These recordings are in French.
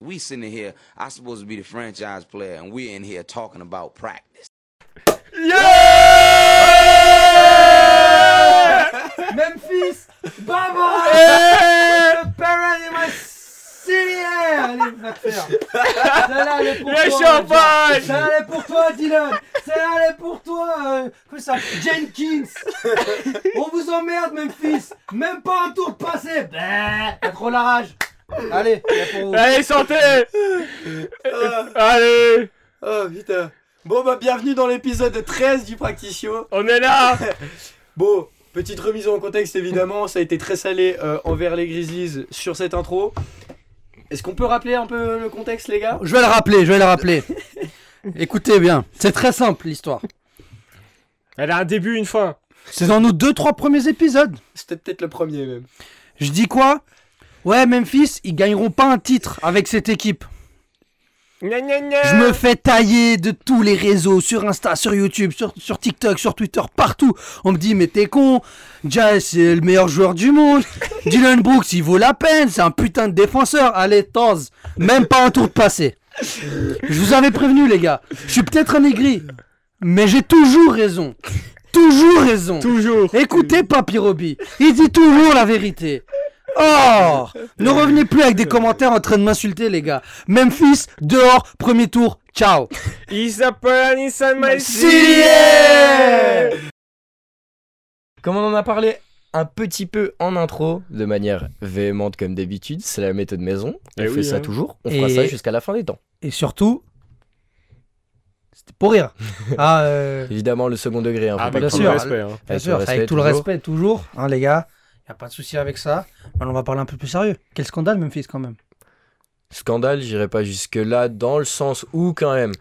We sitting here, I supposed to be the franchise player, and we're in here talking about practice. Memphis, Baba, the parent in my city. Allez, va te faire. Celle-là, elle est pour Le toi. champagne Celle-là, elle est pour toi, Dylan. Celle-là, elle est pour toi. Euh, comment ça Jenkins. On vous emmerde, Memphis. Même pas un tour de passé. Bah, T'as trop la rage. Allez, c'est pour vous. Allez, santé Allez Oh putain. Bon bah bienvenue dans l'épisode 13 du Practicio. On est là Bon, petite remise en contexte évidemment, ça a été très salé euh, envers les Grizzlies sur cette intro. Est-ce qu'on peut rappeler un peu le contexte les gars? Je vais le rappeler, je vais le rappeler. Écoutez bien, c'est très simple l'histoire. Elle a un début, une fin. C'est dans nos deux trois premiers épisodes. C'était peut-être le premier même. Je dis quoi? Ouais, Memphis, ils gagneront pas un titre avec cette équipe. Je me fais tailler de tous les réseaux, sur Insta, sur YouTube, sur, sur TikTok, sur Twitter, partout. On me dit, mais t'es con, Jazz c'est le meilleur joueur du monde. Dylan Brooks, il vaut la peine, c'est un putain de défenseur. Allez, Taz, même pas un tour de passé. Je vous avais prévenu, les gars. Je suis peut-être un aigri, mais j'ai toujours raison. Toujours raison. Toujours Écoutez Papy Roby, il dit toujours la vérité. Oh Ne revenez plus avec des commentaires en train de m'insulter les gars. Memphis, dehors, premier tour, ciao Comme on en a parlé un petit peu en intro, de manière véhémente comme d'habitude, c'est la méthode maison. On Eh fait oui, ça hein. toujours, on fera Et- ça jusqu'à la fin des temps. Et surtout, c'était pour rire. Ah, euh, Évidemment le second degré, hein, faut Ah, pas bien sûr, sûr. respect. Hein. bien Avec sûr, le respect, avec tout le toujours. respect, toujours, hein les gars. Y a pas de souci avec ça. Maintenant, on va parler un peu plus sérieux. Quel scandale, Memphis, quand même. Scandale, j'irai pas jusque là dans le sens où quand même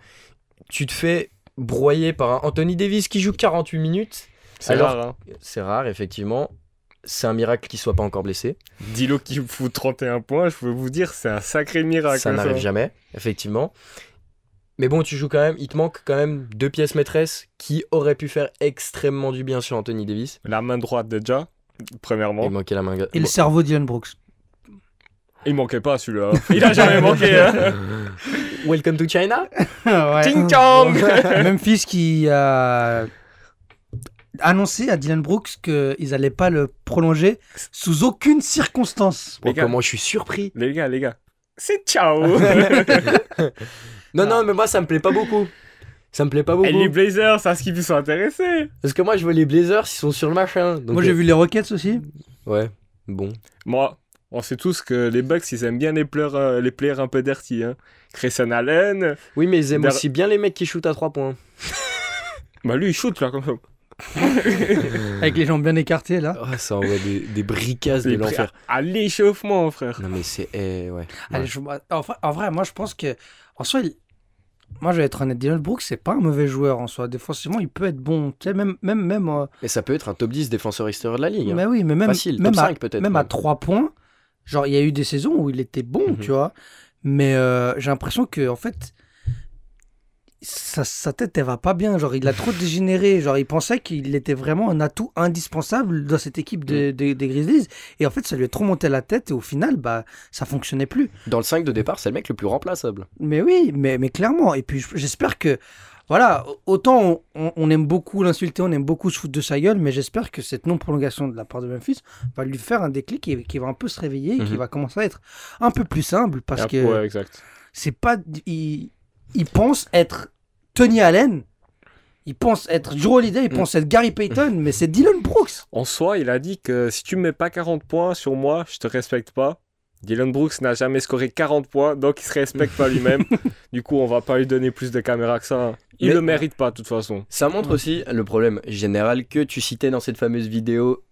tu te fais broyer par un Anthony Davis qui joue 48 minutes. C'est rare, hein. C'est rare effectivement. C'est un miracle qu'il soit pas encore blessé. Dilo qui fout 31 points, je peux vous dire, c'est un sacré miracle. ça hein, n'arrive jamais, effectivement. Mais bon, tu joues quand même, il te manque quand même deux pièces maîtresses qui auraient pu faire extrêmement du bien sur Anthony Davis. La main droite de Ja, premièrement. Il manquait la main. Et le cerveau Dylan Brooks. Il manquait pas celui-là. Il a jamais manqué. Hein. Welcome to China. Ting Chong Memphis qui a annoncé à Dylan Brooks qu'ils allaient pas le prolonger sous aucune circonstance. Bon, Les gars. comment je suis surpris. Les gars, les gars. C'est ciao Non, non, mais moi ça me plaît pas beaucoup. Ça me plaît pas beaucoup. Et les Blazers, ça ce qu'ils sont intéressés. Parce que moi je vois les Blazers, ils sont sur le machin. donc, Moi j'ai euh, vu les Rockets aussi. Ouais, bon. Moi, on sait tous que les Bucks, ils aiment bien les players, euh, les players un peu dirty. Hein. Grayson Allen, Oui, mais ils aiment aussi bien les mecs qui shootent à 3 points. bah lui il shoot là comme ça. Avec les jambes bien écartées là. Oh, ça envoie des, des bricasses de l'enfer. à, à l'échauffement, frère. Non, mais c'est. eh, ouais. Allez, Ouais. je- en, vrai, en vrai, moi je pense que. En soi, il- moi je vais être honnête, Dylan Brooks c'est pas un mauvais joueur en soi. Défensivement, il peut être bon. Tu sais, même. même, même euh, Mais ça peut être un top 10 défenseur extérieur de la ligue. hein. mais oui, mais même, Facile, même, top à, 5 peut-être. même à même. 3 points, genre il y a eu des saisons où il était bon, Mhm. tu vois. Mais euh, j'ai l'impression que en fait, sa, sa tête elle va pas bien. Genre il a trop dégénéré. Genre il pensait qu'il était vraiment un atout indispensable dans cette équipe Mm. de- de- des Grizzlies. Et en fait, ça lui a trop monté la tête et au final, bah ça fonctionnait plus. Dans le 5 de départ, c'est le mec le plus remplaçable. Mais oui, mais, mais clairement. Et puis j'espère que. Voilà, autant on, on- on aime beaucoup l'insulter, on aime beaucoup se foutre de sa gueule, mais j'espère que cette non-prolongation de la part de Memphis va lui faire un déclic et qui va un peu se réveiller et qui Mhm. va commencer à être un peu plus simple parce que Ouais, exact. c'est pas. Il, il pense être Tony Allen, il pense être Joe Holiday, il Mhm. pense être Gary Payton, mais c'est Dylan Brooks. En soi, il a dit que si tu me mets pas 40 points sur moi, je te respecte pas. Dylan Brooks n'a jamais scoré 40 points, donc il se respecte pas lui-même. du coup, on va pas lui donner plus de caméras que ça. hein. Il Mais- le mérite pas, de toute façon. Ça montre aussi le problème général que tu citais dans cette fameuse vidéo,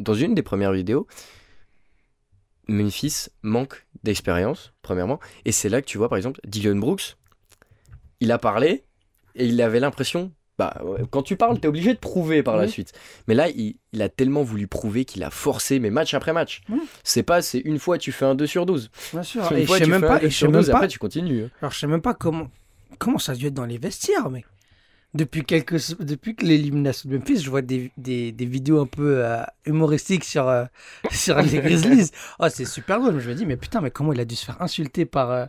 dans une des premières vidéos. Memphis manque d'expérience, premièrement. Et c'est là que tu vois, par exemple, Dylan Brooks, il a parlé et il avait l'impression. Bah, quand tu parles, t'es obligé de prouver par la suite. Mais là, il, il a tellement voulu prouver qu'il a forcé, mais match après match. Oui. C'est pas, c'est une fois tu fais un 2 sur 12. Bien sûr. Une Et je fois sais tu même pas, 2 et je sais sur même 12, pas, après tu continues. hein. alors je sais même pas comment, comment ça a dû être dans les vestiaires, mec. depuis, quelques, depuis que l'élimination de Memphis, je vois des, des, des vidéos un peu euh, humoristiques sur, euh, sur les Grizzlies. Oh, c'est super drôle. Je me dis, mais putain, mais comment il a dû se faire insulter par, euh,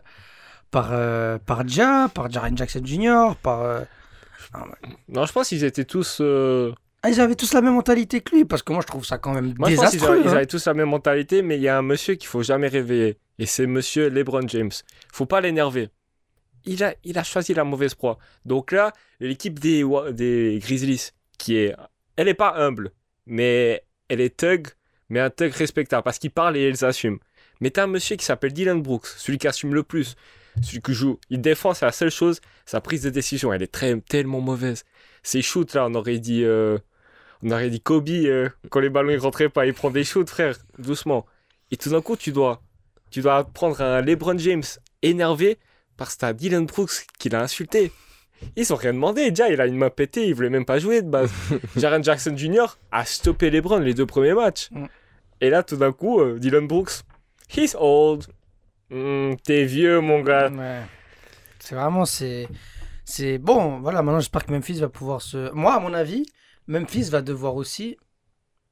par, euh, par Ja, par Jaren Jackson Jr., par. euh, Non, je pense qu'ils étaient tous. euh, Ah, ils avaient tous la même mentalité que lui, parce que moi je trouve ça quand même Moi, je pense qu'ils désastreux. ils hein. avaient tous la même mentalité, mais il y a un monsieur qu'il faut jamais réveiller. Et c'est monsieur LeBron James. Faut pas l'énerver. Il a, il a choisi la mauvaise proie. Donc là, l'équipe des, des Grizzlies, qui est. Elle est pas humble, mais elle est thug, mais un thug respectable, parce qu'il parle et elle s'assume. Mais t'as un monsieur qui s'appelle Dylan Brooks, celui qui assume le plus, celui qui joue. Il défend, c'est la seule chose. Sa prise de décision, elle est très, tellement mauvaise. Ses shoots, là, on aurait dit. euh, on aurait dit Kobe, euh, quand les ballons ne rentraient pas, il prend des shoots, frère, doucement. Et tout d'un coup, tu dois, tu dois prendre un LeBron James énervé parce que t'as Dylan Brooks qui l'a insulté. Ils ont rien demandé. Déjà, il a une main pétée, il voulait même pas jouer de base. Jaren Jackson Jr. a stoppé LeBron les deux premiers matchs. Mm. Et là, tout d'un coup, euh, Dylan Brooks, he's old. Hmm, T'es vieux, mon gars. Ouais. C'est vraiment, c'est. C'est bon, voilà, maintenant j'espère que Memphis va pouvoir se. Moi, à mon avis, Memphis va devoir aussi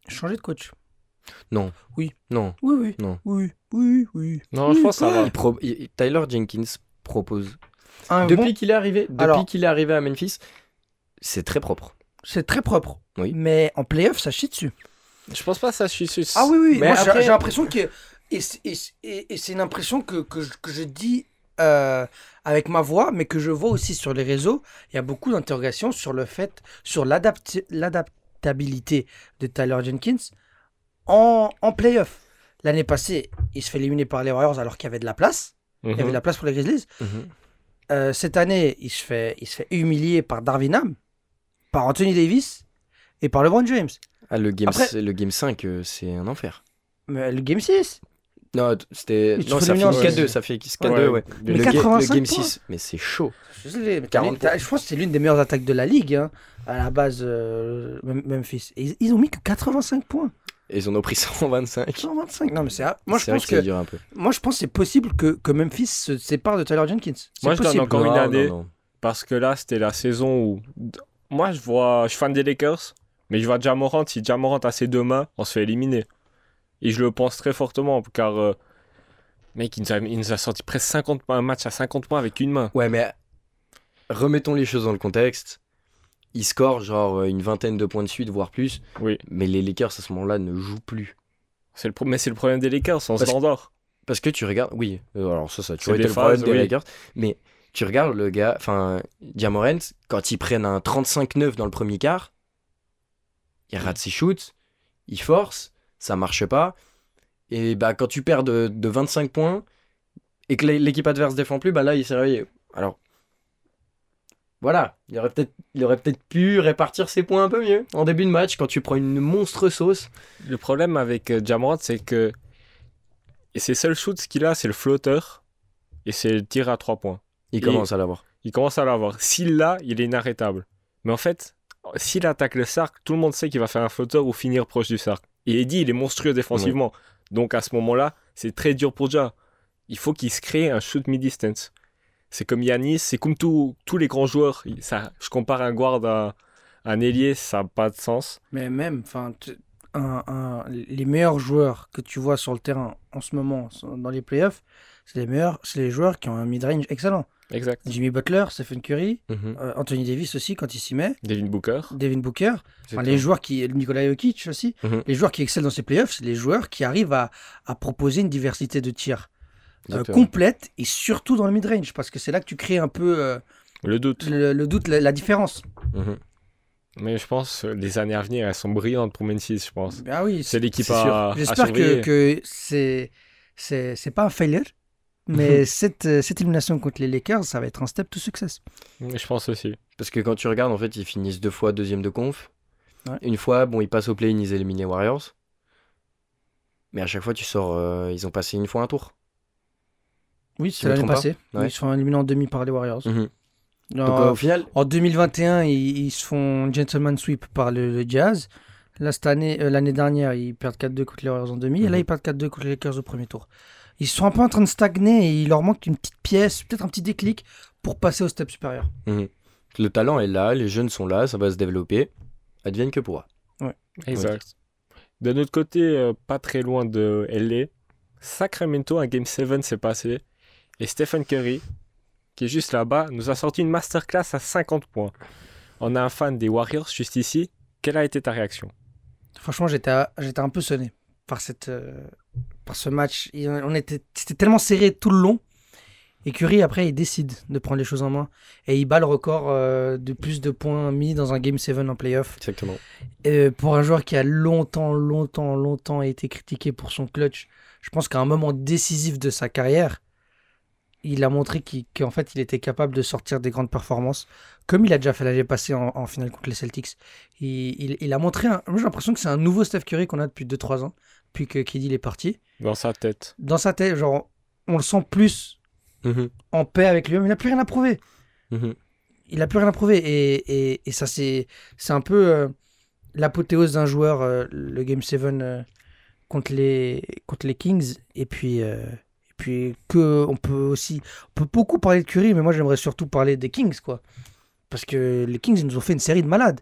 changer de coach. Non. Oui. Non. Oui, oui. Non. Oui, oui, oui. Non, Oui, je pense que ça va. Il pro- il- Tyler Jenkins propose. Un Depuis bon- qu'il est arrivé, depuis Alors- qu'il est arrivé à Memphis, c'est très propre. C'est très propre. Oui. Mais en playoff, ça chie dessus. Je pense pas que ça suit. Ah oui, oui. Mais Moi, après- j'ai l'impression que. Et, c'est- et c'est- et- et c'est une impression que, que, je, que je dis euh, avec ma voix, mais que je vois aussi sur les réseaux. Il y a beaucoup d'interrogations sur le fait, sur l'adaptabilité de Tyler Jenkins en, en playoff. L'année passée, il se fait éliminer par les Warriors alors qu'il y avait de la place. Il y avait de la place pour les Grizzlies. Euh, cette année, il se, fait, il se fait humilier par Darvin Ham, par Anthony Davis et par LeBron James. Ah, le, game, Après- le game 5, euh, c'est un enfer. Mais le Game 6, Non, c'était. Non, fait ça finit en 4-2, six. ça fait 4-2, ouais. Mais Le, Mais ga- 85 le game points. 6, mais c'est chaud. Je suis désolé, mais 40 t'as- je pense que c'est l'une des meilleures attaques de la ligue, hein, à la base, euh, Mem- Memphis. Et ils, ont mis que 85 points. Et ils en ont pris 125. 125. Non, mais c'est. Moi, je pense que ça que, dure un peu. moi, je pense que c'est possible que, que Memphis se sépare de Tyler Jenkins. C'est Moi, je donne possible. encore une année. non, non. Parce que là, c'était la saison où. Moi, je vois. Je suis fan des Lakers, mais je vois Jamorant. Si Jamorant a ses deux mains, on se fait éliminer. Et je le pense très fortement, car. euh, Mec, il nous, a, il nous a sorti presque 50 points, un match à 50 points avec une main. Ouais, mais remettons les choses dans le contexte. Ils scorent genre euh, une vingtaine de points de suite, voire plus. Oui. Mais les Lakers à ce moment-là ne jouent plus. C'est le pro- Mais c'est le problème des Lakers, on Parce- s'endort. Parce que tu regardes, oui, euh, alors ça, ça a toujours été le problème des oui. Lakers, mais tu regardes le gars, enfin, Diamorent, quand ils prennent un 35-9 dans le premier quart, il rate ses shoots, il force, ça marche pas, et bah quand tu perds de, de 25 points et que l'é- l'équipe adverse défend plus, bah là il s'est réveillé. Alors, voilà, il aurait peut-être il aurait peut-être pu répartir ses points un peu mieux en début de match quand tu prends une monstre sauce. Le problème avec euh, Jamorant, c'est que. Et ses seuls shoots qu'il a, c'est le flotteur et c'est le tir à 3 points. Il Et- commence à l'avoir. Il commence à l'avoir. S'il l'a, il est inarrêtable. Mais en fait, s'il attaque le cercle, tout le monde sait qu'il va faire un flotteur ou finir proche du cercle. Et Eddie, il est monstrueux défensivement. Donc à ce moment-là, c'est très dur pour Ja. Il faut qu'il se crée un shoot mid-distance. C'est comme Yanis, c'est comme tous tous les grands joueurs. Ça, je compare un guard à un ailier, ça n'a pas de sens. Mais même, enfin, les meilleurs joueurs que tu vois sur le terrain en ce moment, dans les playoffs, c'est les meilleurs, c'est les joueurs qui ont un mid-range excellent. Exact. Jimmy Butler, Stephen Curry, Mhm. euh, Anthony Davis aussi quand il s'y met, Devin Booker. Devin Booker, enfin, les joueurs qui, Nikola Jokic aussi, Mhm. les joueurs qui excellent dans ces playoffs, c'est les joueurs qui arrivent à, à proposer une diversité de tirs euh, complète et surtout dans le mid-range parce que c'est là que tu crées un peu euh, Le doute. le, le doute, la, la différence. Mhm. Mais je pense les années à venir, elles sont brillantes pour Memphis, je pense. Ah oui, C'est l'équipe à, J'espère que, que c'est, c'est, c'est pas un failure, mais cette, euh, cette élimination contre les Lakers, ça va être un step to success. Je pense aussi. Parce que quand tu regardes, en fait, ils finissent deux fois deuxième de conf. Ouais. Une fois, bon, ils passent au play-in, ils éliminent les Warriors. Mais à chaque fois, tu sors, euh, ils ont passé une fois un tour. Oui, c'est l'année pas passée. Ouais. Ils se font éliminer en demi par les Warriors. Mhm. Euh, Donc, euh, au final, en 2021, ils, ils se font gentleman sweep par le, le Jazz. Là, cette année, euh, l'année dernière, ils perdent 4-2 contre les Warriors en demi. Et là, Mhm. ils perdent 4-2 contre les Lakers au premier tour. Ils sont un peu en train de stagner et il leur manque une petite pièce, peut-être un petit déclic pour passer au step supérieur. Le talent est là, les jeunes sont là, ça va se développer. Advienne que pourra. Exact. De notre côté, euh, pas très loin de LA, Sacramento, un Game 7 s'est passé. Et Stephen Curry, qui est juste là-bas, nous a sorti une masterclass à 50 points. On a un fan des Warriors juste ici. Quelle a été ta réaction? Franchement, j'étais j'étais un peu sonné par, cette, euh, par ce match. On était, c'était tellement serré tout le long. Et Curry, après, il décide de prendre les choses en main. Et il bat le record euh, de plus de points mis dans un Game 7 en playoff. Exactement. Euh, pour un joueur qui a longtemps, longtemps, longtemps été critiqué pour son clutch, je pense qu'à un moment décisif de sa carrière, il a montré qu'il- qu'en fait, il était capable de sortir des grandes performances, comme il a déjà fait l'année passée en, en finale contre les Celtics. Il, il- il a montré, un- moi j'ai l'impression que c'est un nouveau Steph Curry qu'on a depuis 2-3 ans, depuis que KD est parti. dans sa tête Dans sa tête, genre, on le sent plus Mhm, en paix avec lui-même, il n'a plus rien à prouver mhm. il a plus rien à prouver. Et, et, et ça, c'est, c'est un peu euh, l'apothéose d'un joueur, euh, le Game 7 euh, contre, les, contre les Kings. Et puis, et puis que on peut aussi. On peut beaucoup parler de Curry, mais moi, j'aimerais surtout parler des Kings, quoi. Parce que les Kings, ils nous ont fait une série de malades.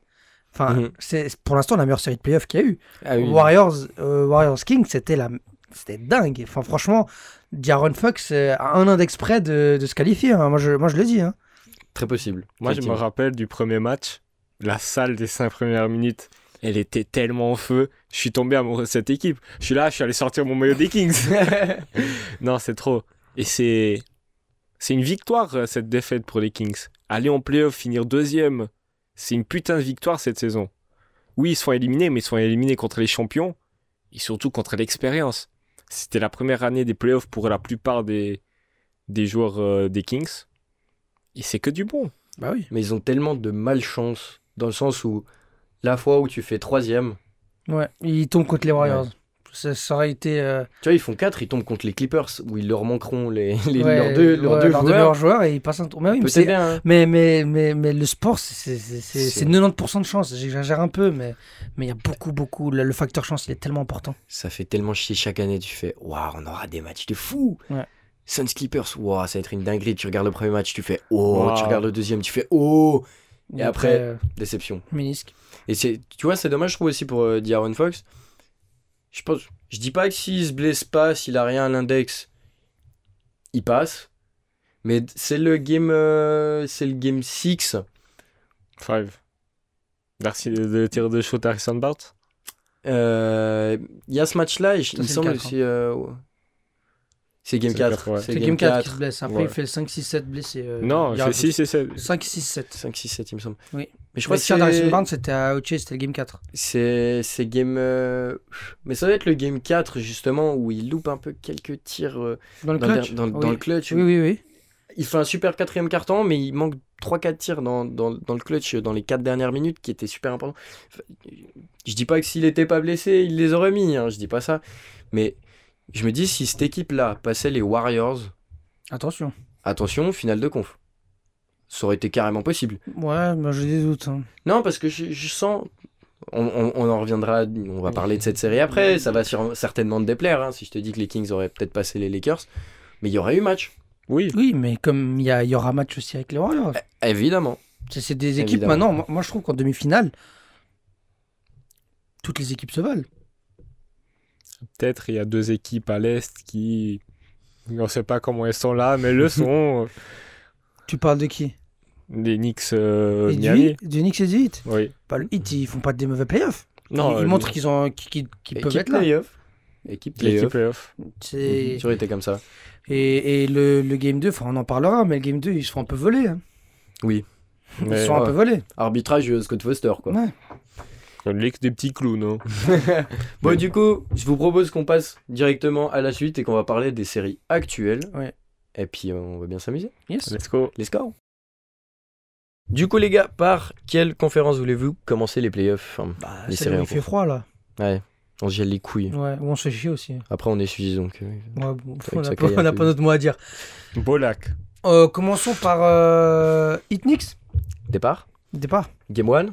Enfin, Mhm. c'est pour l'instant la meilleure série de playoffs qu'il y a eu. Ah oui. Warriors, euh, Warriors Kings, c'était la. C'était dingue. Enfin, franchement, D'Aaron Fox euh, a un index près de, de se qualifier. hein. Moi, je, moi, je le dis. Hein. Très possible. Moi, je me rappelle du premier match, la salle des cinq premières minutes, elle était tellement en feu. Je suis tombé amoureux de cette équipe. Je suis là, je suis allé sortir mon maillot des Kings. non, c'est trop. Et c'est c'est une victoire euh, cette défaite pour les Kings. Aller en playoff, finir deuxième, c'est une putain de victoire cette saison. Oui, ils sont éliminés, mais ils sont éliminés contre les champions et surtout contre l'expérience. C'était la première année des playoffs pour la plupart des des joueurs euh, des Kings. Et c'est que du bon. Bah oui. Mais ils ont tellement de malchance, dans le sens où la fois où tu fais troisième, Ouais, ils tombent contre les Warriors. Ça, ça aurait été. euh, tu vois, ils font 4, ils tombent contre les Clippers, où ils leur manqueront les, les- ouais, leurs deux, leurs ouais, deux leurs joueurs. meilleurs joueurs et ils passent un tour. Mais oui, mais, bien, hein. mais, mais, mais, mais le sport, c'est- c'est c'est- c'est- C'est- c'est 90% de chance. J'exagère un peu, mais mais il y a beaucoup, beaucoup. Le, le facteur chance, il est tellement important. Ça fait tellement chier chaque année, tu fais Waouh, on aura des matchs de fou Ouais. Suns Clippers, waouh, ça va être une dinguerie. Tu regardes le premier match, tu fais Oh, tu regardes le deuxième, tu fais Oh, Et après- euh, déception. Ménisque. Et c'est, tu vois, c'est dommage, je trouve aussi pour euh, D'Aaron Fox. Je pense, je dis pas que s'il se blesse pas, s'il a rien à l'index, il passe. Mais c'est le game, euh, c'est le game 6. Five. Merci de, de tir de shoot Harrison Bart. Euh, Il y a ce match-là, et je- Ça, il me c'est le semble aussi. euh, ouais. C'est game C'est le 4. quatre, ouais. C'est Game 4 qui se blesse. Après, Ouais. il fait le 5, 6, 7 blessé. euh, non, il y il a fait un 6 et 7. 5, 6, 7. 5, 6, 7, il me semble. Oui. Mais je crois que c'est, c'était à OC, c'était le Game 4. c'est, c'est game. euh, Mais ça doit être le game 4, justement, où il loupe un peu quelques tirs euh, Dans le dans, le clutch der- dans, Oui. dans le clutch. Oui, oui, oui. Il fait un super quatrième carton, mais il manque 3-4 tirs dans, dans, dans le clutch dans les 4 dernières minutes qui étaient super importants. Enfin, Je dis pas que s'il était pas blessé, il les aurait mis, hein, je dis pas ça. Mais je me dis, si cette équipe-là passait les Warriors, Attention. attention, finale de conf. Ça aurait été carrément possible. Ouais, moi j'ai des doutes. hein. Non, parce que je, je sens. On, on- on en reviendra, on va parler de cette série après. Ça va sur- certainement te déplaire hein, si je te dis que les Kings auraient peut-être passé les Lakers. Mais il y aurait eu match, Oui. Oui, mais comme il y, aura match aussi avec les Warriors. évidemment. C'est des équipes Évidemment. maintenant. Moi, moi, je trouve qu'en demi-finale, toutes les équipes se valent. Peut-être il y a deux équipes à l'Est qui. On sait pas comment elles sont là, mais le sont. Tu parles de qui? Les Knicks euh, Et du Miami. Heat- du Knicks et du Heat. Oui. Pas le Heat, ils font pas des mauvais playoffs. Non, ils, ils euh, montrent qu'ils ont, qu'ils, qu'ils- qu'ils peuvent être là. playoff. Équipe l'équipe playoff. playoff. C'est- Toujours été comme ça. Et, et le, le Game 2, enfin, on en parlera, mais le Game 2, ils se font un peu voler. hein. Oui. Ils Mais se font un peu voler. Arbitrage euh, Scott Foster, quoi. Ouais. L'ex des petits clowns, non Bon, du coup, je vous propose qu'on passe directement à la suite et qu'on va parler des séries actuelles. Ouais. Et puis, euh, on va bien s'amuser. Yes. Let's go. Les scores. Du coup, les gars, par quelle conférence voulez-vous commencer les playoffs Enfin, Bah, Les c'est séries où il fait froid, là. Ouais, on se gèle les couilles. Ouais, ou on se fait chier aussi. Après, on est suivi, donc. euh, Ouais, bon, on n'a pas, pas d'autre mot à dire. Bolak. Euh, commençons par euh, Hitnix, Départ. départ. Game 1.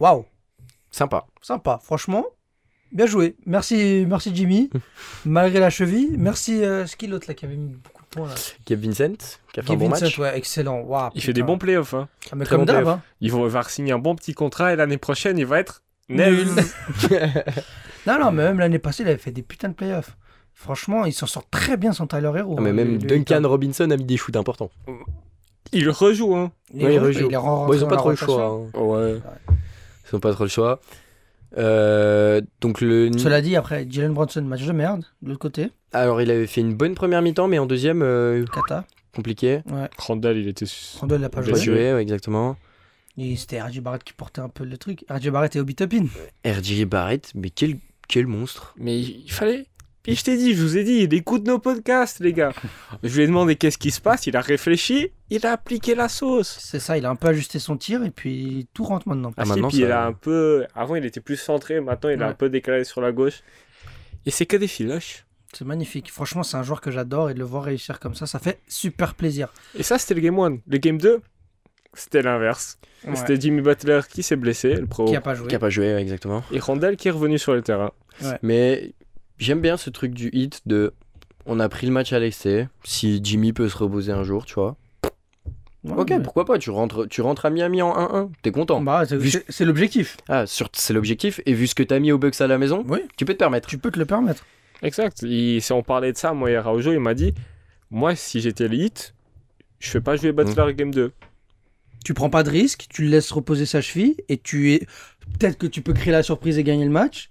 Waouh, Sympa. sympa, franchement. Bien joué. Merci, merci Jimmy. Malgré la cheville. Merci, euh, ce qui est l'autre là qui avait mis beaucoup de points. Là. Gabe Vincent, qui a fait un Gabe bon Vincent, match. ouais, excellent. Waouh, Il fait des bons playoffs. Hein. Ah, mais très comme bon d'hab, hein. Il va, va signer un bon petit contrat et l'année prochaine, il va être nul. Non, non, mais même l'année passée, il avait fait des putains de playoffs. Franchement, il s'en sort très bien sans Tyler Hero. Ah, mais hein, même le- Duncan. Robinson a mis des shoots importants. il rejoue. Hein. Il, Ouais, rejoue. il est rentré Bon, ils ont dans pas trop le choix. hein. Ouais. Ils ont pas trop le choix. Euh, donc le. Cela dit, après, Jalen Brunson, match de merde, de l'autre côté. Alors il avait fait une bonne première mi-temps, mais en deuxième, euh, Kata. compliqué. Randall, il était. Randall n'a pas joué. joué, ouais, exactement. Et c'était RJ Barrett qui portait un peu le truc. RJ Barrett et Obi Toppin. RJ Barrett, mais quel, quel monstre. Mais il fallait. Puis je t'ai dit, je vous ai dit, il écoute nos podcasts, les gars. je lui ai demandé qu'est-ce qui se passe, il a réfléchi, il a appliqué la sauce. C'est ça, il a un peu ajusté son tir et puis tout rentre maintenant. Ah, Ah, si, maintenant, puis ça- il a un peu. Avant, il était plus centré, maintenant, il a Ouais. un peu décalé sur la gauche. Et c'est que des filoches. C'est magnifique. Franchement, c'est un joueur que j'adore et de le voir réussir comme ça, ça fait super plaisir. Et ça, c'était le game 1. Le game 2, c'était l'inverse. Ouais. C'était Jimmy Butler qui s'est blessé, le pro. Qui a pas joué Qui a pas joué, exactement. Et Randall qui est revenu sur le terrain. Mais j'aime bien ce truc du hit de. On a pris le match à l'excès. Si Jimmy peut se reposer un jour, tu vois. Ouais, ok, ouais. pourquoi pas Tu rentres, tu rentres à Miami en 1-1. T'es content. Bah, c'est- Vu- c'est c'est l'objectif. Ah, sur- c'est l'objectif. Et vu ce que t'as mis au Bucks à la maison, Oui. tu peux te permettre. Tu peux te le permettre. Exact. Il, si on parlait de ça, moi, hier à Ojo, il m'a dit Moi, si j'étais le hit, je fais pas jouer Butler game 2. Tu prends pas de risque, tu le laisses reposer sa cheville et tu es. Peut-être que tu peux créer la surprise et gagner le match.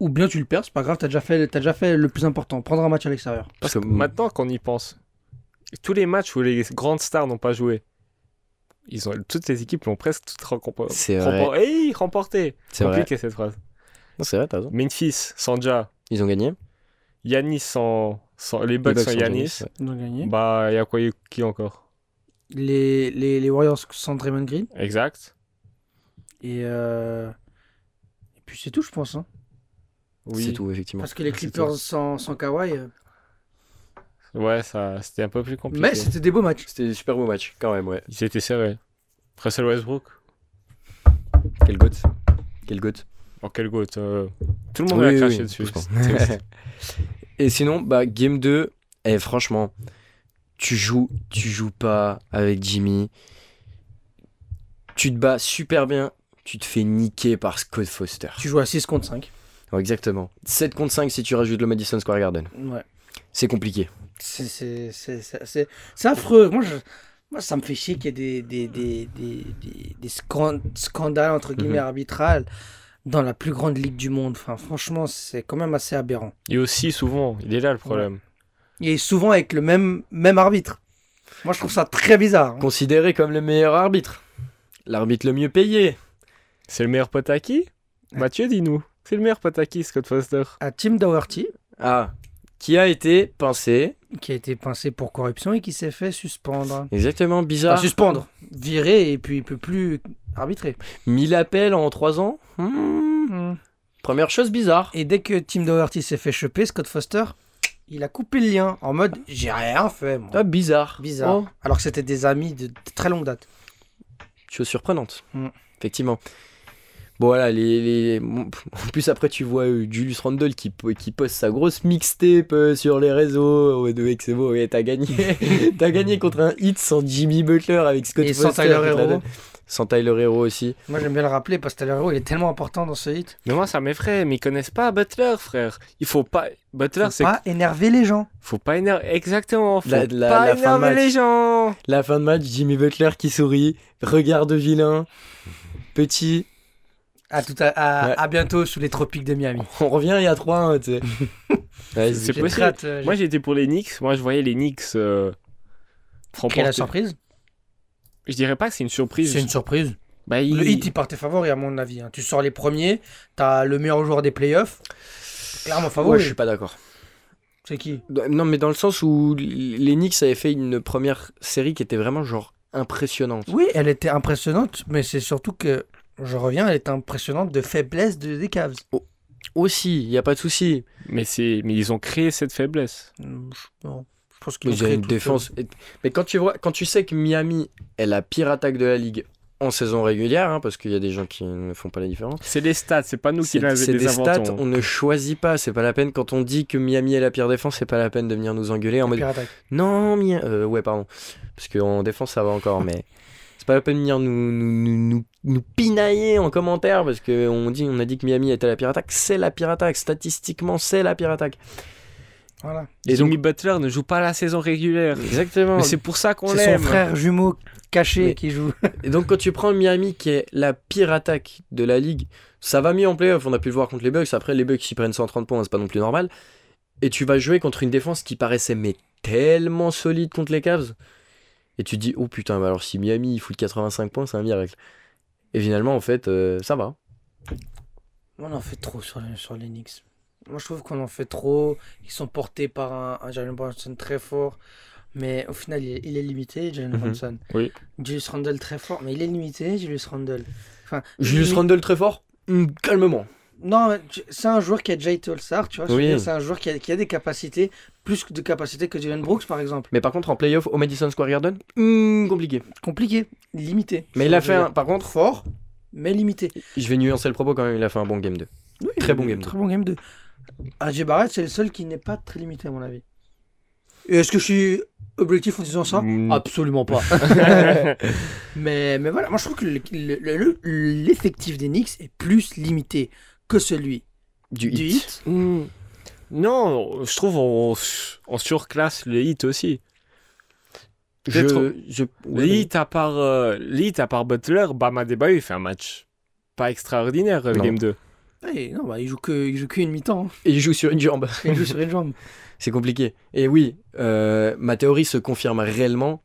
Ou bien tu le perds, c'est pas grave, t'as déjà, fait, t'as déjà fait le plus important, prendre un match à l'extérieur. Parce Parce que maintenant, quand on y pense, tous les matchs où les grandes stars n'ont pas joué, ils ont, toutes les équipes l'ont presque toutes remporté. C'est vrai. Hey, remporté C'est vrai. Compliqué cette phrase. Non, C'est vrai, t'as raison. Memphis, Sanja, Ils ont gagné. Yanis sans, sans- les Bucks sans Yanis. Ouais. Ils ont gagné. Bah, il y a quoi qui encore? Les, les, les Warriors sans Draymond Green. Exact. Et, euh... et puis c'est tout, je pense. hein. Oui. C'est tout, effectivement. Parce que les C'est Clippers sans, sans Kawhi. euh, Ouais, ça, c'était un peu plus compliqué. Mais c'était des beaux matchs. C'était des super beaux matchs, quand même, ouais. Ils étaient serrés. Russell Westbrook. Quel goat. Quel goat. Oh, quel goat. euh, Tout le monde Oui, a craché oui, dessus. Et sinon, bah, game 2, eh, franchement, tu joues, tu joues pas avec Jimmy. Tu te bats super bien. Tu te fais niquer par Scott Foster. Tu joues à 6 contre 5. Ouais, exactement. 7 contre 5 si tu rajoutes le Madison Square Garden. Ouais. C'est compliqué. C'est- affreux. Moi, je- moi, ça me fait chier qu'il y ait des, des, des, des, des- des scan- scandales, entre guillemets, Mhm. arbitrales dans la plus grande ligue du monde. Enfin, franchement, c'est quand même assez aberrant. Et aussi, souvent, il est là le problème. Et souvent avec le même, même arbitre. Moi, je trouve ça très bizarre. hein. Considéré comme le meilleur arbitre. L'arbitre le mieux payé. C'est le meilleur pote à qui? Mathieu, dis-nous. C'est le meilleur qui, Scott Foster À Tim Doherty, Ah, qui a été pincé. qui a été pincé pour corruption et qui s'est fait suspendre. Exactement, Enfin, bizarre. suspendre, virer et puis il peut plus arbitrer. 1000 appels en 3 ans. Hmm. Première chose bizarre. Et dès que Tim Doherty s'est fait choper, Scott Foster, il a coupé le lien en mode j'ai rien fait. Moi. Ah, bizarre. Bizarre. Oh, Alors que c'était des amis de très longue date. chose surprenante. Mm. Effectivement. Bon voilà, les, les- en plus après tu vois euh, Julius Randle qui, qui poste sa grosse mixtape euh, sur les réseaux. Ouais, de mec, c'est beau, ouais, t'as gagné. t'as gagné contre un hit sans Jimmy Butler avec Scott Et sans Foster Tyler te la Hero. Sans Tyler Hero aussi. Moi j'aime bien le rappeler parce que Tyler Hero il est tellement important dans ce hit. Mais moi, ça m'effraie. Mais ils connaissent pas Butler, frère. Il faut pas. Butler, Faut c'est. pas énerver les gens. Faut pas énerver. Exactement. Faut La- la- pas la fin de énerver match. les gens. La fin de match, Jimmy Butler qui sourit, regard de vilain, petit. À, tout à, à, Ouais. à bientôt sous les tropiques de Miami. On revient il y a 3-1, tu sais. Ouais, C'est possible. hâte, euh, Moi, j'étais pour les Knicks. Moi, je voyais les Knicks. Euh, créé la surprise? Je dirais pas que c'est une surprise. C'est une surprise. Bah, il- Le hit il part tes favoris à mon avis. hein. Tu sors les premiers, t'as le meilleur joueur des playoffs. Clairement Ouais, favori. je suis pas d'accord. C'est qui? Non, mais dans le sens où les Knicks avaient fait une première série qui était vraiment genre impressionnante. Oui, elle était impressionnante, mais c'est surtout que, je reviens, elle était impressionnante de faiblesse de, des Cavs. Aussi, il y a pas de souci. Mais, c'est... mais ils ont créé cette faiblesse. Hum, je- non, je pense qu'ils Mais ont créé une tout défense. Et- Mais quand tu vois, quand tu sais que Miami est la pire attaque de la ligue en saison régulière, hein, parce qu'il y a des gens qui ne font pas la différence. C'est les stats, c'est pas nous qui les, c'est les des stats, inventons. on ne choisit pas. C'est pas la peine quand on dit que Miami est la pire défense, c'est pas la peine de venir nous engueuler en mode Pire attaque. non, Miami. ouais, pardon. Parce qu'en défense, ça va encore, mais c'est pas la peine de venir nous, nous, nous, nous, nous pinailler en commentaire parce qu'on dit, on a dit que Miami était la pire attaque. C'est la pire attaque. Statistiquement, c'est la pire attaque. Voilà. Et donc- Jimmy Butler ne joue pas la saison régulière. Exactement. Mais c'est pour ça qu'on C'est son l'aime. frère jumeau caché Mais- qui joue. Et donc, quand tu prends Miami, qui est la pire attaque de la ligue, ça va mieux en playoff. On a pu le voir contre les Bucks. Après, les Bucks, ils prennent 130 points, c'est pas non plus normal. Et tu vas jouer contre une défense qui paraissait mais tellement solide contre les Cavs. Et tu te dis, oh putain, bah alors si Miami il fout 85 points, c'est un miracle. Et finalement, en fait, euh, ça va. On en fait trop sur les, sur les Knicks. Moi, je trouve qu'on en fait trop. Ils sont portés par un, un Jalen Brunson très fort. Mais au final, il est, il est limité, Jalen Mhm. Brunson. Oui. Julius Randle très fort, mais il est limité, Julius Randle. Enfin, Julius Randle très fort? Hum, Calmement. Non, c'est un joueur qui a déjà été All-Star, tu vois. Oui. C'est un joueur qui a, qui a des capacités, plus de capacités que Jalen Brooks, par exemple. Mais par contre, en playoff au Madison Square Garden, hum, compliqué. Compliqué, limité. Mais il a fait un. Par contre, fort, mais limité. je vais nuancer le propos quand même, il a fait un bon game 2. Oui, Très bon game Très bon game 2. AJ Barrett, c'est le seul qui n'est pas très limité, à mon avis. Est-ce que je suis objectif en disant ça? Mm. Absolument pas. mais, mais voilà, moi je trouve que le- le- le- l'effectif des Knicks est plus limité que celui Du du hit. Hmm. Non, je trouve on, on surclasse les hits aussi. Je, je... Les hits à part, euh, hits à part Butler, Bama Debayo il fait un match pas extraordinaire le Non. game 2. Ouais, non, bah, il joue que, il joue qu'une mi-temps. Et il joue sur une jambe. Il joue sur une jambe. C'est compliqué. Et oui, euh, ma théorie se confirme réellement.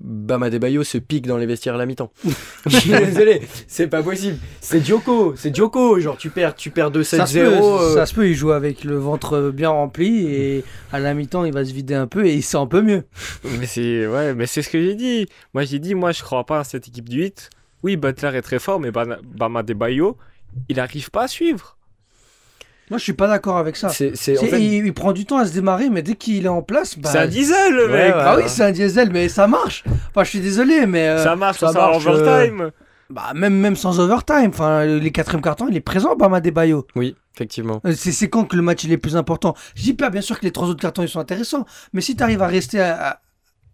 Bama Debayo se pique dans les vestiaires à la mi-temps. Je suis désolé, c'est pas possible. C'est Joko, c'est Joko. Genre tu perds, tu perds 2-7-0. Ça se, peut, euh, ça se peut, il joue avec le ventre bien rempli et à la mi-temps il va se vider un peu et il sent un peu mieux. Mais c'est ouais, mais c'est ce que j'ai dit. Moi j'ai dit moi je crois pas à cette équipe du 8. Oui, Butler est très fort mais Bama Debayo, il arrive pas à suivre. Moi je suis pas d'accord avec ça. c'est, c'est- en fait, il, il prend du temps à se démarrer, mais dès qu'il est en place, bah, c'est un diesel le mec. ouais. Ah oui, c'est un diesel, mais ça marche. Enfin, je suis désolé, mais euh, Ça marche, ça, ça marche marche, euh, overtime. bah, même, même sans overtime, enfin, les quatrièmes cartons, il est présent, Bama Debayo. oui, effectivement. Euh, C'est c'est quand que le match il est plus important? Je dis pas bien sûr que les trois autres cartons ils sont intéressants, mais si tu arrives à rester à- à-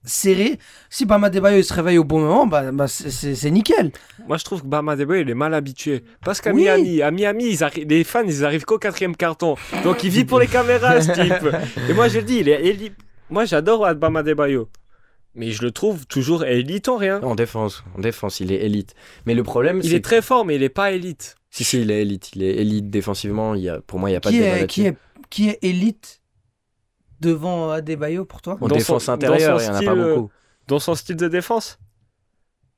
serré, si Bama Debayo il se réveille au bon moment, bah, bah, c'est- nickel. Moi, je trouve que Bama Debayo, il est mal habitué. Parce qu'à Oui. Miami, à Miami, ils les fans, ils arrivent qu'au quatrième carton. Donc, il vit pour les caméras, ce type. Et moi, je le dis, il est éli- Moi, j'adore Bama Debayo. Mais je le trouve toujours élite en rien. En défense, en défense, il est élite. Mais le problème, Il c'est est très fort, mais il est pas élite. Si, si, il est élite. Il est élite défensivement. Il y a, pour moi, il n'y a pas Qui de débat est, qui, là-dessus. est, qui est élite devant Adebayo pour toi En dans défense son- intérieure, il n'y en a style, pas euh, beaucoup. Dans son style de défense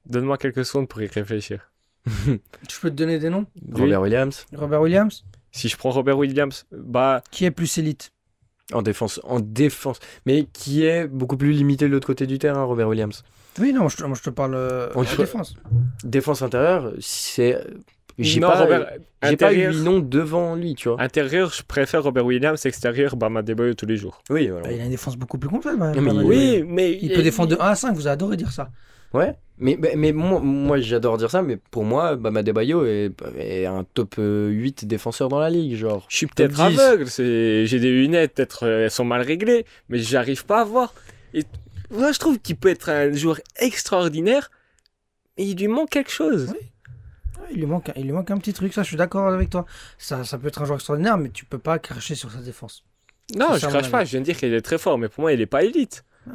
Donne-moi quelques secondes pour y réfléchir. Je peux te donner des noms? Robert Williams, Robert Williams? Si je prends Robert Williams, bah, Qui est plus élite? En défense. En défense. Mais qui est beaucoup plus limité de l'autre côté du terrain, Robert Williams. Oui, non, moi, je, te- moi, je te parle euh, en défense. Défense intérieure, c'est. J'ai non, pas, Robert, j'ai pas huit noms devant lui, tu vois. intérieur, je préfère Robert Williams, extérieur, Bama Debayo tous les jours. Oui, Bah, il a une défense beaucoup plus complète. mais Bama il- Debayo. Oui, mais Il peut défendre de 1 à 5, vous adorez dire ça. Ouais, mais, mais, mais moi, moi, j'adore dire ça, mais pour moi, Bama Debayo est, est un top euh, 8 défenseur dans la ligue, genre. Je suis peut-être Top 10. aveugle, c'est... j'ai des lunettes, peut-être euh, elles sont mal réglées, mais j'arrive pas à voir. Et moi, je trouve qu'il peut être un joueur extraordinaire, mais il lui manque quelque chose. Ouais, Il lui, manque, il lui manque un petit truc, ça je suis d'accord avec toi. Ça, ça peut être un joueur extraordinaire, mais tu peux pas cracher sur sa défense. Non, je crache pas, je viens de dire qu'il est très fort, mais pour moi, il est pas élite. Ah,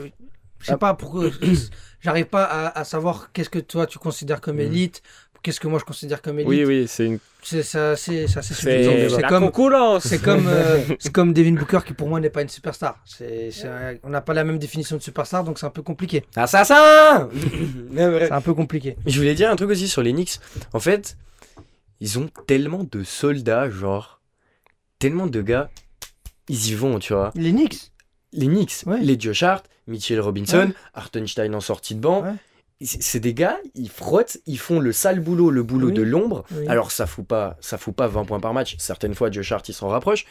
oui. Je sais pas pourquoi. J'arrive pas à, à savoir qu'est-ce que toi tu considères comme Mhm. élite, qu'est-ce que moi je considère comme élite. Oui, oui, c'est une... C'est ça, c'est ça, c'est comme, concurrence. c'est comme, euh, c'est comme Devin Booker qui pour moi n'est pas une superstar. C'est, on n'a pas la même définition de superstar, donc c'est un peu compliqué. Assassin vrai. C'est un peu compliqué. Je voulais dire un truc aussi sur les Knicks. En fait, ils ont tellement de soldats, genre. Tellement de gars. Ils y vont, tu vois. Les Knicks? Les Knicks, Ouais. les Josh Hart, Mitchell Robinson, Ouais. Hartenstein en sortie de banc. Ouais. C'est des gars, ils frottent, ils font le sale boulot, le boulot Oui. de l'ombre. Oui. Alors ça fout pas, ça fout pas 20 points par match. Certaines fois, Josh Hart, il s'en rapproche.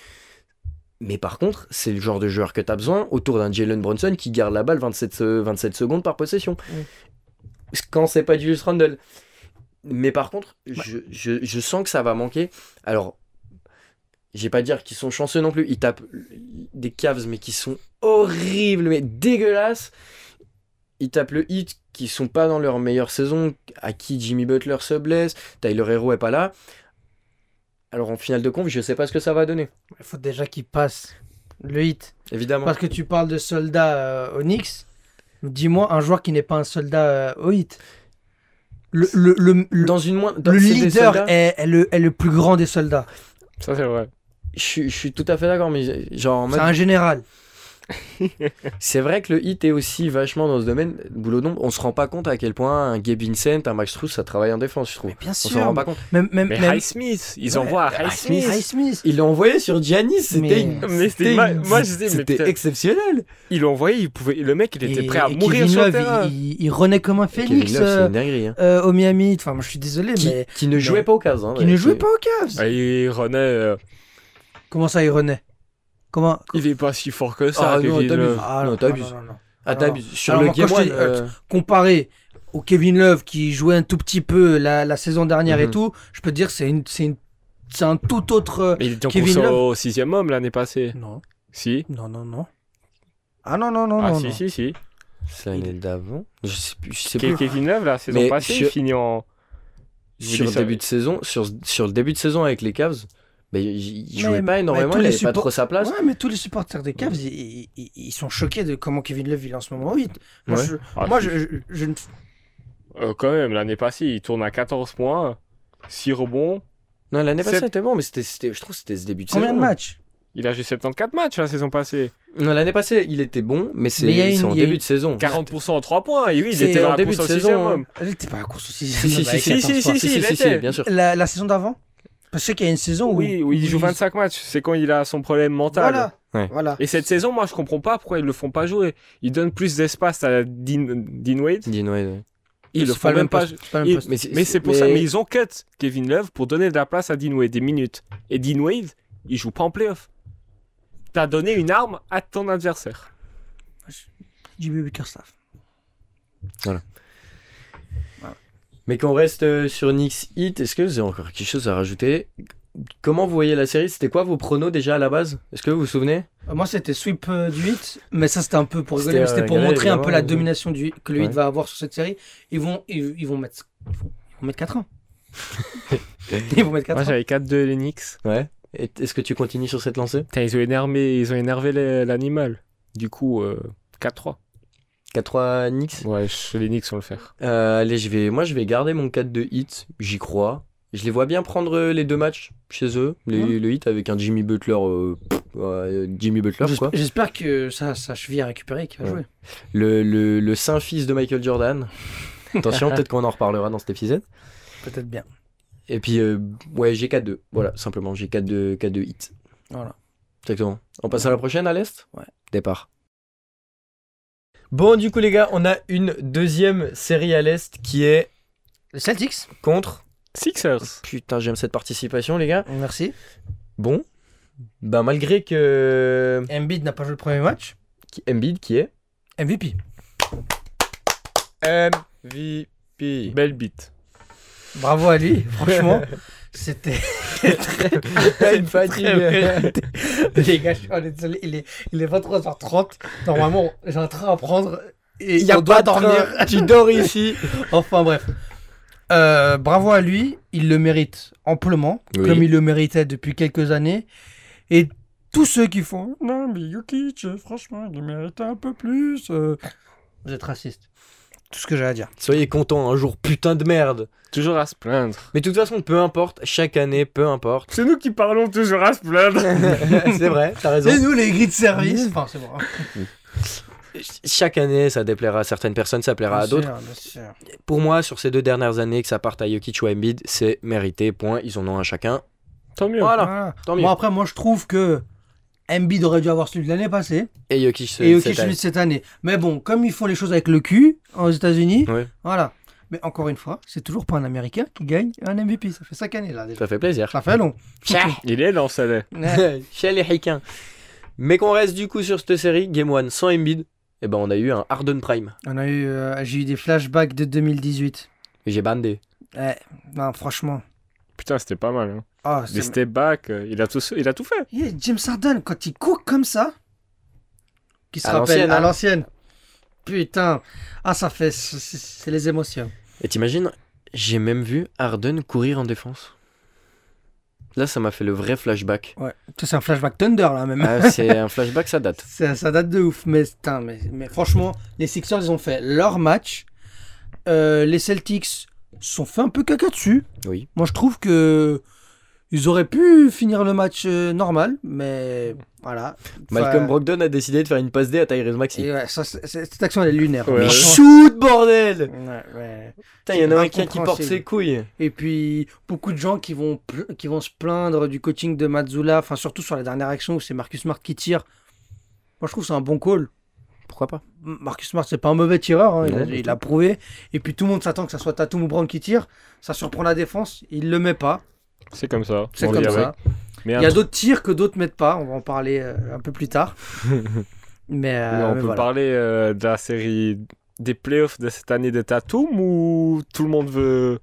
Mais par contre, c'est le genre de joueur que tu as besoin autour d'un Jalen Brunson qui garde la balle 27, se- 27 secondes par possession. Oui. quand c'est pas Julius Randle. Mais par contre, je, je, je sens que ça va manquer. Alors, j'ai pas dire qu'ils sont chanceux non plus. Ils tapent des Cavs, mais qui sont horribles, mais dégueulasses. Ils tapent le hit qui sont pas dans leur meilleure saison, à qui Jimmy Butler se blesse, Tyler Hero est pas là. Alors en finale de conf, je sais pas ce que ça va donner. Il faut déjà qu'il passe le hit. Évidemment. Parce que tu parles de soldat euh, au Knicks. Dis-moi un joueur qui n'est pas un soldat euh, au hit. Le, le, le, le- Dans une moins, dans- le leader soldats. est, est le, est le plus grand des soldats. Ça, c'est vrai. Je, suis- je suis tout à fait d'accord, mais genre en C'est un général. C'est vrai que le hit est aussi vachement dans ce domaine. Boulot d'ombre, on se rend pas compte à quel point un Gabe Vincent, un Max Truss, ça travaille en défense, je trouve. Mais bien On sûr. s'en rend pas compte. Même, même, Mais même- High Smith, ils Ouais, envoient à High High Smith. High Smith. Ils l'ont envoyé sur Giannis, c'était Mais- c'était c'était ma- moi, je disais, mais c'était exceptionnel. Ils l'ont envoyé, il pouvait... le mec, il était Et- prêt à mourir Kevin sur le Love, terrain. il, il- il renaît comme un Kevin phénix Love, c'est euh, une dinguerie. hein. euh, au Miami. Enfin, moi, je suis désolé, Qui, mais qui ne jouait mais- pas au Cavs. hein, qui ouais, ne jouait pas au Cavs. Ah, il René, euh, Comment ça, il renaît? Comment il est pas si fort que ça, Ah, non, t'abuses. Ah, Non, non, t'abuses. non, non, non. Ah, Alors, t'abuses. Sur alors, le moi, quand Game je One, dis, euh, euh, Comparé au Kevin Love qui jouait un tout petit peu la, la saison dernière et Mhm. tout, je peux te dire que c'est une, c'est une, c'est un tout autre. euh, Mais il était en Kevin course Love. au sixième homme l'année passée. Non, Si. non, non, non. Ah non, non, non, ah, non. si, non. si, si. c'est l'année d'avant. Je sais plus. Je sais Ke- plus. Kevin Love, la saison Mais passée, sur- il finit en. Je Sur le début de saison, sur, sur le début de saison avec les Cavs, bah, il, il Mais- jouait pas mais énormément, il les avait pas support- trop sa place. Ouais, mais tous les supporters des Cavs, ils, ils- ils sont choqués de comment Kevin Love il est en ce moment au 8. Moi, Ouais. je, Ah, moi si. je, je, je ne. Euh, quand même, l'année passée, il tourne à 14 points, 6 rebonds. Non, l'année passée, c'était bon, mais c'était, c'était- je trouve que c'était ce début de Combien saison. de matchs? Il a joué 74 matchs la saison passée. Non, l'année passée, il était bon, mais c'est, Mais il en il y a début une- de saison. 40% en 3 points. Et oui, il était en début de au saison. Elle était pas à la course aussi. Si, si, si, si, si, si, il bien sûr. La saison d'avant? Parce que je sais qu'il y a une saison où. Oui, il joue où 25 matchs. C'est quand il a son problème mental. Voilà. Ouais. Voilà. Et cette saison, moi, je comprends pas pourquoi ils le font pas jouer. Ils donnent plus d'espace à Dean, Dean Wade. Dean Wade, ouais. Ils le font même pas. pas ils-. Mais c'est, Mais pour ça. Mais ils ont cut Kevin Love pour donner de la place à Dean Wade, des minutes. Et Dean Wade, il joue pas en playoff. T'as donné une arme à ton adversaire. Jimmy Bickerstaff. Mais qu'on reste euh, sur Knicks Heat, est-ce que vous avez encore quelque chose à rajouter? Comment vous voyez la série? C'était quoi vos pronos déjà à la base? Est-ce que vous vous souvenez? Euh, Moi, c'était sweep euh, du 8, mais ça, c'était un peu pour rigoler. C'était, pour montrer un peu la domination du, que le 8 Ouais. va avoir sur cette série. Ils vont, ils, ils vont mettre. Ils vont, ils vont mettre 4 ans. ils vont mettre 4 Moi, ans. j'avais 4-2 les Knicks. Ouais. Est-ce que tu continues sur cette lancée? Ils ont énervé, ils ont énervé les- l'animal. Du coup, euh, 4-3. 4-3 Knicks Ouais, je- les Knicks vont le faire. Euh, allez, je vais, moi je vais garder mon 4 de hit, j'y crois. Je les vois bien prendre euh, les deux matchs chez eux, les- Ouais. le hit avec un Jimmy Butler, euh, pff, ouais, Jimmy Butler quoi. J'espère que ça, sa cheville a récupéré et qu'il va Ouais. jouer. Le, le, le saint fils de Michael Jordan. Attention, peut-être qu'on en reparlera dans cet épisode. Peut-être bien. Et puis, euh, ouais, j'ai 4-2. Voilà, simplement, j'ai 4-2 4-2 hit. Voilà. Exactement. On passe à la prochaine à l'Est? Ouais. Départ. Bon, du coup, les gars, on a une deuxième série à l'Est qui est Les Celtics. contre. Sixers. Putain, j'aime cette participation, les gars. Merci. Bon. Ben, malgré que. Embiid n'a pas joué le premier match. qui- Embiid qui est. MVP. MVP. Belle bite. Bravo à lui. Franchement, c'était. Une fatigue. Les gars, je suis- on est désolé, il est, il est 23h30. Normalement, j'ai un train à prendre et Il y a on doit dormir. train. Tu dors ici. Enfin bref. Euh, bravo à lui, il le mérite amplement, Oui. comme il le méritait depuis quelques années. Et tous ceux qui font Non, mais Jokic, franchement, il méritait un peu plus. euh, Vous êtes raciste. Tout ce que j'ai à dire. Soyez contents, un jour putain de merde. Toujours à se plaindre. Mais de toute façon, peu importe, chaque année, peu importe. C'est nous qui parlons toujours à se plaindre. c'est vrai, t'as raison. Et nous, les grilles de service. Enfin, c'est bon. Chaque année, ça déplaira à certaines personnes, ça plaira à d'autres. Pour moi, sur ces deux dernières années, que ça parte à Jokic ou à Embiid, c'est mérité, point. Ils en ont un chacun. Tant mieux. Voilà, Voilà. tant mieux. Bon, après, moi, je trouve que Embiid aurait dû avoir celui de l'année passée Et Jokic, ce- et Jokic cette celui année. de cette année. Mais bon, comme ils font les choses avec le cul aux États-Unis, voilà. Mais encore une fois, c'est toujours pas un Américain qui gagne un MVP. Ça fait 5 années là déjà. Ça fait plaisir. Ça fait long. Il est dans ça. Ouais. Chez les Ricains. Mais qu'on reste du coup sur cette série, Game 1 sans Embiid. et ben on a eu un Harden Prime. On a eu, euh, j'ai eu des flashbacks de 2018. Et J'ai bandé. Ouais, non, franchement. Putain, c'était pas mal. Hein. Ah, Les step back, euh, il a tout, il a tout fait. Yeah, James Harden, quand il court comme ça, qui se À rappelle l'ancienne, à hein. l'ancienne. Putain, ah ça fait, c'est- les émotions. Et t'imagines, j'ai même vu Harden courir en défense. Là, ça m'a fait le vrai flashback. Ouais, c'est un flashback Thunder là même. Ah, c'est un flashback, ça date. Ça, ça date de ouf, mais, putain, mais, mais franchement, les Sixers ils ont fait leur match. Euh, les Celtics sont fait un peu caca dessus. Oui. Moi je trouve que ils auraient pu finir le match euh, normal, mais voilà. Malcolm Enfin, Brogdon a décidé de faire une passe D à Tyrese Maxi. et ouais, ça, c'est- c'est- cette action elle est lunaire. Ouais. Mais shoot, bordel Ouais, ouais. Putain, il y en a un qui, qui porte ses couilles. Et puis, beaucoup de gens qui vont, pl- qui vont se plaindre du coaching de Mazzula, enfin, surtout sur la dernière action où c'est Marcus Smart qui tire. Moi, je trouve que c'est un bon call. Pourquoi pas? Marcus Smart, c'est pas un mauvais tireur, hein, il, Non, a, du il tout. a prouvé. Et puis, tout le monde s'attend que ça soit Tatum ou Brown qui tire. Ça surprend la défense, il le met pas. C'est comme ça. C'est on comme vit ça. avec. Mais Il y a d'autres tirs que d'autres mettent pas, on va en parler euh, un peu plus tard. mais, euh, mais on mais peut voilà. parler euh, de la série des playoffs de cette année de Tatum ou tout le monde veut.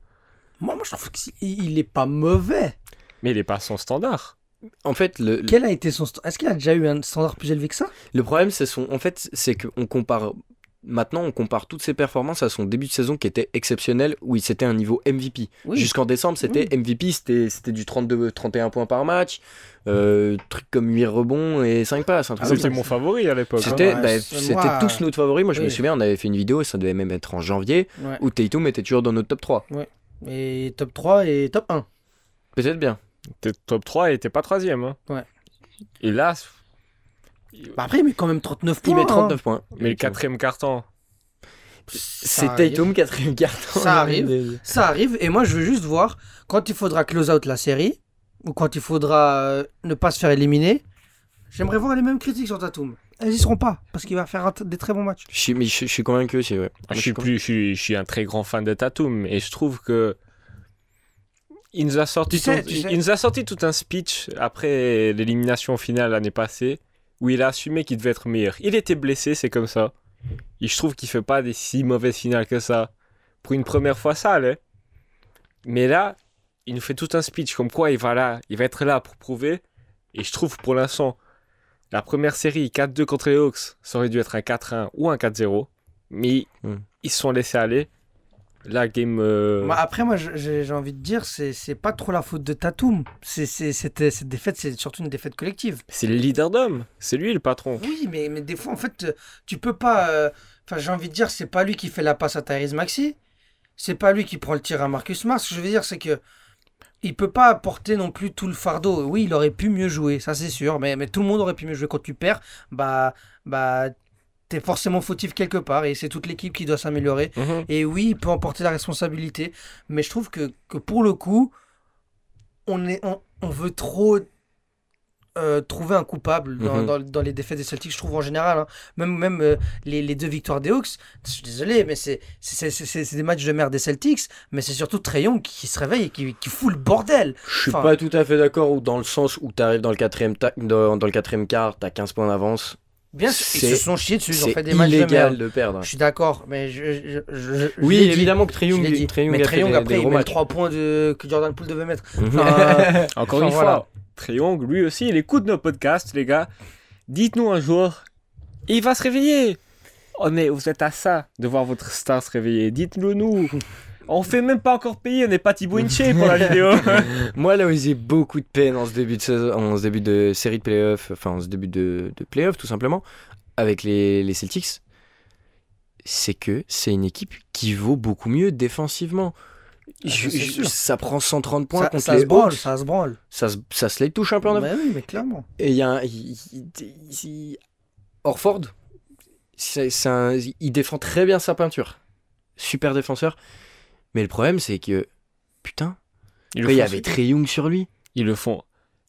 Moi, moi, je trouve qu'il il est pas mauvais. Mais il est pas son standard. En fait, le, Quel a été son. Est-ce qu'il a déjà eu un standard plus élevé que ça? Le problème, c'est son. En fait, c'est qu'on compare. Maintenant, on compare toutes ses performances à son début de saison qui était exceptionnel, où il c'était un niveau MVP. Oui. Jusqu'en décembre, c'était MVP, c'était c'était du 32-31 points par match, euh, truc comme 8 rebonds et 5 passes. Ah C'était mon favori à l'époque. hein. C'était Ouais, bah, tous nos favoris. Moi, je me oui. souviens, on avait fait une vidéo et ça devait même être en janvier Ouais. où Tatum était toujours dans notre top 3. Et top 3 et top 1. Peut-être bien. T'es top 3 et t'es pas troisième. Hein. Ouais. Et là, Bah après, il met quand même 39 Il points. met hein. 39 points. mais le quatrième carton. C'est. Tatum, quatrième carton. Ça arrive. Ça arrive, et moi je veux juste voir quand il faudra close out la série, ou quand il faudra euh, ne pas se faire éliminer. J'aimerais voir les mêmes critiques sur Tatum. Elles y seront pas, parce qu'il va faire des très bons matchs. Je suis, mais je, je suis convaincu aussi, ouais. Ah, je, suis plus, je, suis, je suis un très grand fan de Tatum et je trouve que il nous a sorti, Tu sais, tout, tu il- sais- il nous a sorti tout un speech après l'élimination finale l'année passée où il a assumé qu'il devait être meilleur. Il était blessé, c'est comme ça. Et je trouve qu'il fait pas des si mauvaises finales que ça. Pour une première fois, ça allait. Mais là, il nous fait tout un speech comme quoi il va là, il va être là pour prouver. Et je trouve pour l'instant, la première série 4-2 contre les Hawks, ça aurait dû être un 4-1 ou un 4-0. Mais Hmm. ils se sont laissés aller. La game. euh, Moi, après, moi j'ai envie de dire, c'est pas trop la faute de Tatum. C'est Cette défaite, c'est surtout une défaite collective. C'est le leader d'homme. C'est lui le patron. Oui, mais, mais des fois, en fait, tu peux pas. euh, Enfin, j'ai envie de dire, c'est pas lui qui fait la passe à Tyrese Maxi. C'est pas lui qui prend le tir à Marcus que je veux dire, c'est que. Il peut pas porter non plus tout le fardeau. Oui, il aurait pu mieux jouer, ça c'est sûr. Mais, mais tout le monde aurait pu mieux jouer. Quand tu perds, bah. bah T'es forcément fautif quelque part et c'est toute l'équipe qui doit s'améliorer. Mhm. Et oui, il peut en porter la responsabilité, mais je trouve que, que pour le coup, on, est, on, on veut trop euh, trouver un coupable dans, Mhm. dans- dans les défaites des Celtics, je trouve en général. hein. Même, même euh, les, les deux victoires des Hawks, je suis désolé, mais c'est des matchs de merde des Celtics, mais c'est surtout Trae Young qui se réveille et qui, qui fout le bordel. Je suis Enfin- pas tout à fait d'accord ou dans le sens où tu arrives dans le quatrième ta- dans, dans le quatrième quart, t'as 15 points d'avance. Bien sûr, ils se sont chiés dessus, ils ont fait des matchs de merde. de perdre. Je suis d'accord, mais je, je- je- Oui, dit. évidemment que dit. Trae Young mais a fait des- après, des il met les matchs. 3 points de... que Jordan Poole devait mettre. Mhm. Enfin, Encore Enfin, une voilà. fois, Triangle, lui aussi, il écoute nos podcasts, les gars. Dites-nous un jour, il va se réveiller. On est, vous êtes à ça de voir votre star se réveiller. Dites-le nous. On fait même pas encore payer, on n'est pas Thibaut Inche pour la vidéo. Moi, là où j'ai beaucoup de peine en ce début de, saison, en ce début de série de playoffs, enfin en ce début de, de playoffs tout simplement, avec les, les Celtics, c'est que c'est une équipe qui vaut beaucoup mieux défensivement. Ah, Je- ça, je- prend 130 points ça, contre ça les se branle, Hawks. ça se branle. Ça, se- ça se les touche un peu en Mais oui, mais clairement. Et il y a un. Orford, un- il défend très bien sa peinture. Super défenseur. Mais le problème, c'est que. Putain, il y avait Trey Young sur lui. Ils le font.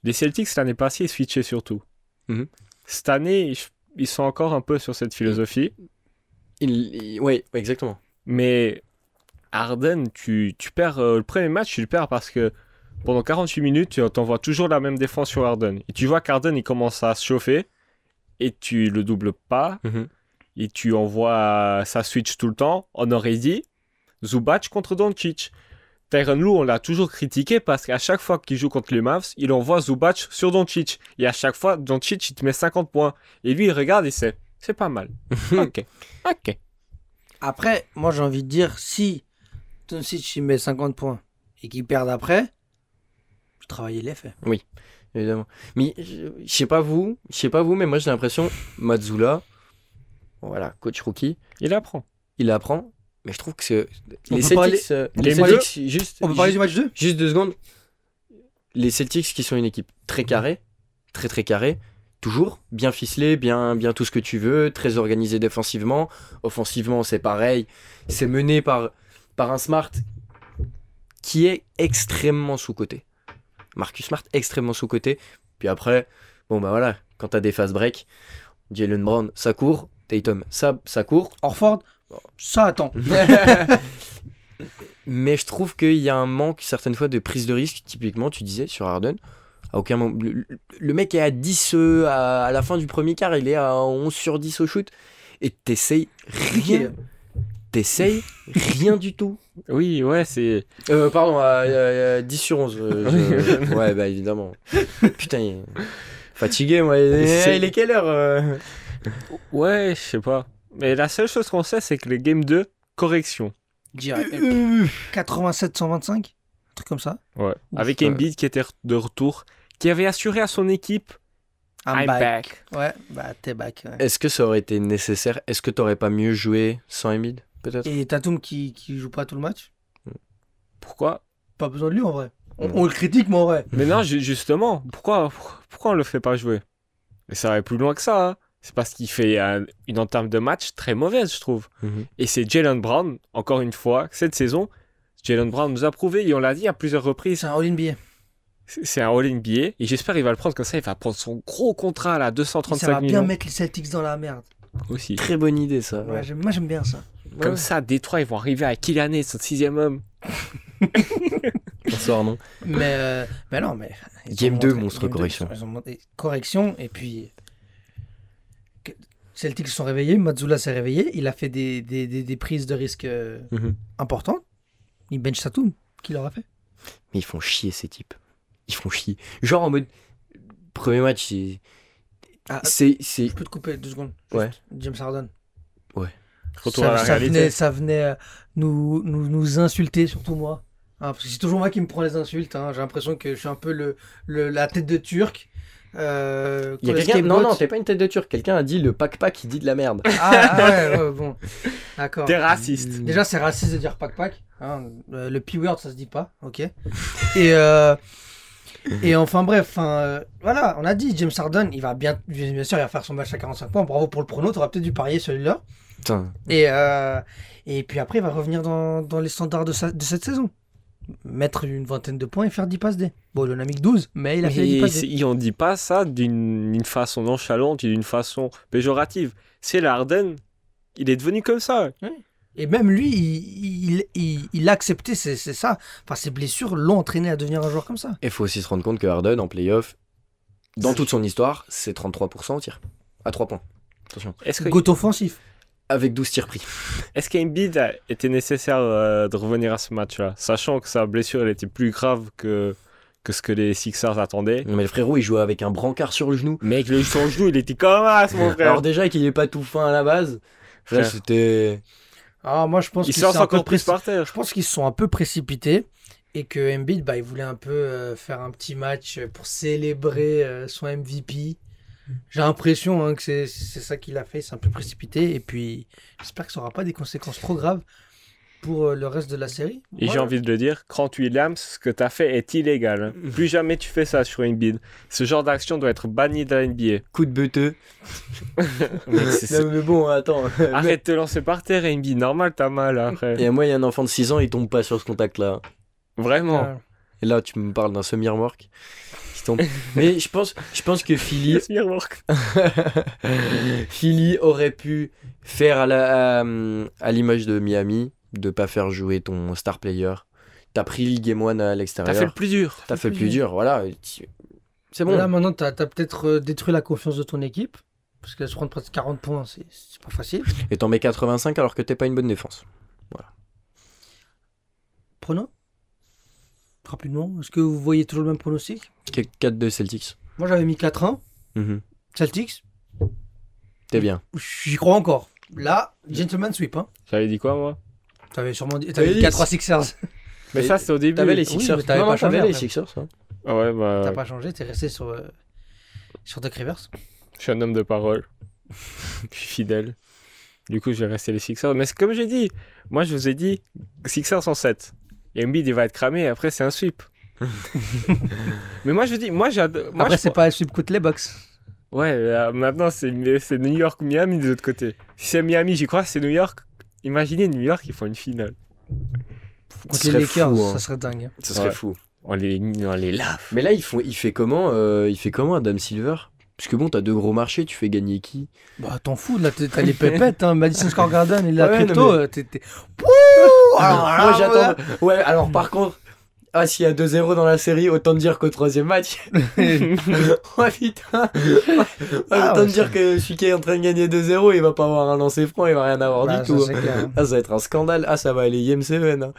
Les Celtics, l'année passée, ils switchaient surtout. Mhm. Cette année, ils- sont encore un peu sur cette philosophie. Il, il- ouais, exactement. Mais Harden, tu, tu perds euh, le premier match, tu le perds parce que pendant 48 minutes, tu t'envoies toujours la même défense sur Harden. Et tu vois qu'Harden, il commence à se chauffer et tu le doubles pas. Mhm. et tu envoies ça switch tout le temps, on aurait dit Zubac contre Doncic. Tyron Lue, on l'a toujours critiqué parce qu'à chaque fois qu'il joue contre les Mavs, il envoie Zubac sur Doncic. Et à chaque fois, Doncic, il te met 50 points. Et lui, il regarde et c'est, c'est pas mal. ok, ok. Après, moi j'ai envie de dire, si Doncic il met 50 points et qu'il perd après, le travail il est fait. Évidemment. Mais je je sais pas vous, je sais pas vous, mais moi j'ai l'impression, Mazzula, voilà, coach rookie, Il apprend. il apprend, mais je trouve que c'est. On Les Celtics, parler- euh, les juste, On peut parler du juste, match 2 juste deux secondes. Les Celtics qui sont une équipe très carrée, très très carrée, toujours bien ficelée, bien, bien tout ce que tu veux, très organisée défensivement. Offensivement, c'est pareil. C'est mené par, par un Smart qui est extrêmement sous-côté. Marcus Smart, extrêmement sous-côté. Puis après, bon bah voilà, quand t'as des fast break, Jalen Brown, ça court. Tatum, ça, ça court. Orford, ça attend. Mais je trouve qu'il y a un manque certaines fois de prise de risque. Typiquement, tu disais sur Harden. À aucun moment. Le, le mec est à 10 euh, à, à la fin du premier quart, il est à 11 sur 10 au shoot. Et t'essayes rien. T'essayes rien du tout. Oui, ouais, c'est. Euh, pardon, à, à- à 10 sur 11. euh, je- Ouais, bah évidemment. Putain, il est fatigué, moi. Il est, il est quelle heure euh? Ouais, je sais pas. Mais la seule chose qu'on sait, c'est que les Game 2, correction. Direct. 87-125 Un truc comme ça. Ouais. Ouf, Avec ouais. Embiid qui était de retour, qui avait assuré à son équipe I'm, I'm back. back. Ouais, bah t'es back. ouais. Est-ce que ça aurait été nécessaire? Est-ce que t'aurais pas mieux joué sans Embiid Peut-être? Et Tatum qui, qui joue pas tout le match? Pourquoi? Pas besoin de lui en vrai. On, le critique, mais en vrai. Mais non, ju- justement, pourquoi, pourquoi on le fait pas jouer? Et ça va plus loin que ça. hein. C'est parce qu'il fait un- une entame de match très mauvaise, je trouve. Mhm. Et c'est Jalen Brown, encore une fois, cette saison, Jalen Brown nous a prouvé, et on l'a dit à plusieurs reprises, C'est un All-NBA. c'est c'est un All-NBA, et j'espère qu'il va le prendre comme ça, il va prendre son gros contrat là, Ça 235 va bien millions mettre les Celtics dans la merde. aussi. Très bonne idée, ça. Ouais, ouais. j'aime- moi j'aime bien ça. Comme Ouais. ça, Détroit, ils vont arriver à Kylian, son sixième homme. Bonsoir, non Mais, euh, mais non, mais. Game ont 2, montré- monstre Game 2, correction. Ils ont correction, et puis. Celtics se sont réveillés, Mazzula s'est réveillé, il a fait des, des, des, des prises de risque euh, Mhm. importantes. Il bench Tatum, qui l'aura fait. Mais ils font chier, ces types. Ils font chier. Genre en mode. Premier match, c'est. Ah, C'est. c'est- je peux te couper deux secondes. Ouais. James Harden. Retour ça, à la ça réalité. venait, ça venait euh, nous, nous, nous insulter, surtout moi. Hein, parce que c'est toujours moi qui me prends les insultes. hein. J'ai l'impression que je suis un peu le, le- la tête de Turc. Euh, Il y a quand le quelqu'un. Non, non, t'es pas une tête de turc. Quelqu'un a dit le pack-pack, il dit de la merde. Ah, ah ouais, ouais, bon. D'accord. T'es raciste. Déjà, c'est raciste de dire pack-pack. hein. Euh, le P-word, ça se dit pas. Ok. Et, euh, et enfin, bref. enfin, euh, voilà, on a dit, James Harden, il va bien, bien sûr, il va faire son match à 45 points. Bravo pour le prono. T'aurais peut-être dû parier celui-là. Putain. Et, euh, et puis après, il va revenir dans, dans les standards de, sa- de cette saison. Mettre une vingtaine de points et faire 10 passes D. Bon, il en a mis que 12, mais il a fait 10 Mais passes D. ils on dit pas ça d'une façon nonchalante et d'une façon péjorative. C'est l'Arden, il est devenu comme ça. Et même lui, il, il, il, il a accepté, c'est ça. Enfin, ses blessures l'ont entraîné à devenir un joueur comme ça. Il faut aussi se rendre compte que Harden, en playoff, dans toute son histoire, c'est 33% au tir. À 3 points. Attention. Est-ce que offensif. Avec 12 tirs pris. est-ce qu'Embiid était nécessaire euh, de revenir à ce match-là, sachant que sa blessure elle était plus grave que que ce que les Sixers attendaient. Mais le frérot, il jouait avec un brancard sur le genou. Mec, le son genou, il était comme as, mon frère. Alors déjà qu'il est pas tout fin à la base. Là, c'était. Ah, moi, je pense il qu'ils sont un peu par terre. Je pense qu'ils se sont un peu précipités et que Embiid, bah, il voulait un peu euh, faire un petit match pour célébrer euh, son MVP. J'ai l'impression hein, que c'est c'est ça qu'il a fait, c'est un peu précipité. Et puis, j'espère que ça n'aura pas des conséquences trop graves pour euh, le reste de la série. Et j'ai envie de le dire, Grant Williams, ce que t'as fait est illégal. hein. Plus jamais tu fais ça sur Embiid. Ce genre d'action doit être banni de la NBA. Coup de beuteux. Non, mais bon, attends. Arrête de te lancer par terre, Embiid. Normal, t'as mal après. Et moi, il y a un enfant de 6 ans, il tombe pas sur ce contact-là. Vraiment. Euh, Et là, tu me parles d'un semi-remorque. Tombe. Mais je pense, je pense que Philly, Philly aurait pu faire à la- à, à l'image de Miami, de pas faire jouer ton star player. T'as pris le game one à T'as l'extérieur. fait le plus dur. T'as fait le plus dur, voilà. C'est bon. Là, maintenant, tu as, peut-être euh, détruit la confiance de ton équipe. Parce que se prendre presque 40 points, c'est c'est pas facile. Et t'en mets 85 alors que t'es pas une bonne défense. Prono Rapidement, est-ce que vous voyez toujours le même pronostic? 4-2 Celtics. Moi j'avais mis 4-1. Mhm. Celtics, T'es bien. j'y crois encore. Là, gentleman sweep. Hein. J'avais dit quoi, moi? T'avais sûrement dit. Dit dit 4-3 Sixers. Mais ça, c'était au début. T'avais les Oui, Sixers. mais t'avais pas changé les. Sixers. hein. Ah ouais, bah. T'as pas changé, t'es resté sur, euh, sur Doc Rivers. Je suis un homme de parole. je suis fidèle. Du coup, je vais rester les Sixers. Mais c'est comme j'ai dit, moi je vous ai dit, Sixers en 7. Embiid, il va être cramé et après, c'est un sweep. Mais moi, je dis, moi, j'adore. Après, c'est pas le sweep côté les Bucks. Ouais, là, maintenant, c'est c'est New York, Miami de l'autre côté. Si c'est Miami, j'y crois, c'est New York. Imaginez New York, ils font une finale. Contre les serait Lakers, fou, hein. ça serait dingue. Ce serait Ouais. fou. On les, on les lave. Mais là, il, faut, il fait comment euh, Il fait comment Adam Silver? Parce que bon, t'as deux gros marchés, tu fais gagner qui? Bah, t'en fous, là, t'as les pépettes, hein. Madison Square Garden et la ouais, crypto, mais- t'es. Alors j'attends. Ouais, alors par contre, ah, s'il y a 2-0 dans la série, autant te dire qu'au troisième match. oh putain Ah, Autant ouais, te dire que celui qui est en train de gagner 2-0, il va pas avoir un lancer franc, il va rien avoir Bah, du ça, tout. Ah, ça va être un scandale. Ah, ça va aller Game 7. Hein.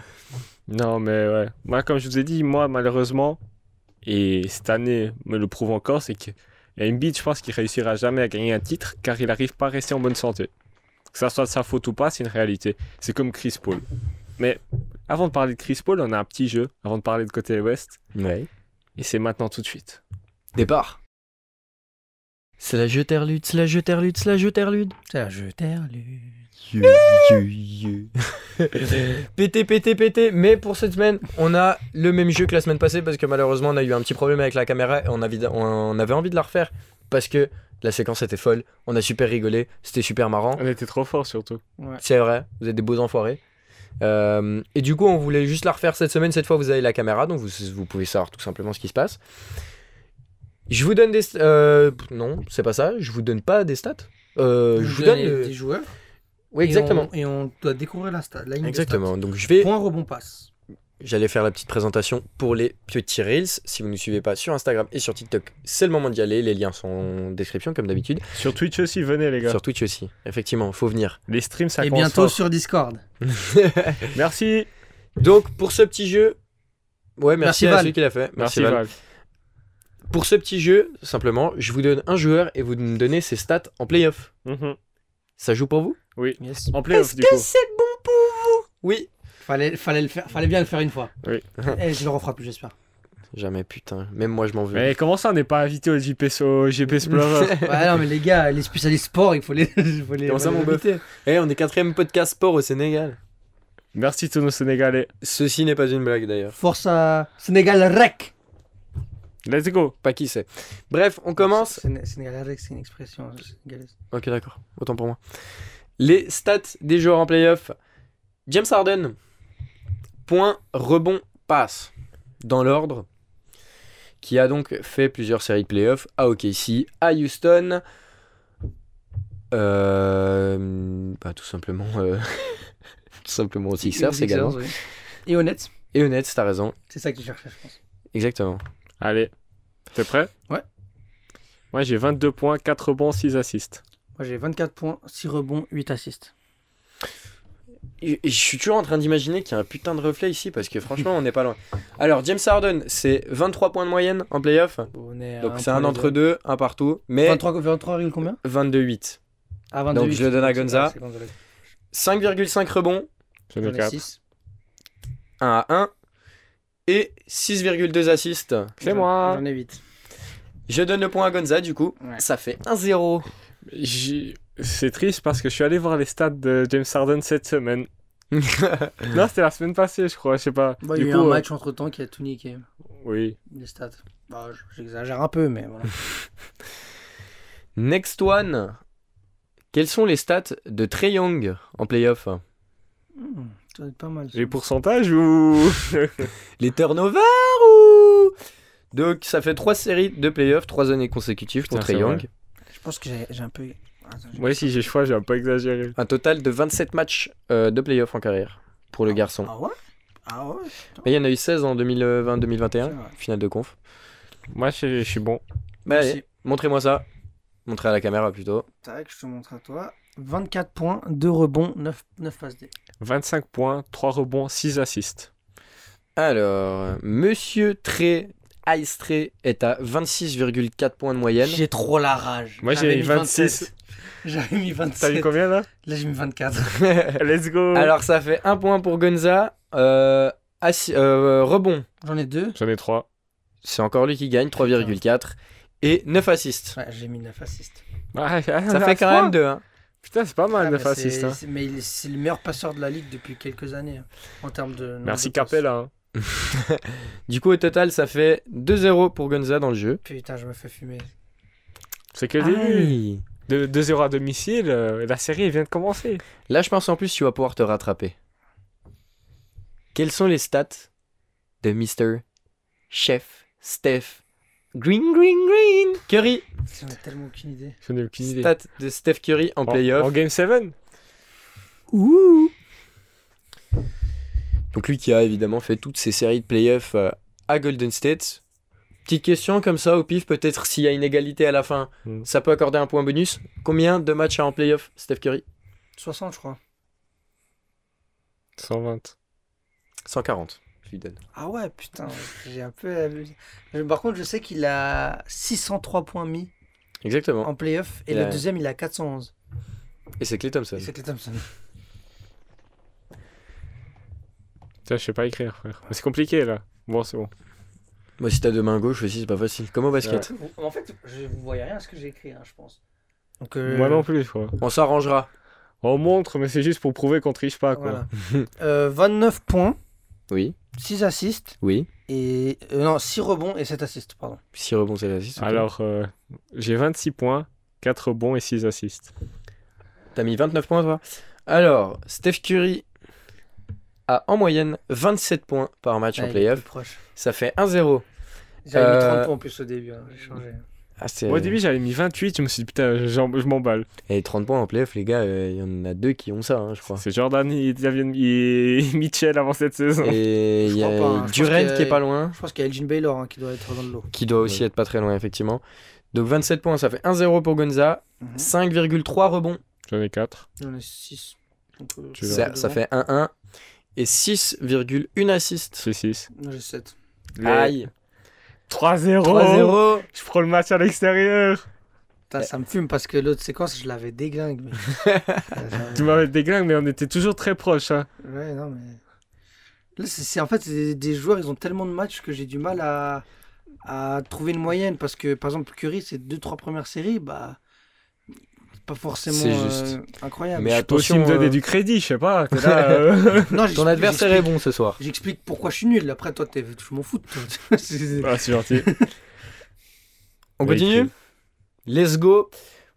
Non, mais ouais. Moi, comme je vous ai dit, moi, malheureusement, et cette année me le prouve encore, c'est que Embiid, je pense qu'il réussira jamais à gagner un titre car il n'arrive pas à rester en bonne santé. Que ça soit de sa faute ou pas, c'est une réalité. C'est comme Chris Paul. Mais avant de parler de Chris Paul, on a un petit jeu, avant de parler de côté Ouest, Ouais. et c'est maintenant tout de suite. Départ. C'est la jeterlude, c'est la jeterlude, c'est la jeterlude. C'est un jeu terlude. pété, pété, pété. Mais pour cette semaine, on a le même jeu que la semaine passée parce que malheureusement, on a eu un petit problème avec la caméra et on avait, on avait envie de la refaire parce que la séquence était folle. On a super rigolé, c'était super marrant. On était trop fort surtout. C'est vrai, vous êtes des beaux enfoirés. Euh, et du coup, on voulait juste la refaire cette semaine. Cette fois, vous avez la caméra, donc vous, vous pouvez savoir tout simplement ce qui se passe. Je vous donne des. euh, non, c'est pas ça. Je vous donne pas des stats. Euh, je vous donne. les- le- des joueurs. Oui, exactement. Et on, et on doit découvrir la stat. la ligne Exactement. Donc je stats. vais. Point rebond passe. J'allais faire la petite présentation pour les petits reels. Si vous ne nous suivez pas sur Instagram et sur TikTok, c'est le moment d'y aller. Les liens sont en description comme d'habitude. Sur Twitch aussi, venez les gars. Sur Twitch aussi. Effectivement, faut venir. Les streams, ça et commence bientôt fort. sur Discord. Merci. Donc pour ce petit jeu. Ouais, merci, Merci, à Val. celui qui l'a fait. Merci, Val. Val. Pour ce petit jeu, simplement, je vous donne un joueur et vous me donnez ses stats en playoff. Mhm. Ça joue pour vous? Oui. Yes. En playoff, du coup. c'est bon pour vous? Oui. Fallait, fallait, le faire, fallait bien le faire une fois. Oui. Et je le referai plus, j'espère. Jamais, putain. Même moi, je m'en veux. Mais comment ça, on n'est pas invité au JP, au Explorer Ouais, non, mais les gars, les spécialistes sport, il faut les. il faut les Comment ça, mon bœuf? Eh, on est quatrième podcast sport au Sénégal. Merci tous nos Sénégalais. Ceci n'est pas une blague d'ailleurs. Force à Sénégal Rec. Let's go. Pas qui c'est. Bref, on commence. C'est une expression sénégalaise. Ok, d'accord. Autant pour moi. Les stats des joueurs en playoff. James Harden. Point, rebond, passe. Dans l'ordre. Qui a donc fait plusieurs séries de playoffs à OKC, à Houston. Euh, bah, tout simplement. euh, tout simplement aux Sixers Aux également. oui. Et honnête, Et honnête, t'as raison. c'est ça que tu cherchais, je pense. Exactement. Allez. T'es prêt? Ouais. Moi, j'ai 22 points, 4 rebonds, 6 assists. Moi, j'ai 24 points, 6 rebonds, 8 assists. Et- et je suis toujours en train d'imaginer qu'il y a un putain de reflet ici parce que franchement, on n'est pas loin. Alors, James Harden, c'est 23 points de moyenne en playoff. On est à Donc, c'est un entre deux, un partout. Mais 23, 23 règles combien? 22-8. Ah, 22. Donc, je le donne à Gonza. c'est Gonzalez. 5,5 rebonds, J'en ai J'en ai 4. 6. 1 à 1. Et 6,2 assists. C'est moi. J'en ai 8. Je donne le point à Gonza, du coup. Ouais. Ça fait 1-0. J'ai- C'est triste parce que je suis allé voir les stats de James Harden cette semaine. Non, c'était la semaine passée, je crois, je sais pas. Bah, il y du a eu un euh, match entre temps qui a tout niqué. Oui. Les stats. Bah, j- j'exagère un peu, mais voilà. Next one. Quels sont les stats de Trey Young en playoff? Hmm, ça va être pas mal. ça. Les pourcentages ou. Les turnovers ou Donc ça fait trois séries de playoffs, trois années consécutives pour Trey Young. Je pense que j'ai un peu. Moi, si j'ai choix, j'ai un peu exagéré. Un total de 27 matchs euh, de playoffs en carrière pour le garçon. Ah ouais? Ah ouais Mais il y en a eu 16 en 2020-2021, C'est vrai. finale de conf. Moi, je, je suis bon. Bah allez, montrez-moi ça. Montrer à la caméra plutôt. Tac, je te montre à toi. 24 points, 2 rebonds, 9, 9 passes D. 25 points, 3 rebonds, 6 assists. Alors, Monsieur Trey, Ice Trey, est à 26,4 points de moyenne. J'ai trop la rage. Moi, j'ai mis 26. J'avais mis T'as 27. mis combien là? Là, j'ai mis 24. Let's go Alors, ça fait un point pour Gonza. Euh, assi- euh, rebond, J'en ai 2. J'en ai 3. c'est encore lui qui gagne, 3,4. Et 9 assists. Ouais, j'ai mis 9 assists. Ah, Ça fait quand même 2. Hein. Putain, c'est pas mal, Ah, 9 mais assists. c'est- hein. c'est- Mais le meilleur passeur de la ligue depuis quelques années. hein, en termes de. Merci de. Capella. hein. Du coup, au total, ça fait 2-0 pour Gonza dans le jeu. Putain, je me fais fumer. C'est que le début. De 2-0 à domicile, euh, la série vient de commencer. Là, je pense en plus tu vas pouvoir te rattraper. Quelles sont les stats de Mr. Chef Steph Green Green Green Curry J'en ai tellement aucune idée. Je n'ai aucune idée. Stats de Steph Curry en En, playoff. en Game 7 Ouh Donc lui qui a évidemment fait toutes ces séries de playoffs euh, à Golden State. Petite question comme ça au pif, peut-être s'il y a une égalité à la fin, Hmm. ça peut accorder un point bonus. Combien de matchs a en playoff Steph Curry? 60, je crois. 120. 140, je lui donne. Ah ouais, putain, j'ai un peu Par contre, je sais qu'il a 603 points mis Exactement. en playoff et le deuxième, il a 411. Et c'est Clay Thompson. C'est Clay Thompson. Tiens, je sais pas écrire, frère. Mais c'est compliqué là. Bon, c'est bon. Moi si t'as deux mains gauches aussi, c'est pas facile. Comme au basket. En fait, je vous voyez rien à ce que j'ai écrit, hein, je pense. Donc, euh, Moi non plus, je crois. On s'arrangera. On montre, mais c'est juste pour prouver qu'on triche pas, quoi. Voilà. Euh, 29 points, Oui, 6 assists oui. et. euh, non, 6 rebonds et 7 assists, pardon. 6 rebonds, c'est l'assist. ok. Alors, euh, j'ai 26 points, 4 rebonds et 6 assists. T'as mis 29 points, toi? Alors, Steph Curry a en moyenne 27 points par match en il est playoff. proche. Ça fait 1-0. J'avais mis Euh, 30 points en plus au début, hein, j'ai changé. Ah. Moi, au début, j'avais mis 28, je me suis dit, putain, je m'emballe. Et 30 points en playoff, les gars, euh, il y en a deux qui ont ça, hein, je crois. C'est Jordan et Mitchell avant cette saison. Et il y a hein. Durant qui est pas loin, Je pense qu'il y a Elgin Baylor hein, qui doit être dans le lot. qui doit aussi Ouais. être pas très loin, effectivement. Donc 27 points, ça fait 1-0 pour Gonza. Mhm. 5,3 rebonds, J'en ai 4. J'en ai 6. Donc, euh, Tu c'est verras. ça, fait 1-1. Et 6,1 assists. C'est 6. Moi, j'ai 7. Aïe 3-0 3-0 Je prends le match à l'extérieur Putain, ça me fume parce que l'autre séquence, je l'avais déglingue. mais- Tu m'avais déglingue, mais on était toujours très proches. Hein. ouais, non, mais. Là, c'est en fait, c'est des, des joueurs, ils ont tellement de matchs que j'ai du mal à, à trouver une moyenne. Parce que, par exemple, Curry, ces 2-3 premières séries, bah. Pas forcément C'est juste. euh, incroyable. Mais attention, me donner euh, du crédit, je sais pas. là, euh. Non, Ton adversaire est bon ce soir. J'explique pourquoi je suis nul. Après, toi, je m'en fous. de toi. C'est- ah, c'est gentil. On Ouais, continue. Let's go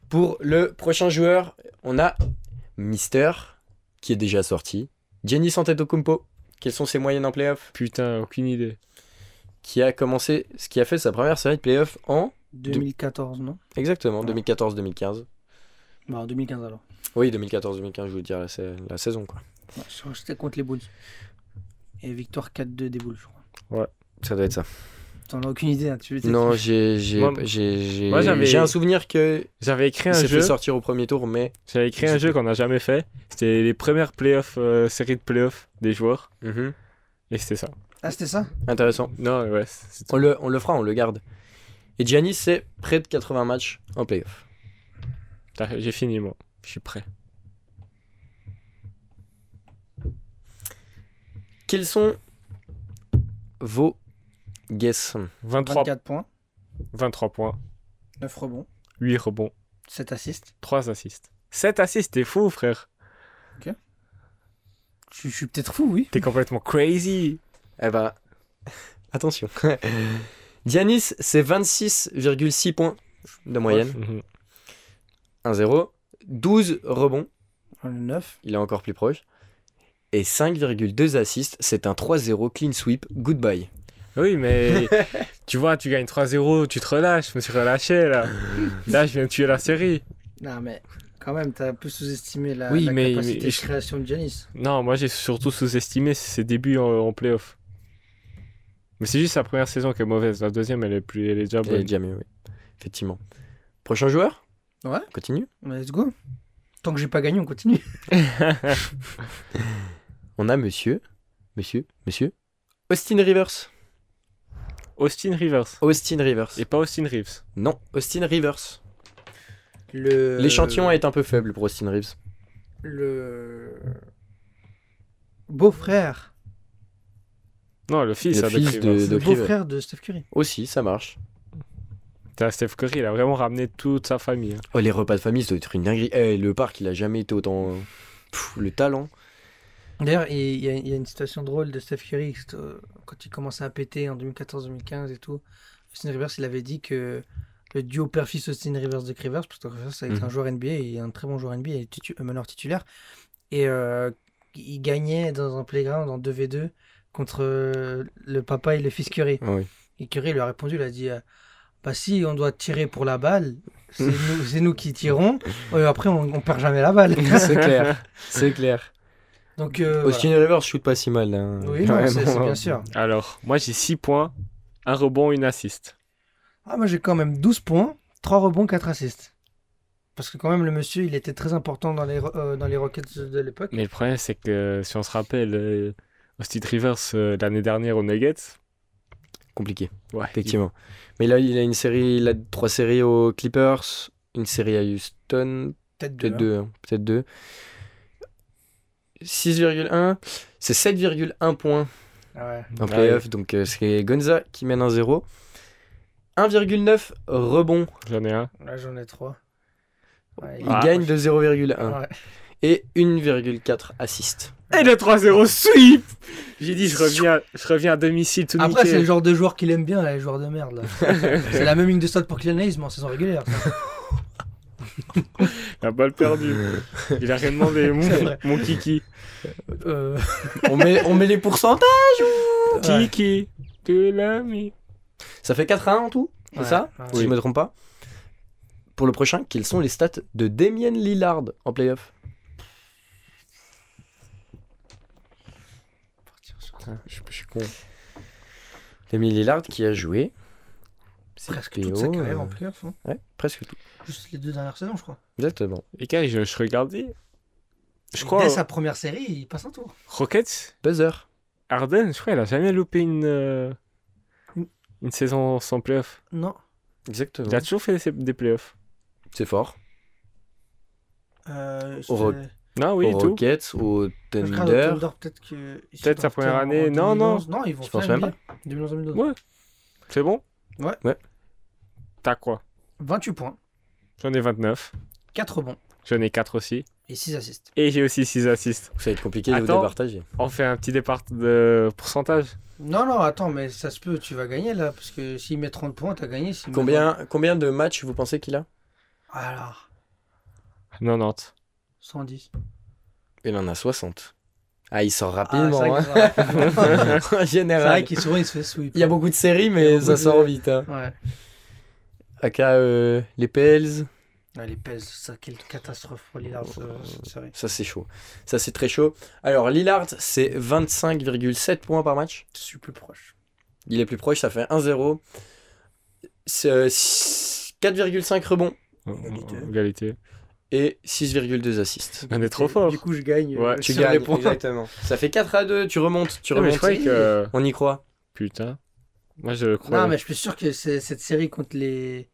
pour le prochain joueur. On a Mister qui est déjà sorti. Giannis Antetokounmpo. Quelles sont ses moyennes en playoff? Putain, aucune idée. Qui a commencé, ce qui a fait sa première série de playoff en 2014, non? Exactement Ouais. 2014-2015. Bah, en 2015 alors. Oui, 2014-2015, je veux dire la, sa- la saison quoi. Ouais, C'était contre les Bulls. Et victoire 4-2 des Bulls, je crois. Ça doit être ça. T'en as aucune idée, hein, tu Non, j'ai j'ai Moi- j'ai j'ai moi, j'avais- j'ai un souvenir que J'avais écrit un s'est jeu. fait sortir au premier tour, mais J'avais écrit un jeu qu'on n'a jamais fait. C'était les premières playoffs, euh, séries de playoffs des joueurs. Mhm. Et c'était ça. Ah, c'était ça? Intéressant. Non, ouais. c'est- On le, on le fera, on le garde. Et Giannis, c'est près de 80 matchs en playoff. J'ai fini, moi. Je suis prêt. Quels sont vos guess 23, 24 points, 23 points, 9 rebonds, 8 rebonds, 7 assists. 3 assists. 7 assists, t'es fou, frère. Je, je suis peut-être fou, oui. T'es complètement crazy. Eh ben, attention. Giannis, c'est 26,6 points de moyenne. Mhm. 1-0. 12 rebonds, J'en ai 9. il est encore plus proche. Et 5,2 assists, c'est un 3-0 clean sweep, goodbye. Oui, mais tu vois, tu gagnes 3-0, tu te relâches. Je me suis relâché, là. Là, je viens de tuer la série. Non, mais quand même, t'as un peu sous-estimé la, Oui, la mais- capacité mais de je- création de Giannis. Non, moi, j'ai surtout sous-estimé ses débuts en, en playoff. Mais c'est juste sa première saison qui est mauvaise. La deuxième, elle est, plus, elle est déjà Et bonne. déjà mieux, oui. Effectivement. Prochain joueur? Ouais. On Continue? Let's go. Tant que j'ai pas gagné, on continue. On a monsieur, monsieur, monsieur, Austin Rivers. Austin Rivers. Austin Rivers. Et pas Austin Reeves. Non, Austin Rivers. Le... L'échantillon est un peu faible pour Austin Reeves. Le. Beau-frère. Non, le fils, Le hein, fils de de- beau-frère de Steph Curry. Aussi, ça marche. Putain, Steph Curry, il a vraiment ramené toute sa famille. hein. Oh, les repas de famille, ça doit être une dinguerie. Eh, le parc, il a jamais été autant. Pff, le talent. D'ailleurs, il il y, a- il y a une situation drôle de Steph Curry euh, quand il commençait à péter en 2014-2015 et tout. Austin Rivers, il avait dit que le duo père-fils Austin Rivers de Rivers, parce que Rivers, ça a été Mhm. un joueur NBA, et un très bon joueur NBA, il est titu- un meneur titulaire. Et euh, il gagnait dans un playground en 2v2 contre euh, le papa et le fils Curry. Ah oui. Et Curry lui a répondu, il a dit euh, Bah si on doit tirer pour la balle, c'est nous, qui tirons. Ouais, après, on, on perd jamais la balle. C'est clair. C'est clair. Donc, euh, voilà. Austin Rivers shoot pas si mal. hein. Oui, c'est bien sûr. Alors, moi j'ai 6 points, un rebond, une assist. Ah, moi j'ai quand même 12 points, 3 rebonds, 4 assists. Parce que quand même le monsieur, il était très important dans les, euh, dans les Rockets de l'époque. Mais le problème, c'est que si on se rappelle, euh, Austin Rivers euh, l'année dernière aux Nuggets, Compliqué, ouais, effectivement. Mais là, il a une série, il a trois séries aux Clippers, une série à Houston, Peut-être peut-être deux. deux. hein, Peut-être deux. 6,1, c'est 7,1 points Ah ouais. en Ah playoff. Donc euh, c'est Gonza qui mène 1-0. 1,9 rebond. j'en ai un. Là j'en ai 3. Ouais, Il Ah, gagne de 0,1. Ouais. Et 1,4 assist. Et le 3-0 sweep J'ai dit, je reviens, je reviens à domicile tout Après, c'est le genre de joueur qu'il aime bien, là, les joueurs de merde. là. c'est la même ligne de stade pour Kylian Hayes, mais en saison régulière. ça. La balle perdue. Il a rien demandé, mon, C'est vrai. mon kiki. Euh, on, met, on met les pourcentages ou Ouais. Kiki, tu l'as mis. Ça fait 4 à 1 en tout, c'est Ouais, ça ouais. Si je me trompe pas. Pour le prochain, quelles sont les stats de Damien Lillard en playoff? Putain, je, je suis con. Damien Lillard qui a joué. c'est presque PO, toute sa carrière en euh, playoff. hein. Ouais, presque tout. Juste les deux dernières saisons, je crois. Exactement. Et quand je, je regardais, je crois, Dès sa première série, il passe un tour. Rockets, Buzzer. Arden, je crois, il a jamais loupé une, euh, Une- une saison sans playoff. Non. Exactement. Il a toujours fait des- des playoffs. C'est fort. Euh, Au Non, oui, Aux tout. Rockets, au Je crois Thunder. au peut-être que. Peut-être sa première année. Non, 2011. Non, ils vont Je pense faire même NBA. 2011-2012. Ouais. C'est bon? Ouais. Ouais. T'as quoi? 28 points, J'en ai 29. 4 rebonds J'en ai 4 aussi. et 6 assists. Et j'ai aussi 6 assists. Ça va être compliqué de vous départager. On fait un petit départ de pourcentage. Non, non, attends, mais ça se peut, tu vas gagner là, parce que s'il met 30 points, t'as gagné. met Combien, combien de matchs vous pensez qu'il a? 20. Alors, 90. 110. Il en a 60. Ah, il sort Ah, rapidement. c'est vrai hein. C'est vrai souvent il se fait sweep. Il y a beaucoup de séries, mais ça de- sort vite. Hein. Ouais. Aka, euh, les Pels, Ouais, les Pels, ça, quelle catastrophe pour Lillard, ce- cette série. ça c'est chaud. Ça c'est très chaud. Alors Lillard, c'est 25,7 points par match. Je suis plus proche. Il est plus proche, ça fait 1-0. C'est, euh, 4,5 rebonds Égalité. Et 6,2 assists. On est trop fort. Du coup, je gagne. Ouais, euh, Tu sur gagnes, les points. exactement. Ça fait 4 à 2, tu remontes, tu Non, mais je remontes. que. On y croit. Putain. Moi, je crois. Non, mais je suis sûr que cette série contre les,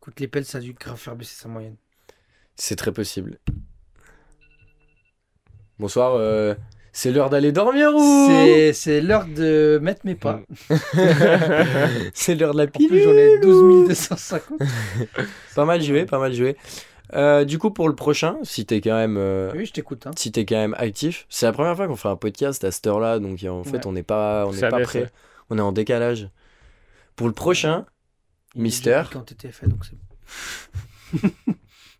contre les Pels, ça a dû grave faire baisser sa moyenne. C'est très possible. Bonsoir, euh, c'est l'heure d'aller dormir ou? C'est- C'est l'heure de mettre mes pas. C'est l'heure de la pilule j'en ai 12 250. Pas mal joué, pas mal joué. Euh, du coup, pour le prochain, si t'es quand même, euh, oui, je t'écoute. Hein. Si t'es quand même actif, c'est la première fois qu'on fait un podcast à cette heure-là, donc en fait, on n'est pas, on n'est pas prêt. On est en décalage. Pour le prochain, Il Mister. Quand TTFL, donc c'est.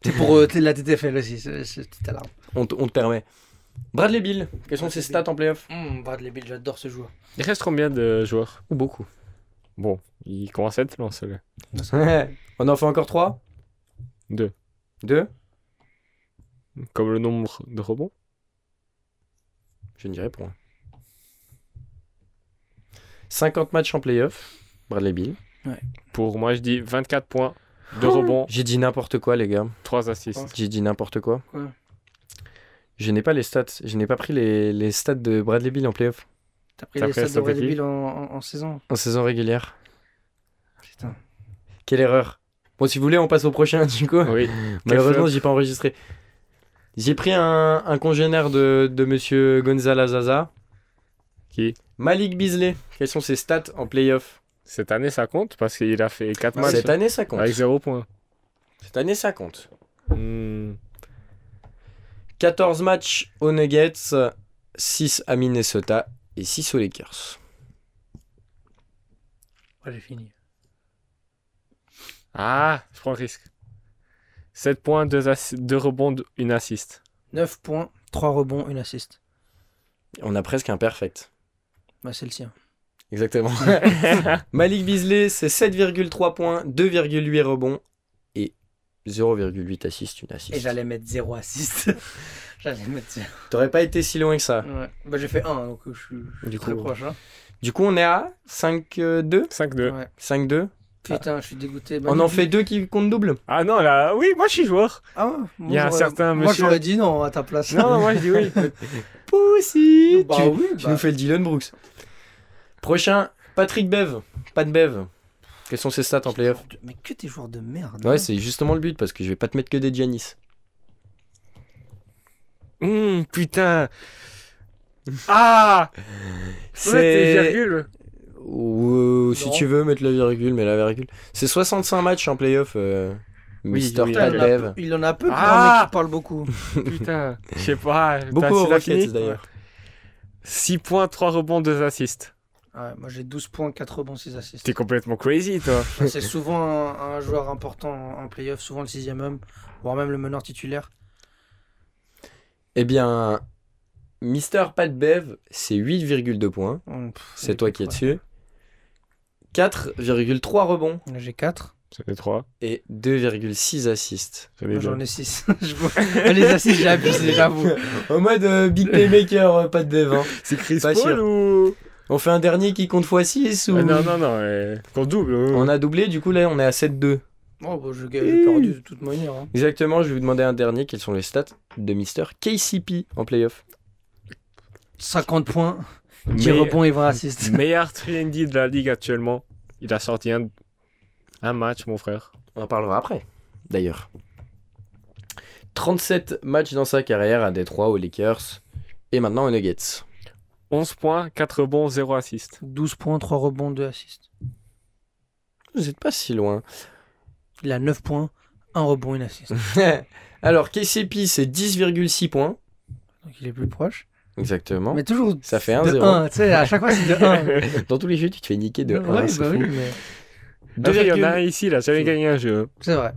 c'est pour euh, la TTFL aussi, c'est alarme. On, on te permet. Bradley Bill, quels sont ah, ses stats en playoff? Hum, Bradley Bill, j'adore ce joueur. Il reste combien de joueurs? Ou beaucoup Bon, il commence à être lancé là. on en fait encore 3 2. De Comme le nombre de rebonds Je ne dirais point. 50 matchs en playoff, Bradley Bill. Pour moi, je dis 24 points, de oh. rebonds. J'ai dit n'importe quoi, les gars. 3 assists. J'ai dit n'importe quoi. Je n'ai pas les stats. Je n'ai pas pris les, les, stats de Bradley Bill en playoff. T'as pris, les stats, de Bradley Bill en, en saison? En saison régulière. Putain. Quelle erreur. Bon, si vous voulez, on passe au prochain, du coup. Oui. Malheureusement, j'ai pas enregistré. J'ai pris un, un congénère de, de monsieur Gonzalo Zaza. Qui? Malik Beasley. Quelles sont ses stats en playoff? Cette année, ça compte parce qu'il a fait 4 matchs Cette année, ça compte. avec 0 points. Cette année, ça compte. Hmm. 14 matchs aux Nuggets, 6 à Minnesota et 6 aux Lakers. Ouais, j'ai fini. Ah, je prends le risque. 7 points, 2, rebonds, 1 assist. 9 points, 3 rebonds, 1 assist. On a presque un perfect. Bah, c'est le sien. Exactement. Malik Beasley, c'est 7,3 points, 2,8 rebonds et 0,8 assists, une assist. Et j'allais mettre 0 assist. j'allais mettre 0. T'aurais pas été si loin que ça. Ouais. Bah, j'ai fait 1, donc euh, je suis, je suis Du très coup, proche. Hein. Du coup, on est à 5-2 5-2. Ouais. 5-2 Putain, je suis dégoûté. On en fait deux qui comptent double Ah non, là, oui, moi je suis joueur. Ah ouais Il y a un certain Moi, monsieur- j'aurais dit non à ta place. Non, non, moi je dis oui. Bah Tu, oui, tu bah. nous fais le Dylan Brooks. Prochain, Patrick Bev. Pas de Bev. Quelles sont ses stats en playoff? Mais que tes joueurs de merde. Ouais, hein. c'est justement le but parce que je vais pas te mettre que des Giannis. Hum, putain. Ah virgule. Ou si Non. tu veux mettre la virgule, mais la virgule. C'est 65 matchs en playoff, euh, Oui, Mister oui. Pat il, en a Bev. peu, il en a peu pour Ah un mec qui parle beaucoup. Putain, je sais pas. Beaucoup aux Rockets d'ailleurs. 6 points, 3 rebonds, 2 assists. Ouais, moi j'ai 12 points, 4 rebonds, 6 assists. T'es complètement crazy, toi. Ouais, C'est souvent un, un joueur important en, playoff, souvent le sixième homme, voire même le meneur titulaire. Eh bien, Mister Pat Bev, c'est 8,2 points. Hum, C'est toi qui es dessus. 4,3 rebonds ouais. J'ai 4. J'en ai 3. et 2,6 assists. J'en ai Moi j'en deux. ai 6. les assists, j'ai abusé, j'avoue. En mode euh, big playmaker, euh, Pat Bev. hein. C'est Chris Pas Paul sûr. ou? On fait un dernier qui compte x6 ou... Ah, non, non, non. euh, Qu'on double. euh. On a doublé, du coup là on est à 7-2. Oh, bah, je- j'ai perdu de toute manière. hein. Exactement, je vais vous demander un dernier. Quelles sont les stats de Mister KCP en playoff? 50 points, 10 Mais- rebonds et 20 assists. Meilleur 3D de la ligue actuellement. Il a sorti un, un match, mon frère. On en parlera après, d'ailleurs. 37 matchs dans sa carrière à Détroit, aux Lakers et maintenant aux Nuggets. 11 points, 4 rebonds, 0 assist. 12 points, 3 rebonds, 2 assists. Vous n'êtes pas si loin. Il a 9 points, 1 rebond, 1 assist. Alors KCP c'est 10,6 points. Donc il est plus proche. Exactement. Mais toujours Ça fait de 1-0. 1. Tu sais, à chaque fois c'est de 1. Dans tous les jeux, tu te fais niquer de 1. ouais, c'est bah fou. oui, mais Après, il y en a 2,8. un ici, il a jamais gagné un jeu. c'est vrai.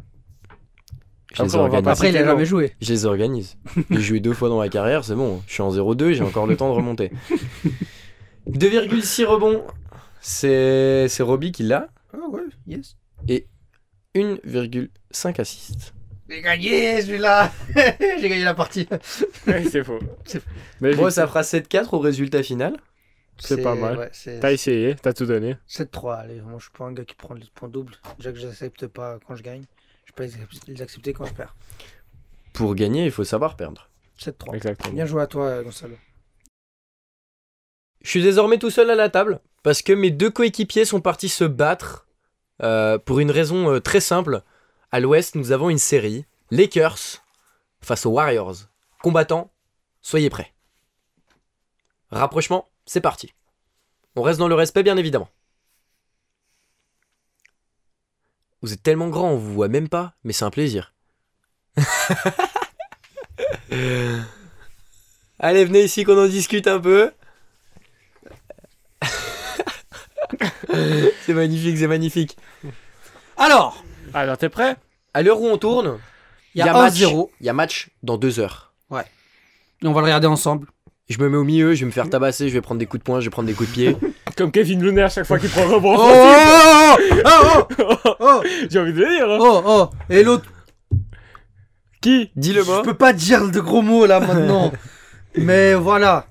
Je Après, organise. Après, il a jamais joué. Je les organise. J'ai joué deux fois dans ma carrière, c'est bon. Je suis en 0-2, j'ai encore le temps de remonter. 2,6 rebonds. C'est c'est Robbie qui l'a. Ah ouais, yes. 1,5 assists. J'ai gagné celui-là. J'ai gagné la partie. Ouais, c'est faux. Mais Bon, j'ai- ça fera 7-4 au résultat final. C'est pas mal. Ouais, T'as essayé, t'as tout donné. 7-3. Allez, moi je suis pas un gars qui prend les points doubles. Déjà que j'accepte pas quand je gagne. Je peux les accepter quand je perds. Pour gagner, il faut savoir perdre. 7-3. Exactement. Bien joué à toi, Gonzalo. Je suis désormais tout seul à la table parce que mes deux coéquipiers sont partis se battre euh, pour une raison euh, très simple. À l'ouest, nous avons une série Lakers face aux Warriors. Combattants, soyez prêts. Rapprochement, c'est parti. On reste dans le respect, bien évidemment. Vous êtes tellement grand, on vous voit même pas, mais c'est un plaisir. Allez, venez ici qu'on en discute un peu. c'est magnifique, c'est magnifique. Alors, Alors, t'es prêt? À l'heure où on tourne, il y a, match. 1-0. Il y a match dans deux heures. Et on va le regarder ensemble. Je me mets au milieu, je vais me faire tabasser, je vais prendre des coups de poing, je vais prendre des coups de pied. Comme Kevin Looney à chaque fois qu'il prend le rebond. Oh, oh, oh, oh, oh, J'ai envie de le dire. hein. oh, oh. Et l'autre, Qui? Dis-le je moi. peux pas dire de gros mots là maintenant. Mais voilà.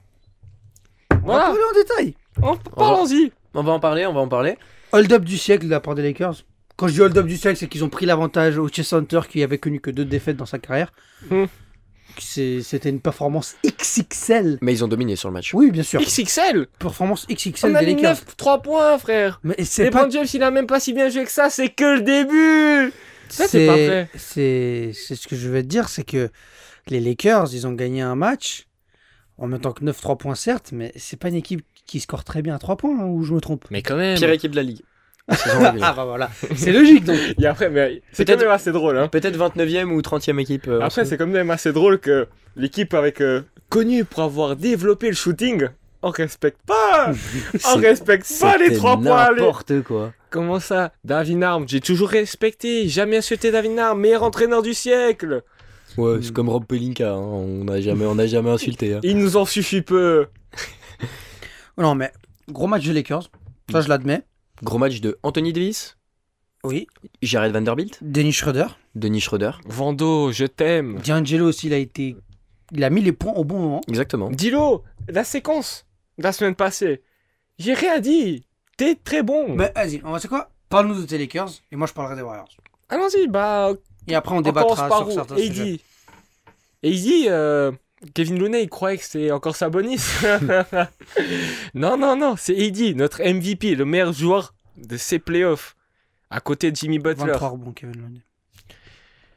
On va Voilà. parler en détail. Oh, Parlons-y. On va en parler, on va en parler. Hold up du siècle de la part des Lakers. Quand je dis hold-up du siècle, c'est qu'ils ont pris l'avantage au Chess Hunter qui avait connu que deux défaites dans sa carrière. Hmm. C'était une performance XXL. Mais ils ont dominé sur le match. Oui, bien sûr. XXL Performance XXL On a des mis Lakers. 9, 3 points, frère Mais c'est pas. James, il a même pas si bien joué que ça, c'est que le début c'est pas vrai. C'est c'est ce que je veux te dire, c'est que les Lakers, ils ont gagné un match en même temps que 9-3 points, certes, mais c'est pas une équipe qui score très bien à 3 points, hein, ou je me trompe Mais quand même Pire équipe de la ligue. Ah bah voilà, c'est logique donc. Et après, mais c'est quand même assez drôle, hein Peut-être 29ème ou 30ème équipe. euh, Après, ce c'est quand même assez drôle que l'équipe avec euh, connue pour avoir développé le shooting, on respecte pas On respecte pas les 3 points N'importe quoi. Comment ça? David Arm, j'ai toujours respecté, jamais insulté David Arm, meilleur entraîneur du siècle Ouais, c'est comme Rob Pelinka. hein, On n'a jamais, on jamais insulté. hein. Il nous en suffit peu Non mais gros match des Lakers, ça je l'admets. Gros match de Anthony Davis, Oui. Jared Vanderbilt, Dennis Schroeder? Denis Schroeder. Vando, je t'aime D'Angelo aussi, il a été. Il a mis les points au bon moment. Exactement. Dilo, la séquence de la semaine passée, j'ai rien dit T'es très bon Mais vas-y, on va c'est quoi? Parle-nous de tes Lakers et moi je parlerai des Warriors. Allons-y, bah Et après on débattra sur certains AD. sujets. AD, euh, Kevin Looney, il croyait que c'était encore Sabonis. non, non, non, c'est AD, notre MVP, le meilleur joueur de ces playoffs, à côté de Jimmy Butler. 23 rebonds, Kevin Looney.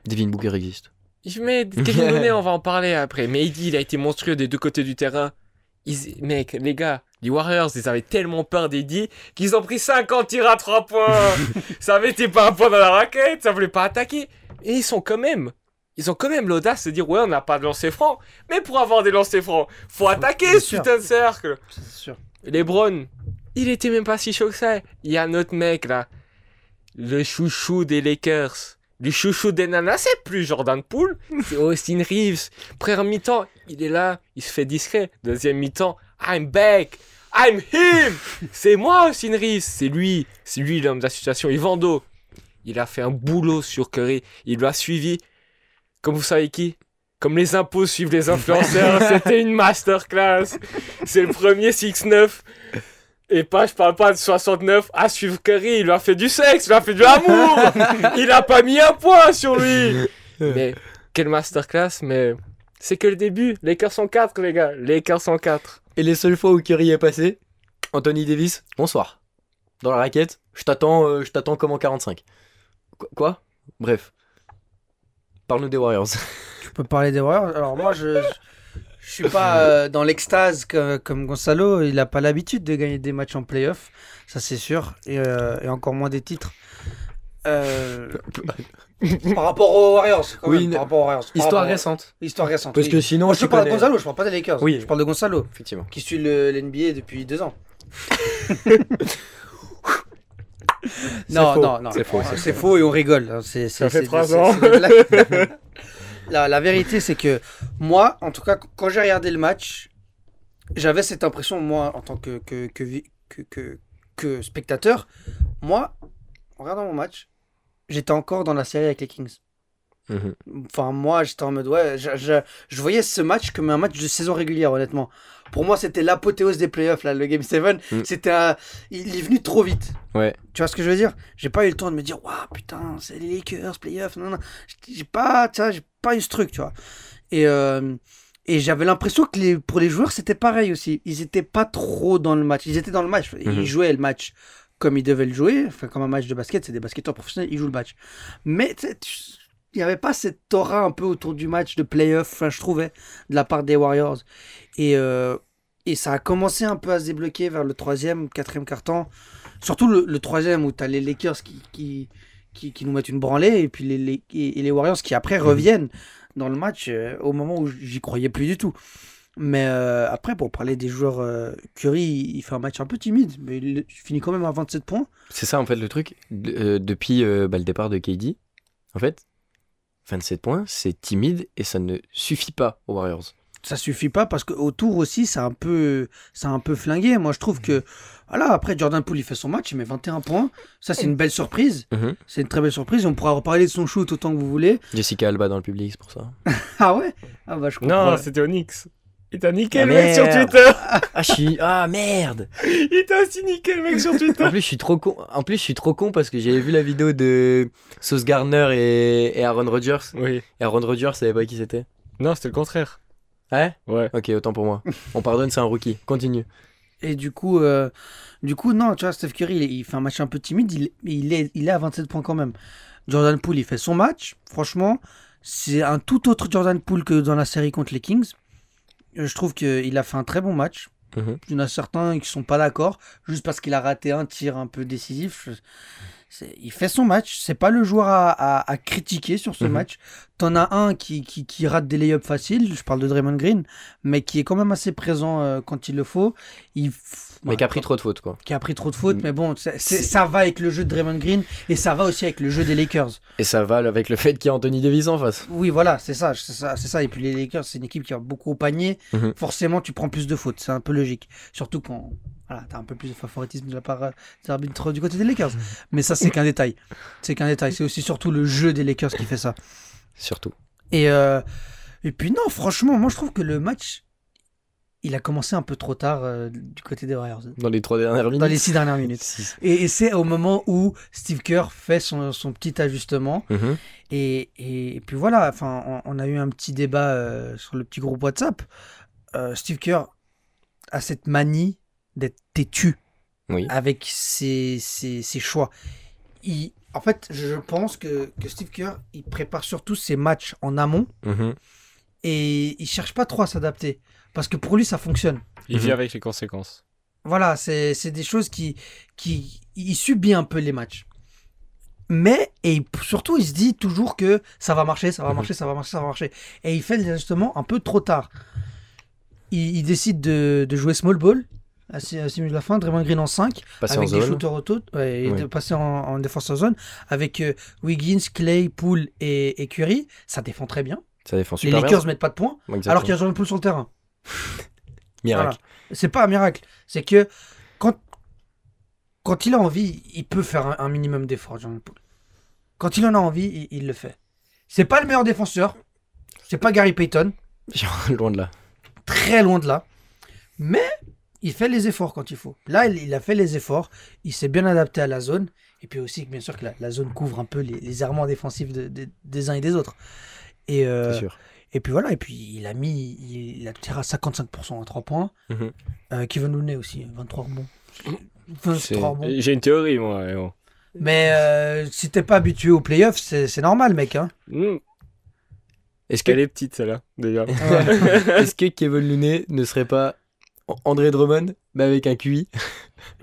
Devin Booker existe. Je mets Kevin Looney, on va en parler après. Mais AD, il a été monstrueux des deux côtés du terrain. Ils- Mec, les gars, les Warriors, ils avaient tellement peur d'AD qu'ils ont pris 50 tirs à 3 points. ça avait été pas un point dans la raquette, ça voulait pas attaquer. Et ils sont quand même. Ils ont quand même l'audace de dire ouais on n'a pas de lancer franc, mais pour avoir des lancers francs, faut attaquer bien ce putain de cercle. C'est sûr. LeBron, il était même pas si chaud que ça. Il y a un autre mec là, le chouchou des Lakers. Le chouchou des nanas, c'est plus Jordan Poole, c'est Austin Reeves. Première mi-temps, il est là, il se fait discret. Deuxième mi-temps, I'm back, I'm him. C'est moi Austin Reeves, c'est lui, c'est lui l'homme de la situation. Ivando, il a fait un boulot sur Curry, il l'a suivi. Comme vous savez qui? Comme les impôts suivent les influenceurs, c'était une masterclass. C'est le premier 6-9. Et pas, je parle pas de 69 à suivre Curry, il lui a fait du sexe, il lui a fait de l'amour Il a pas mis un point sur lui Mais quelle masterclass, mais c'est que le début. Lakers sont 4 les gars, Lakers sont 4 Et les seules fois où Curry est passé, Anthony Davis, bonsoir. Dans la raquette, je t'attends, euh, je t'attends comme en 45. Qu- Quoi? Bref. Parle-nous des Warriors. Tu peux parler des Warriors. Alors moi, je, je, suis pas euh, dans l'extase que- comme Gonzalo. Il a pas l'habitude de gagner des matchs en playoff, ça c'est sûr, et, euh, et encore moins des titres. Euh, par rapport aux Warriors, quand Oui, même, une- par rapport aux Warriors. Par Histoire rapport- récente. Histoire récente. Parce oui. que sinon, Moi, je parle de Gonzalo, je parle pas des Lakers. Oui. Je parle de Gonzalo, Effectivement. qui suit le, l'NBA depuis deux ans. non, faux. non, non, C'est faux, c'est c'est faux et on rigole. hein, c'est- Ça c'est- fait c'est- trois c'est- ans. la, la vérité, c'est que moi, en tout cas, quand j'ai regardé le match, j'avais cette impression, moi, en tant que, que, que, vi- que, que, que spectateur, moi, en regardant mon match, j'étais encore dans la série avec les Kings. Mhm. Enfin, moi, j'étais en mode, ouais, je, je, je voyais ce match comme un match de saison régulière, honnêtement. Pour moi, c'était l'apothéose des playoffs, là, le Game 7. Mm. C'était un... Il est venu trop vite. Ouais. Tu vois ce que je veux dire? J'ai pas eu le temps de me dire, waouh, putain, c'est les Lakers, playoffs. Non, non. J'ai- pas, j'ai pas eu ce truc, tu vois. Et, euh, et j'avais l'impression que les, pour les joueurs, c'était pareil aussi. Ils étaient pas trop dans le match. Ils étaient dans le match. Ils Mhm. jouaient le match comme ils devaient le jouer. Enfin, comme un match de basket, c'est des basketteurs professionnels, ils jouent le match. Mais il n'y avait pas cette aura un peu autour du match de playoff, enfin, je trouvais, de la part des Warriors. Et, euh, et ça a commencé un peu à se débloquer vers le troisième, quatrième quart-temps. Surtout le, le troisième où tu as les Lakers qui, qui, qui, qui nous mettent une branlée et puis les, les- et, les Warriors qui après reviennent dans le match euh, au moment où j'y croyais plus du tout. Mais euh, après, pour parler des joueurs, euh, Curry, il, fait un match un peu timide, mais il finit quand même à 27 points. C'est ça en fait le truc. De- depuis bah, le départ de KD, en fait, 27 points, c'est timide et ça ne suffit pas aux Warriors. Ça suffit pas parce que autour aussi c'est un peu c'est un peu flingué moi je trouve que voilà après Jordan Poole il fait son match il met 21 points ça c'est une belle surprise Mhm. c'est une très belle surprise on pourra reparler de son shoot autant que vous voulez Jessica Alba dans le public, c'est pour ça. ah ouais? Ah bah je comprends Non, c'était Onyx. Il t'a niqué Ah, le mec sur. Twitter. Ah, je suis. Ah, merde Il t'a aussi niqué le mec sur Twitter. En plus, je suis trop con. En plus, je suis trop con parce que j'avais vu la vidéo de Sauce Gardner et, et Aaron Rodgers. Oui. Et Aaron Rodgers, savait pas qui c'était. Non, c'était le contraire. Ouais? Ouais. Ok, autant pour moi. On pardonne, c'est un rookie. Continue. Et du coup, euh, du coup, non, tu vois, Steph Curry, il, il fait un match un peu timide, il, il, est, il est à 27 points quand même. Jordan Poole, il fait son match. Franchement, c'est un tout autre Jordan Poole que dans la série contre les Kings. Euh, Je trouve qu'il a fait un très bon match. Mhm. Il y en a certains qui sont pas d'accord, juste parce qu'il a raté un tir un peu décisif. Je- Il fait son match. C'est pas le joueur à, à- à critiquer sur ce Mhm. match. T'en as un qui, qui, qui rate des layups faciles. Je parle de Draymond Green, mais qui est quand même assez présent euh, quand il le faut. Il, Mais qui a pris trop de fautes, quoi. qui a pris trop de fautes, Mm. mais bon, ça va avec le jeu de Draymond Green et ça va aussi avec le jeu des Lakers. Et ça va avec le fait qu'il y a Anthony Davis en face. Oui, voilà, c'est ça, c'est ça, c'est ça. Et puis les Lakers, c'est une équipe qui va beaucoup au panier. Mhm. Forcément, tu prends plus de fautes, c'est un peu logique. Surtout quand voilà, t'as un peu plus de favoritisme de la part euh, des arbitres du côté des Lakers. Mais ça, c'est qu'un détail. C'est qu'un détail. C'est aussi surtout le jeu des Lakers qui fait ça. Surtout. Et, euh, et puis non, franchement, moi je trouve que le match, il a commencé un peu trop tard euh, du côté des Warriors. Dans les trois dernières minutes. Dans les six dernières minutes. Six. Et, et c'est au moment où Steve Kerr fait son, son petit ajustement. Mhm. Et, et, et puis voilà, enfin, on, on a eu un petit débat euh, sur le petit groupe WhatsApp. Euh, Steve Kerr a cette manie d'être têtu Oui. avec ses, ses, ses choix. Il, en fait, je pense que, que Steve Kerr, il prépare surtout ses matchs en amont Mhm. et il cherche pas trop à s'adapter. Parce que pour lui, ça fonctionne. Il vit Mhm. avec les conséquences. Voilà, c'est c'est des choses qui, qui. Il subit un peu les matchs. Mais, et surtout, il se dit toujours que ça va marcher, ça va Mhm. marcher, ça va marcher, ça va marcher. Et il fait l'ajustement un peu trop tard. Il, il décide de, de jouer small ball à 6 minutes de la fin, Draymond Green en 5, Passer avec en des zone. shooters auto, ouais, et Oui. de passer en, en défenseur zone, avec euh, Wiggins, Clay, Poole et, et Curry. Ça défend très bien. Ça défend Les super Lakers bien. mettent pas de points, Exactement. alors qu'il y a Jordan Poole sur le terrain. Miracle. Voilà. C'est pas un miracle. C'est que quand, quand il a envie, il peut faire un, un minimum d'effort, Jordan Poole. Quand il en a envie, il, il le fait. C'est pas le meilleur défenseur. C'est pas Gary Payton. Loin de là. Très loin de là. Mais il fait les efforts quand il faut. Là, il, il a fait les efforts. Il s'est bien adapté à la zone. Et puis aussi, bien sûr, que la, la zone couvre un peu les, les errements défensifs de- de- des uns et des autres. Et, euh, sûr. Et puis voilà, et puis il a mis, il, a tiré à 55% à 3 points. Mhm. Euh, Kevin Looney aussi, 23 rebonds. C'est- 23 rebonds. J'ai une théorie, moi. mais bon. Mais euh, si t'es pas habitué aux playoffs, c'est normal, mec. Hein. Hmm, Est-ce que, Elle est petite, celle-là, déjà. est-ce que Kevin Looney ne serait pas André Drummond, mais avec un QI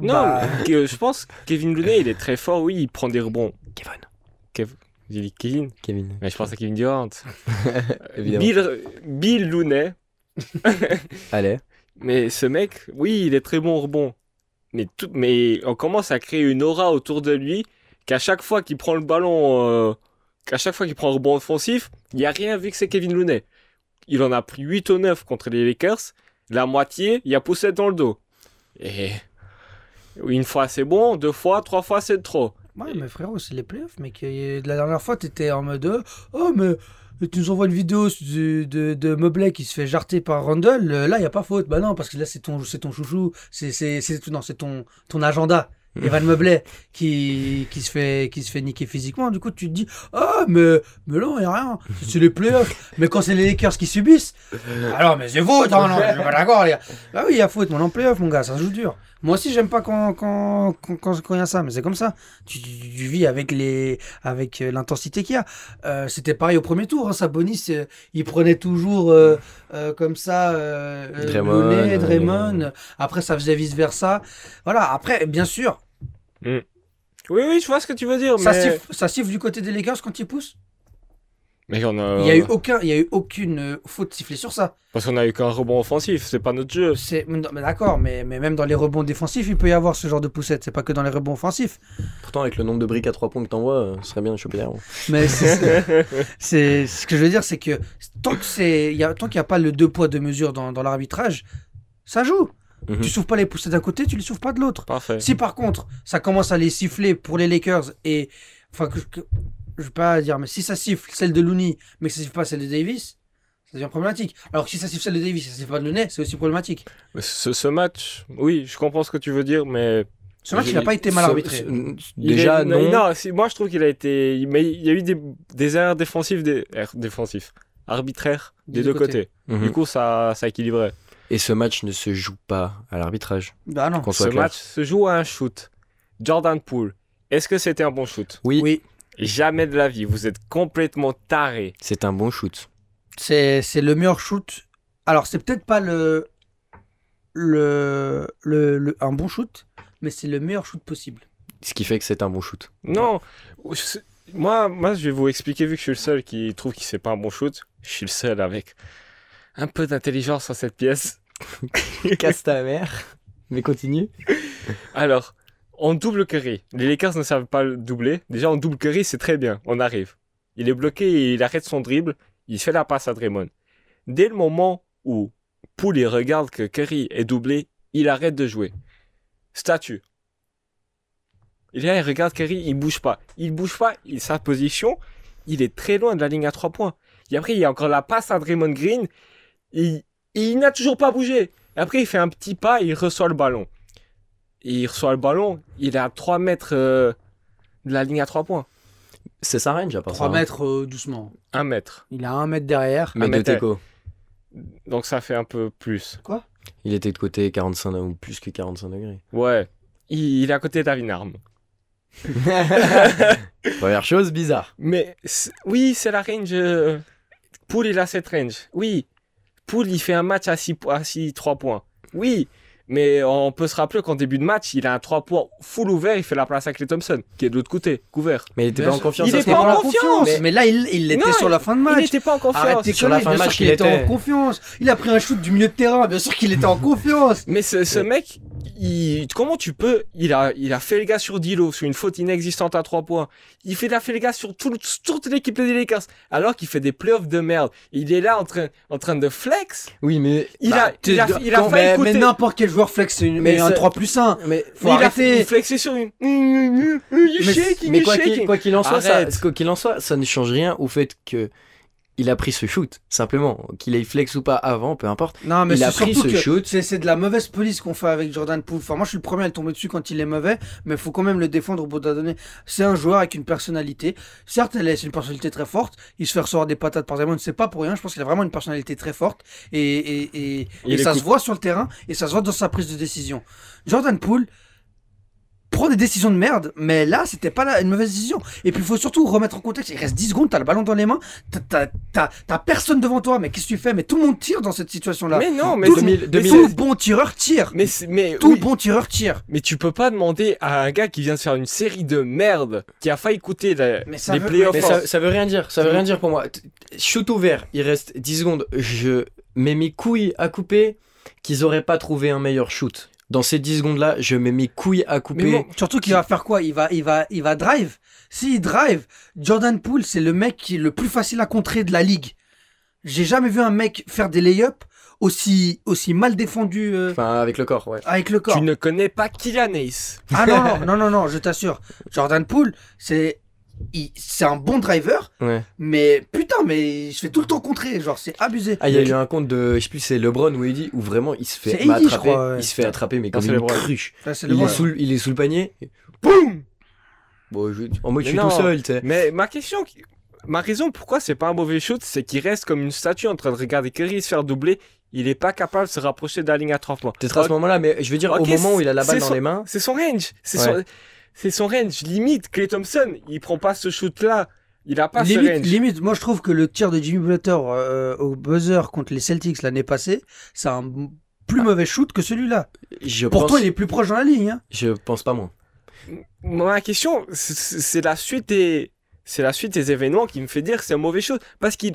non, Bah, je pense que Kevin Looney, il est très fort, oui, il prend des rebonds. Kevin. J'ai dit Kevin, Kevin. mais je pense à Kevin Durant. Évidemment. Bill, Bill Looney, Allez. mais ce mec, oui, il est très bon au rebond. Mais, tout, mais on commence à créer une aura autour de lui qu'à chaque fois qu'il prend le ballon, euh, qu'à chaque fois qu'il prend un rebond offensif, il n'y a rien vu que c'est Kevin Looney. Il en a pris 8 ou 9 contre les Lakers. La moitié, il a poussé dans le dos. Et une fois c'est bon, deux fois, trois fois c'est trop. Ouais, mais frérot, c'est les playoffs, mec. Et La dernière fois, t'étais en mode Oh, mais tu nous envoies une vidéo de, de, de Mobley qui se fait jarter par Randall. Là, il a pas faute. Bah non, parce que là, c'est ton, c'est ton chouchou. C'est ton, ton agenda. Evan Mobley qui, qui, se fait, qui se fait niquer physiquement. Du coup, tu te dis Ah, mais, mais non, il a rien. C'est les playoffs. mais quand c'est les Lakers qui subissent, alors, mais c'est faute. hein, non, je suis pas d'accord, les gars. Bah oui, il y a faute. Mon en playoff, mon gars, ça se joue dur. Moi aussi, j'aime pas quand quand quand quand quand il y a ça, mais c'est comme ça. Tu, tu- tu vis avec les avec euh, l'intensité qu'il y a. Euh, C'était pareil au premier tour. Hein, Sabonis, euh, il prenait toujours euh, euh, comme ça Draymond, euh, Draymond. Après, ça faisait vice versa. Voilà. Après, bien sûr, Oui, oui, je vois ce que tu veux dire. ça mais... siffle, ça siffle du côté des Lakers quand ils poussent? Mais on a... Il y a eu aucun, il y a eu aucune euh, faute sifflée sur ça. Parce qu'on a eu qu'un rebond offensif, c'est pas notre jeu. C'est d'accord, mais, mais même dans les rebonds défensifs, il peut y avoir ce genre de poussette. C'est pas que dans les rebonds offensifs. Pourtant, avec le nombre de briques à 3 points que t'envoies, euh, ce serait bien de choper derrière. Mais c'est c'est- ce que je veux dire, c'est que tant que c'est, il y a, tant qu'il n'y a pas le deux poids deux mesures dans, dans l'arbitrage, ça joue. Mhm. Tu souffles pas les poussées d'un côté, tu les souffles pas de l'autre. Parfait. Si par contre, ça commence à les siffler pour les Lakers et enfin que, que- je vais pas dire, mais si ça siffle celle de Looney, mais que ça siffle pas celle de Davis, Ça devient problématique. Alors que si ça siffle celle de Davis, ça siffle pas de le nez, c'est aussi problématique. Ce, ce match, oui, je comprends ce que tu veux dire, mais Ce match, il n'a pas été mal arbitré. ce- Déjà, est- non. Non, si- moi je trouve qu'il a été. Mais il y a eu des, des erreurs défensives, des erreurs défensives, arbitraires des, deux côtés. Mhm. Du coup, ça, ça équilibrait. Et ce match ne se joue pas à l'arbitrage. Bah non. Ce clair. match se joue à un shoot. Jordan Poole, est-ce que c'était un bon shoot? Oui, Oui, Jamais de la vie, vous êtes complètement taré. c'est un bon shoot. c'est c'est le meilleur shoot. Alors, c'est peut-être pas le, le, le, le- un bon shoot, mais c'est le meilleur shoot possible. Ce qui fait que c'est un bon shoot. Non, moi, moi je vais vous expliquer, vu que je suis le seul qui trouve que c'est pas un bon shoot, je suis le seul avec un peu d'intelligence dans cette pièce. Casse ta mère. Mais continue. Alors, en double curry, les Lakers ne savent pas le doubler. Déjà, en double curry, c'est très bien. On arrive. Il est bloqué il arrête son dribble. Il fait la passe à Draymond. Dès le moment où Poole il regarde que Curry est doublé, il arrête de jouer. Statue. Il là, il regarde Curry, il bouge pas. Il bouge pas, il, sa position, il est très loin de la ligne à trois points. Et après, il y a encore la passe à Draymond Green. Il n'a toujours pas bougé. Et après, il fait un petit pas il reçoit le ballon. Il reçoit le ballon, il est à 3 mètres euh, de la ligne à 3 points. C'est sa range à part 3 ça. hein. mètres euh, doucement. 1 mètre. Il a un mètre derrière. Mais de. Teco. Donc ça fait un peu plus. Il était de côté 45 ou plus que 45 degrés. Ouais. Il, il est à côté d'Avinarm. Première chose bizarre. Mais oui, c'est la range. euh, Poul, il a cette range. Oui. Poul, il fait un match à 6, à 6 3 points. Oui. Mais on peut se rappeler qu'en début de match, il a un 3 points full ouvert. Il fait la place à Clay Thompson, qui est de l'autre côté, couvert. Mais il était Bien pas en confiance Il à est ce pas en confiance. Mais, mais là, il il l'était sur la fin de Il match. n'était pas en confiance. Sur la fin de bien match sûr qu'il qu'il était en confiance. Il a pris un shoot du milieu de terrain, bien sûr qu'il était en confiance. Mais ce, ce mec, il, comment tu peux il a, il a fait le gars sur Dilo, sur une faute inexistante à 3 points. Il fait la fait le gars sur tout, toute l'équipe des Lakers, alors qu'il fait des playoffs de merde. Il est là en train, en train de flex. Oui, mais. Il Bah, a, il a, il a failli mais, écouter. mais n'importe quel joueur flex une, Mais mais un c'est- 3 plus 1. Mais, Faut Mais il a il flexé sur une. Mais- shaking, mais quoi qu'il shaking. quoi qu'il en soit, ça, quoi qu'il en soit, ça ne change rien au fait que il a pris ce shoot. Simplement, qu'il ait flex ou pas avant, peu importe. Non, mais Il a c'est pris surtout ce que shoot. C'est, de la mauvaise police qu'on fait avec Jordan Poole. Enfin, moi, je suis le premier à le tomber dessus quand il est mauvais, mais il faut quand même le défendre au bout d'un donné. C'est un joueur avec une personnalité. Certes, elle est, c'est une personnalité très forte. Il se fait recevoir des patates par Draymond, c'est pas pour rien. Je pense qu'il a vraiment une personnalité très forte. Et, et, et, et ça se voit sur le terrain et ça se voit dans sa prise de décision. Jordan Poole prend des décisions de merde, mais là, c'était pas la- une mauvaise décision. Et puis, il faut surtout remettre en contexte. Il reste 10 secondes, t'as le ballon dans les mains, t'as, t'as, t'as, t'as personne devant toi, mais qu'est-ce que tu fais? Mais tout le monde tire dans cette situation-là. Mais non, mais Tout c'est- le- mais 2000 c'est- Tout bon tireur tire. mais mais Tout oui, bon tireur tire. mais tu peux pas demander à un gars qui vient de faire une série de merde, qui a failli coûter la- Mais ça les veut- playoffs. Mais ça, ça veut rien dire, ça veut rien dire pour moi. Shoot ouvert, il reste 10 secondes. Je mets mes couilles à couper qu'ils auraient pas trouvé un meilleur shoot. Dans ces 10 secondes-là, je mets mes couilles à couper. Mais bon, surtout qu'il va faire quoi? Il va, il va, il va drive. S'il drive, Jordan Poole, c'est le mec qui est le plus facile à contrer de la ligue. J'ai jamais vu un mec faire des lay-ups aussi, aussi mal défendu euh, Enfin, avec le corps, ouais. avec le corps. Tu ne connais pas Kylian Ace. Ah non, non, non, non, non, je t'assure. Jordan Poole, c'est, c'est un bon driver, ouais. mais putain, mais je fais tout le temps contrer. Genre, c'est abusé. Ah, il y a eu un compte de, je sais plus, c'est LeBron ou Eddie, où vraiment il se fait Eddie, attraper. crois, ouais. Il se fait attraper, mais comme une cruche. Il est, sous, le- il est sous le panier. et Boum Bon, je- en mode, je suis non. tout seul, tu sais. Mais ma question, ma raison pourquoi c'est pas un mauvais shoot, c'est qu'il reste comme une statue en train de regarder Curry se faire doubler. Il est pas capable de se rapprocher de la ligne à 3 points. Peut-être à ce moment-là, mais je veux dire, au moment où il a la balle dans son- les mains, C'est son range. C'est Ouais. C'est son range. Limite, Clay Thompson, il prend pas ce shoot-là. Il a pas ce Limite, range. limite, moi je trouve que le tir de Jimmy Butler euh, au buzzer contre les Celtics l'année passée, c'est un plus mauvais shoot que celui-là. je Pourtant, pense, il est plus proche dans la ligne. Hein. je pense pas moins. Ma question, c'est- la suite des, c'est la suite des événements qui me fait dire que c'est un mauvais shoot. Parce qu'il,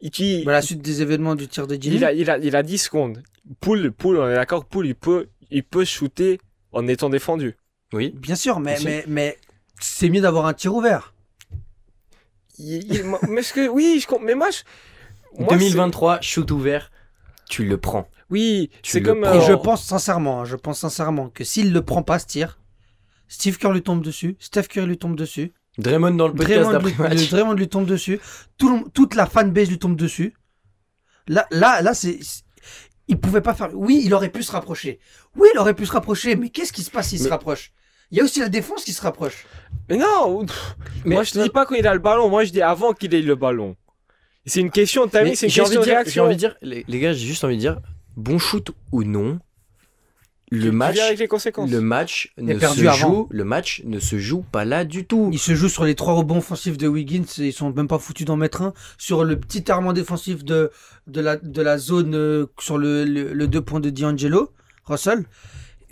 il, il- Bah, la suite des événements du tir de Jimmy. il a, il a, il a 10 secondes. Poul, Poul, on est d'accord, Poul, il peut, il peut shooter en étant défendu. Oui. Bien sûr, mais, mais, mais c'est mieux d'avoir un tir ouvert. Il- il- moi- mais ce que, oui, je, mais moi, je, moi, 2023, shoot ouvert, tu le prends. Oui, c'est comme. prends. Et je pense sincèrement, hein, je pense sincèrement que s'il le prend pas ce tir, Steve Kerr lui tombe dessus, Steph Curry lui tombe dessus, Draymond dans le podcast Draymond lui, d'après match. Draymond lui tombe dessus, tout le- toute la fanbase lui tombe dessus. Là, là, là, c'est. Il pouvait pas faire. Oui, il aurait pu se rapprocher. Oui, il aurait pu se rapprocher, mais qu'est-ce qui se passe s'il se rapproche? Il y a aussi la défense qui se rapproche. Mais non pff, Mais- Moi, je te dis pas quand il a le ballon, moi, je dis avant qu'il ait le ballon. C'est une question, Mais vu, c'est une j'ai envie question de de dire, j'ai réaction. envie de dire, les, les gars, j'ai juste envie de dire, bon shoot ou non, le match, avec les conséquences. le match ne perdu se avant. joue, le match ne se joue pas là du tout. Il se joue sur les trois rebonds offensifs de Wiggins, ils sont même pas foutus d'en mettre un. Sur le petit armement défensif de, de, la, de la zone, euh, sur le, le, le deux points de D'Angelo, Russell.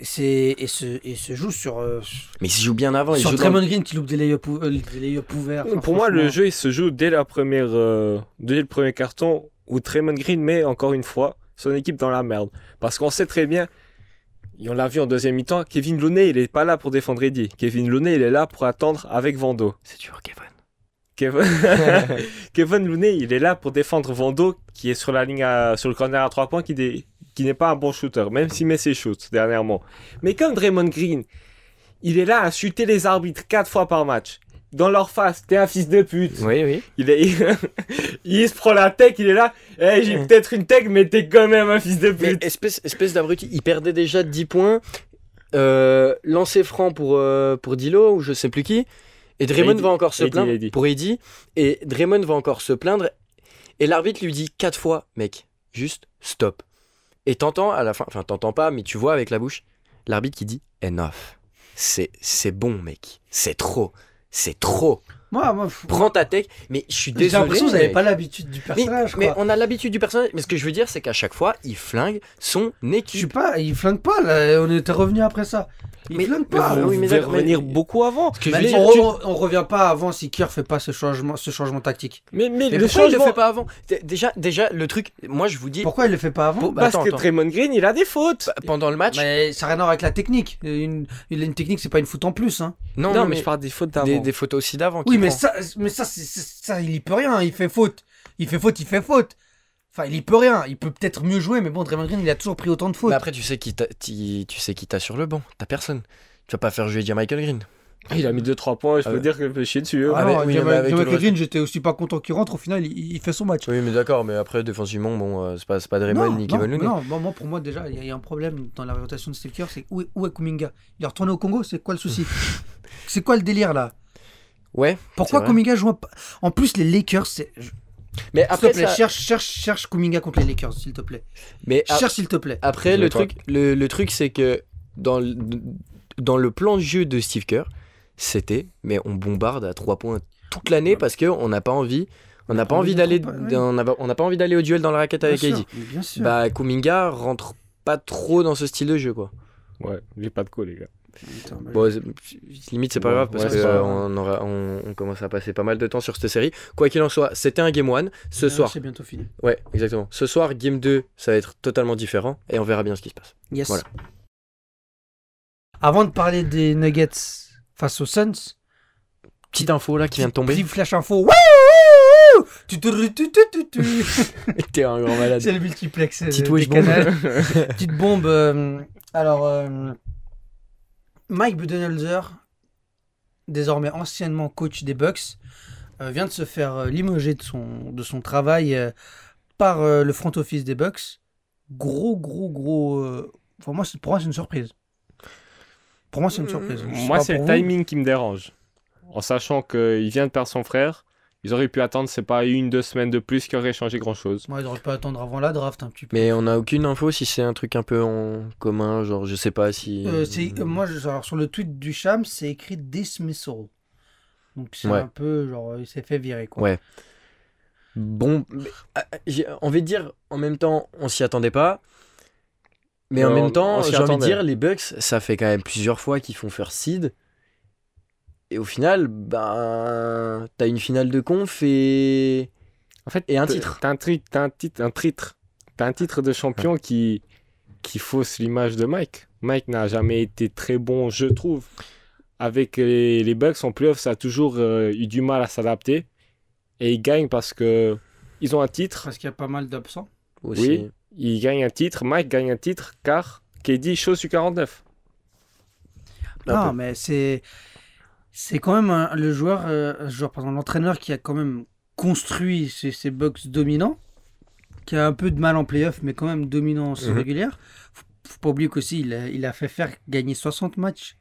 C'est, et, se, et se joue sur, euh, Mais il se joue bien avant. Il sur dans- Draymond Green qui loupe des lay-ups ou- euh, des lay-ups ouverts. Pour moi, le jeu, il se joue dès la première, euh, dès le premier carton où Draymond Green met encore une fois son équipe dans la merde. Parce qu'on sait très bien, et on l'a vu en deuxième mi-temps, Kevin Looney, il est pas là pour défendre Eddie. Kevin Looney, il est là pour attendre avec Vando. C'est dur, Kevin. Kevin, Kevin Looney, il est là pour défendre Vando, qui est sur la ligne, à- sur le corner à trois points, qui, dé- qui n'est pas un bon shooter, même s'il met ses shoots dernièrement. Mais comme Draymond Green, il est là à chuter les arbitres quatre fois par match. Dans leur face, t'es un fils de pute. Oui, oui. Il, est, il se prend la tech, il est là. Eh, j'ai peut-être une tech, mais t'es quand même un fils de Mais pute. espèce, espèce d'abruti, il perdait déjà 10 points. Euh, lancé franc pour, euh, pour Dilo ou je sais plus qui. Et Draymond Eddie. va encore se Eddie, plaindre Eddie. pour Eddie. Et Draymond va encore se plaindre. Et l'arbitre lui dit quatre fois, mec, juste stop. Et t'entends à la fin, enfin t'entends pas, mais tu vois avec la bouche, l'arbitre qui dit enough. C'est, c'est bon, mec. C'est trop. C'est trop. Moi, moi, f- Prends ta tech. Mais je suis j'ai désolé. l'impression que vous n'avez pas l'habitude du personnage. mais quoi. on a l'habitude du personnage. Mais ce que je veux dire, c'est qu'à chaque fois, il flingue son Je suis équipe. pas, il flingue pas, là, on était revenu après ça. Il Mais- mais pas. on oui, mais devait d'accord, mais- revenir beaucoup avant. Ce que je Bah, dire, on, tu- on- revient pas avant si Kerr fait pas ce changement, ce changement tactique. Mais, mais, Mais le pourquoi il le changement, fait pas avant? Déjà, déjà, le truc, moi je vous dis, Pourquoi il le fait pas avant? Bah, parce Attends, que. Draymond Green, il a des fautes. bah, pendant le match, Mais ça n'a rien à voir avec la technique. Une, une, une technique, c'est pas une faute en plus. Hein. non, non, non, mais, mais je parle des fautes d'avant. des, des photos aussi d'avant. Oui, mais prend. ça, mais ça, ça, il y peut rien. Il fait faute. Il fait faute, il fait faute. Enfin, il y peut rien. Il peut peut-être mieux jouer, mais bon, Draymond Green, il a toujours pris autant de fautes. Mais après, tu sais qui t'a, ti- tu sais sur le banc, t'as personne. Tu vas pas faire jouer Michael Green. Il a mis 2-3 points, je Ah peux ouais. dire que chier dessus. hein. Ah avec- non, oui, Jamal- mais avec Jamal Green, j'étais aussi pas content qu'il rentre. Au final, il, il fait son match. Oui, mais d'accord, mais après, défensivement, bon, euh, c'est pas, c'est pas Draymond non, ni Kevin Looney. non, moi, pour moi, déjà, il y, a- il y a un problème dans la rotation de Steve Kerr. C'est où, est- où est Kuminga? Il est retourné au Congo C'est quoi le souci? C'est quoi le délire là? Ouais, Pourquoi. Kuminga joue pas? En plus, les Lakers, c'est. Mais S'il te après, plaît, ça- cherche, cherche, cherche Kuminga contre les Lakers, s'il te plaît. mais Cherche, s'il te plaît. après, le truc, le, le truc, c'est que dans le, dans le plan de jeu de Steve Kerr, c'était, mais on bombarde à 3 points toute l'année parce que on n'a pas envie, on n'a pas pas envie d'aller, ouais. on n'a pas- envie d'aller au duel dans la raquette avec sûr. Bah, Kuminga rentre pas trop dans ce style de jeu, quoi. Ouais, j'ai pas de co, les gars. Attends, bah, Bon, limite, c'est pas grave parce ouais, pas euh, on, on, commence à passer pas mal de temps sur cette série. Quoi qu'il en soit, c'était un game 1. Ce soir, C'est bientôt fini. ouais, exactement. Ce soir, game 2, ça va être totalement différent et on verra bien ce qui se passe. Yes. Voilà. Avant de parler des Nuggets face aux Suns, Petite info là qui vient de tomber. Petit flash info. T'es un grand malade. C'est le multiplex. euh, Petite des canals. Petite bombe. euh, alors, euh, Mike Budenholzer, désormais anciennement coach des Bucks, euh, vient de se faire euh, limoger de son, de son travail euh, par le front office des Bucks. Gros, gros, gros. Pour moi, c'est- pour moi, c'est une surprise. Pour moi, c'est une surprise. Je Moi, c'est le vous. timing qui me dérange. En sachant qu'il vient de perdre son frère, ils auraient pu attendre, c'est pas une, deux semaines de plus qui aurait changé grand chose. Moi, ils auraient pas attendre avant la draft un petit peu. Mais on n'a aucune info si c'est un truc un peu en commun, genre je sais pas si. Euh, c'est- euh, moi, je- alors, sur le tweet du Cham, c'est écrit dismissal. Donc c'est Ouais. un peu genre, il s'est fait virer quoi. Ouais. Bon, ah, ah, j'ai envie de dire, en même temps, on s'y attendait pas. Mais en même temps, j'ai envie de dire, les Bucks, ça fait quand même plusieurs fois qu'ils font first seed. Et au final, ben, t'as une finale de conf et. En fait, Et un titre. T'as un, tri- un titre, un titre, t'as un titre de champion qui, qui fausse l'image de Mike. Mike n'a jamais été très bon, je trouve. Avec les, les Bucks en playoff, ça a toujours euh, eu du mal à s'adapter. Et ils gagnent parce que ils ont un titre. Parce qu'il y a pas mal d'absents. Aussi. Oui. Ils gagnent un titre. Mike gagne un titre car KD chose sur 49. Un Non, mais c'est c'est quand même un- le joueur, euh, joueur, pardon, l'entraîneur qui a quand même construit ces Bucks dominants. qui a un peu de mal en playoff, mais quand même dominance Mhm. régulière. Faut, faut pas oublier qu'aussi, il a, il a fait faire gagner 60 matchs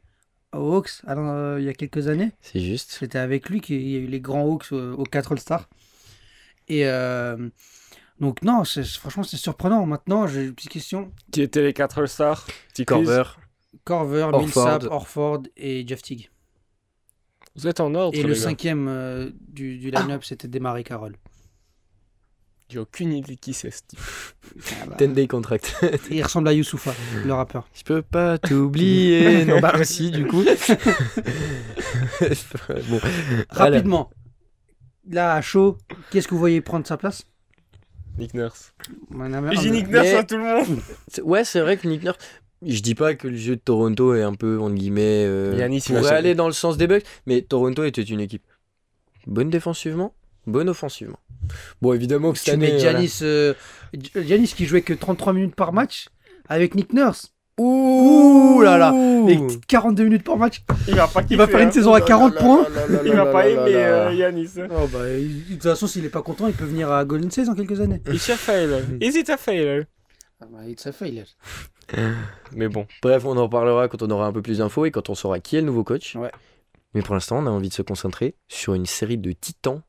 aux Hawks alors, euh, il y a quelques années. C'est juste. C'était avec lui qu'il y a eu les grands Hawks euh, aux 4 All-Stars. Et euh, donc, non, franchement, c'est surprenant. Maintenant, j'ai une petite question. Qui étaient les 4 All-Stars? Petit. Corver. Corver, Horford. Millsap, Orford et Jeff Teague. Vous êtes en ordre, Et le cinquième euh, du, du line-up, c'était Desmarais Carroll. J'ai aucune idée qui c'est, ce type. Ah bah, 10 day contract. il ressemble à Youssoufa, le rappeur. Je peux pas t'oublier. non, bah aussi, du coup. bon. Voilà. Rapidement, là, à chaud, qu'est-ce que vous voyez prendre sa place? Nick Nurse. J'ai Nick Nurse mais- à tout le monde. Ouais, c'est vrai que Nick Nurse. Je dis pas que le jeu de Toronto est un peu, entre guillemets, euh, il pourrait aller dans le sens des Bucks, mais Toronto était une équipe bonne défensivement, bonne offensivement. Bon, évidemment que cette Tu année. mets voilà. Euh, Giannis qui jouait que 33 minutes par match avec Nick Nurse. Ouh là là. Avec 42 minutes par match. Il va pas Il va faire une saison à 40 points. Il va pas aimer euh, Yanis. hein. Oh, bah, il- de toute façon, s'il est pas content, il peut venir à Golden State dans quelques années. It's a failure? Is it a failure? Ah bah, it's a failure. Mais bon. Bref, on en reparlera quand on aura un peu plus d'infos et quand on saura qui est le nouveau coach. Ouais. Mais pour l'instant, on a envie de se concentrer sur une série de titans.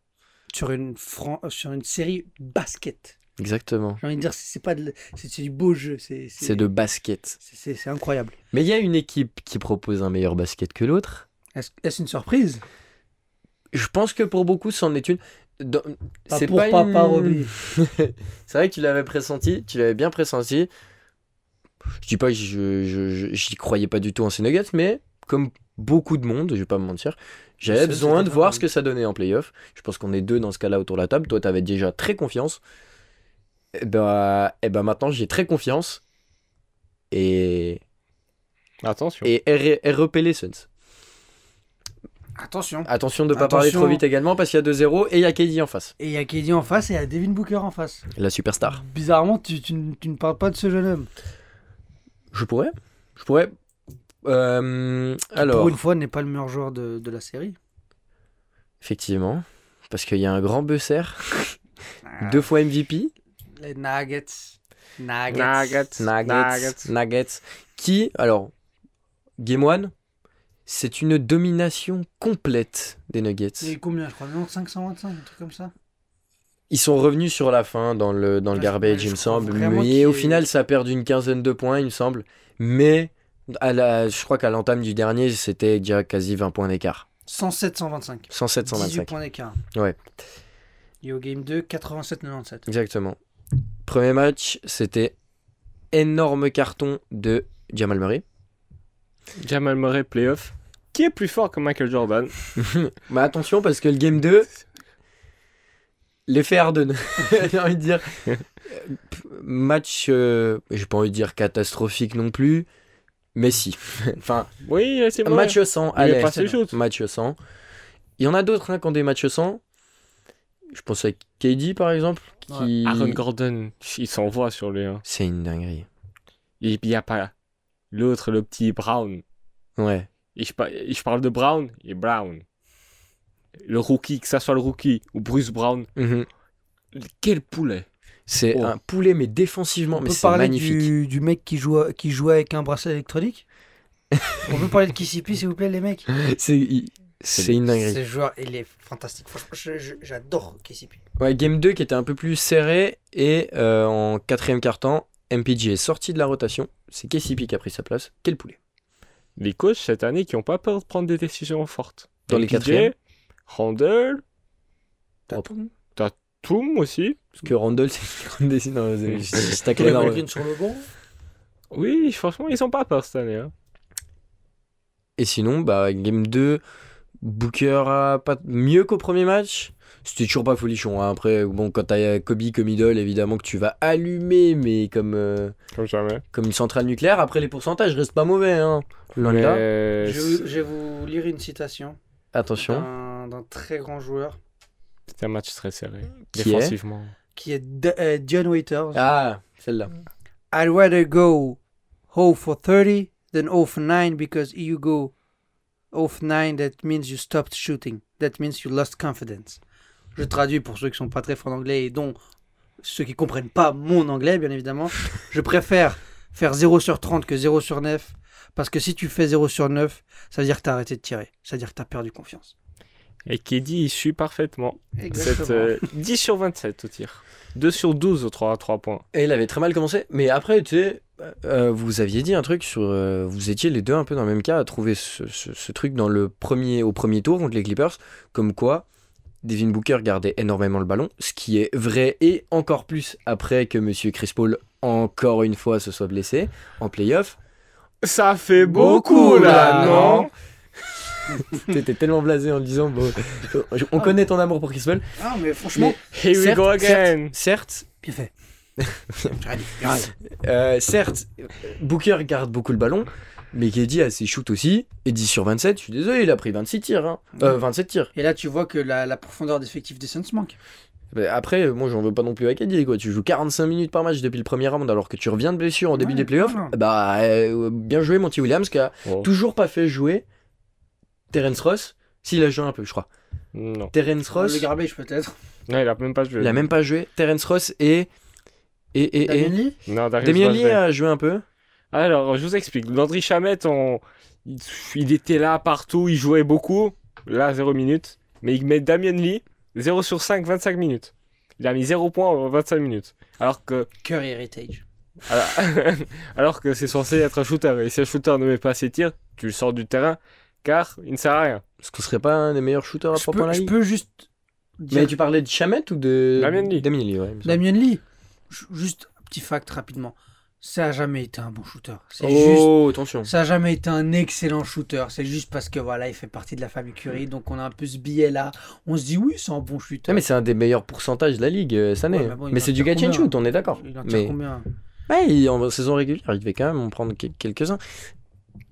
Sur une, fran- euh, sur une série basket. Exactement. J'ai envie de dire, c'est pas de- c'est c'est du beau jeu. C'est C'est de basket. c'est- incroyable. Mais il y a une équipe qui propose un meilleur basket que l'autre. Est-ce est-ce une surprise? Je pense que pour beaucoup, c'en est une. Dans- Pas C'est pour pas une-. C'est vrai que tu l'avais pressenti, tu l'avais bien pressenti. Je dis pas que je, je, je- j'y croyais pas du tout en ces Nuggets, mais comme beaucoup de monde, je vais pas me mentir, j'avais besoin de voir ce que ça donnait en playoff. Je pense qu'on est deux dans ce cas-là autour de la table. Toi, t'avais déjà très confiance. Et ben, et ben maintenant, j'ai très confiance. Et, Attention. et REP les Suns. Attention. Attention de pas parler trop vite également parce qu'il y a 2-0 et il y a KD en face. Et il y a KD en face et il y a Devin Booker en face. La superstar. Bizarrement, tu, tu ne- tu ne parles pas de ce jeune homme. Je pourrais. Je pourrais. Euh, alors. Pour une fois, n'est pas le meilleur joueur de, de la série. Effectivement. Parce qu'il y a un grand busser, deux fois MVP, Les Nuggets. Nuggets. Nuggets. Nuggets, Nuggets, qui, alors, Game 1, c'est une domination complète des Nuggets. Et combien, je crois 525, un truc comme ça. Ils sont revenus sur la fin dans le, dans le garbage, je il me semble. Mais au final, ça a perdu une quinzaine de points, il me semble. Mais à la, je crois qu'à l'entame du dernier, c'était déjà quasi 20 points d'écart. 107, 125. 107, 18 125. points d'écart. Ouais. Et au game 2, 87, 97. Exactement. Premier match, c'était énorme carton de Jamal Murray. Jamal Murray, playoff. Qui est plus fort que Michael Jordan? Mais attention parce que le game 2, l'effet Harden, j'ai envie de dire. Match, euh, j'ai pas envie de dire catastrophique non plus, mais si. enfin, Oui, c'est vrai. match 100, Il met allez, match 100. Il y en a d'autres hein, qui ont des matchs 100. Je pense à KD par exemple, qui... Aaron Gordon, il s'envoie sur lui. hein. C'est une dinguerie. Et puis il n'y a pas l'autre, le petit Brown. Ouais. Et je, par- et je parle de Brown et Brown. Le rookie, que ça soit le rookie ou Bruce Brown, Mhm. quel poulet. C'est Oh. un poulet, mais défensivement, On mais peut c'est parler magnifique. du, du mec qui joue, qui joue avec un bracelet électronique On peut parler de KCP, s'il vous plaît, les mecs C'est une dinguerie. Ce joueur, il est fantastique. Franchement, j'adore KCP. Ouais, game 2 qui était un peu plus serré et euh, en quatrième quart-temps, MPG est sorti de la rotation. C'est KCP qui a pris sa place. Quel poulet. Les coachs cette année qui n'ont pas peur de prendre des décisions fortes. Dans les quatrièmes. Randall, Tatum. Toom aussi. Parce que Randall, c'est une grande. Non, je- Draymond Green sur le banc. Oui, franchement, ils sont pas peur cette année. hein. Et sinon, bah, game 2, Booker a pas mieux qu'au premier match. C'était toujours pas folichon. hein. Après, bon, quand t'as Kobe comme idole, évidemment que tu vas allumer, mais comme, euh, Comme jamais. comme une centrale nucléaire. Après, les pourcentages restent pas mauvais. Hein. Loin de là. Mais Je, je vais vous lire une citation Attention. D'un très grand joueur C'était un match très serré. Qui est Défensivement. qui est D- euh, John Waiters. Ah, celle-là. I'd rather go 0 for 30 than 0 for 9 because you go 0 for 9, that means you stopped shooting. That means you lost confidence. Je traduis pour ceux qui sont pas très forts en anglais et dont ceux qui comprennent pas mon anglais, bien évidemment, je préfère faire 0 sur 30 que 0 sur 9. Parce que si tu fais 0 sur 9, ça veut dire que tu as arrêté de tirer. Ça veut dire que tu as perdu confiance. Et Kedi, il suit parfaitement. Cette, euh, 10 sur 27 au tir. 2 sur 12 au 3 à 3 points. Et il avait très mal commencé. Mais après, tu sais, euh, vous aviez dit un truc sur. euh, vous étiez les deux un peu dans le même cas à trouver ce, ce- ce truc dans le premier, au premier tour contre les Clippers. Comme quoi, Devin Booker gardait énormément le ballon. Ce qui est vrai et encore plus après que Monsieur Chris Paul, encore une fois, se soit blessé en playoff. Ça fait Beaucoup, là, non? T'étais tellement blasé en disant bon, on connaît ton amour pour Chris Paul. Ah, mais franchement, Here we Certes, go again. Certes, bien fait. J'aurais dit, bien fait. euh, certes, Booker garde beaucoup le ballon, mais KD a ses shoots aussi. Et 10 sur 27, je suis désolé, il a pris 26 tirs. Hein. Euh, 27 tirs. Et là, tu vois que la, la profondeur d'effectif des Suns manque. Mais Après, moi, j'en veux pas non plus à KD. Quoi. Tu joues 45 minutes par match depuis le premier round alors que tu reviens de blessure en début Ouais, des playoffs. voilà. Bah, euh, bien joué, Monty Williams, qui a Oh. toujours pas fait jouer Terence Ross? S'il a joué un peu, je crois. Non. Terence Ross, Le garbage, peut-être. Non, il a même pas joué. il a même pas joué. Terence Ross et. Et, et, et... Damien Lee? Non, Damien Lee a joué un peu. Alors, je vous explique. Landry Chamette, on... il, il était là partout, il jouait beaucoup. Là, 0 minutes. Mais il met Damien Lee, 0 sur 5, 25 minutes. Il a mis 0 points en 25 minutes. Alors que, Curry Heritage. alors, alors que c'est censé être un shooter. Et si un shooter ne met pas ses tirs, tu le sors du terrain, car il ne sert à rien. Est-ce que ce serait pas un des meilleurs shooters à Je 3 points peux, la je ligue peux juste. dire- Mais tu parlais de Chamette ou de. Damien Lee. Damien Lee, ouais. Damien Lee, ju- juste un petit fact rapidement. Ça a jamais été un bon shooter. C'est juste. Oh, attention. Ça a jamais été un excellent shooter. C'est juste parce que voilà, il fait partie de la famille Curry, donc on a un peu ce billet là. On se dit oui, c'est un bon shooter. Mais c'est un des meilleurs pourcentages de la ligue euh, cette année. Ouais, mais bon, c'est du catch and shoot, on est d'accord. Il en tire Mais combien? Ouais, en saison régulière, il devait quand même en prendre quel- quelques-uns.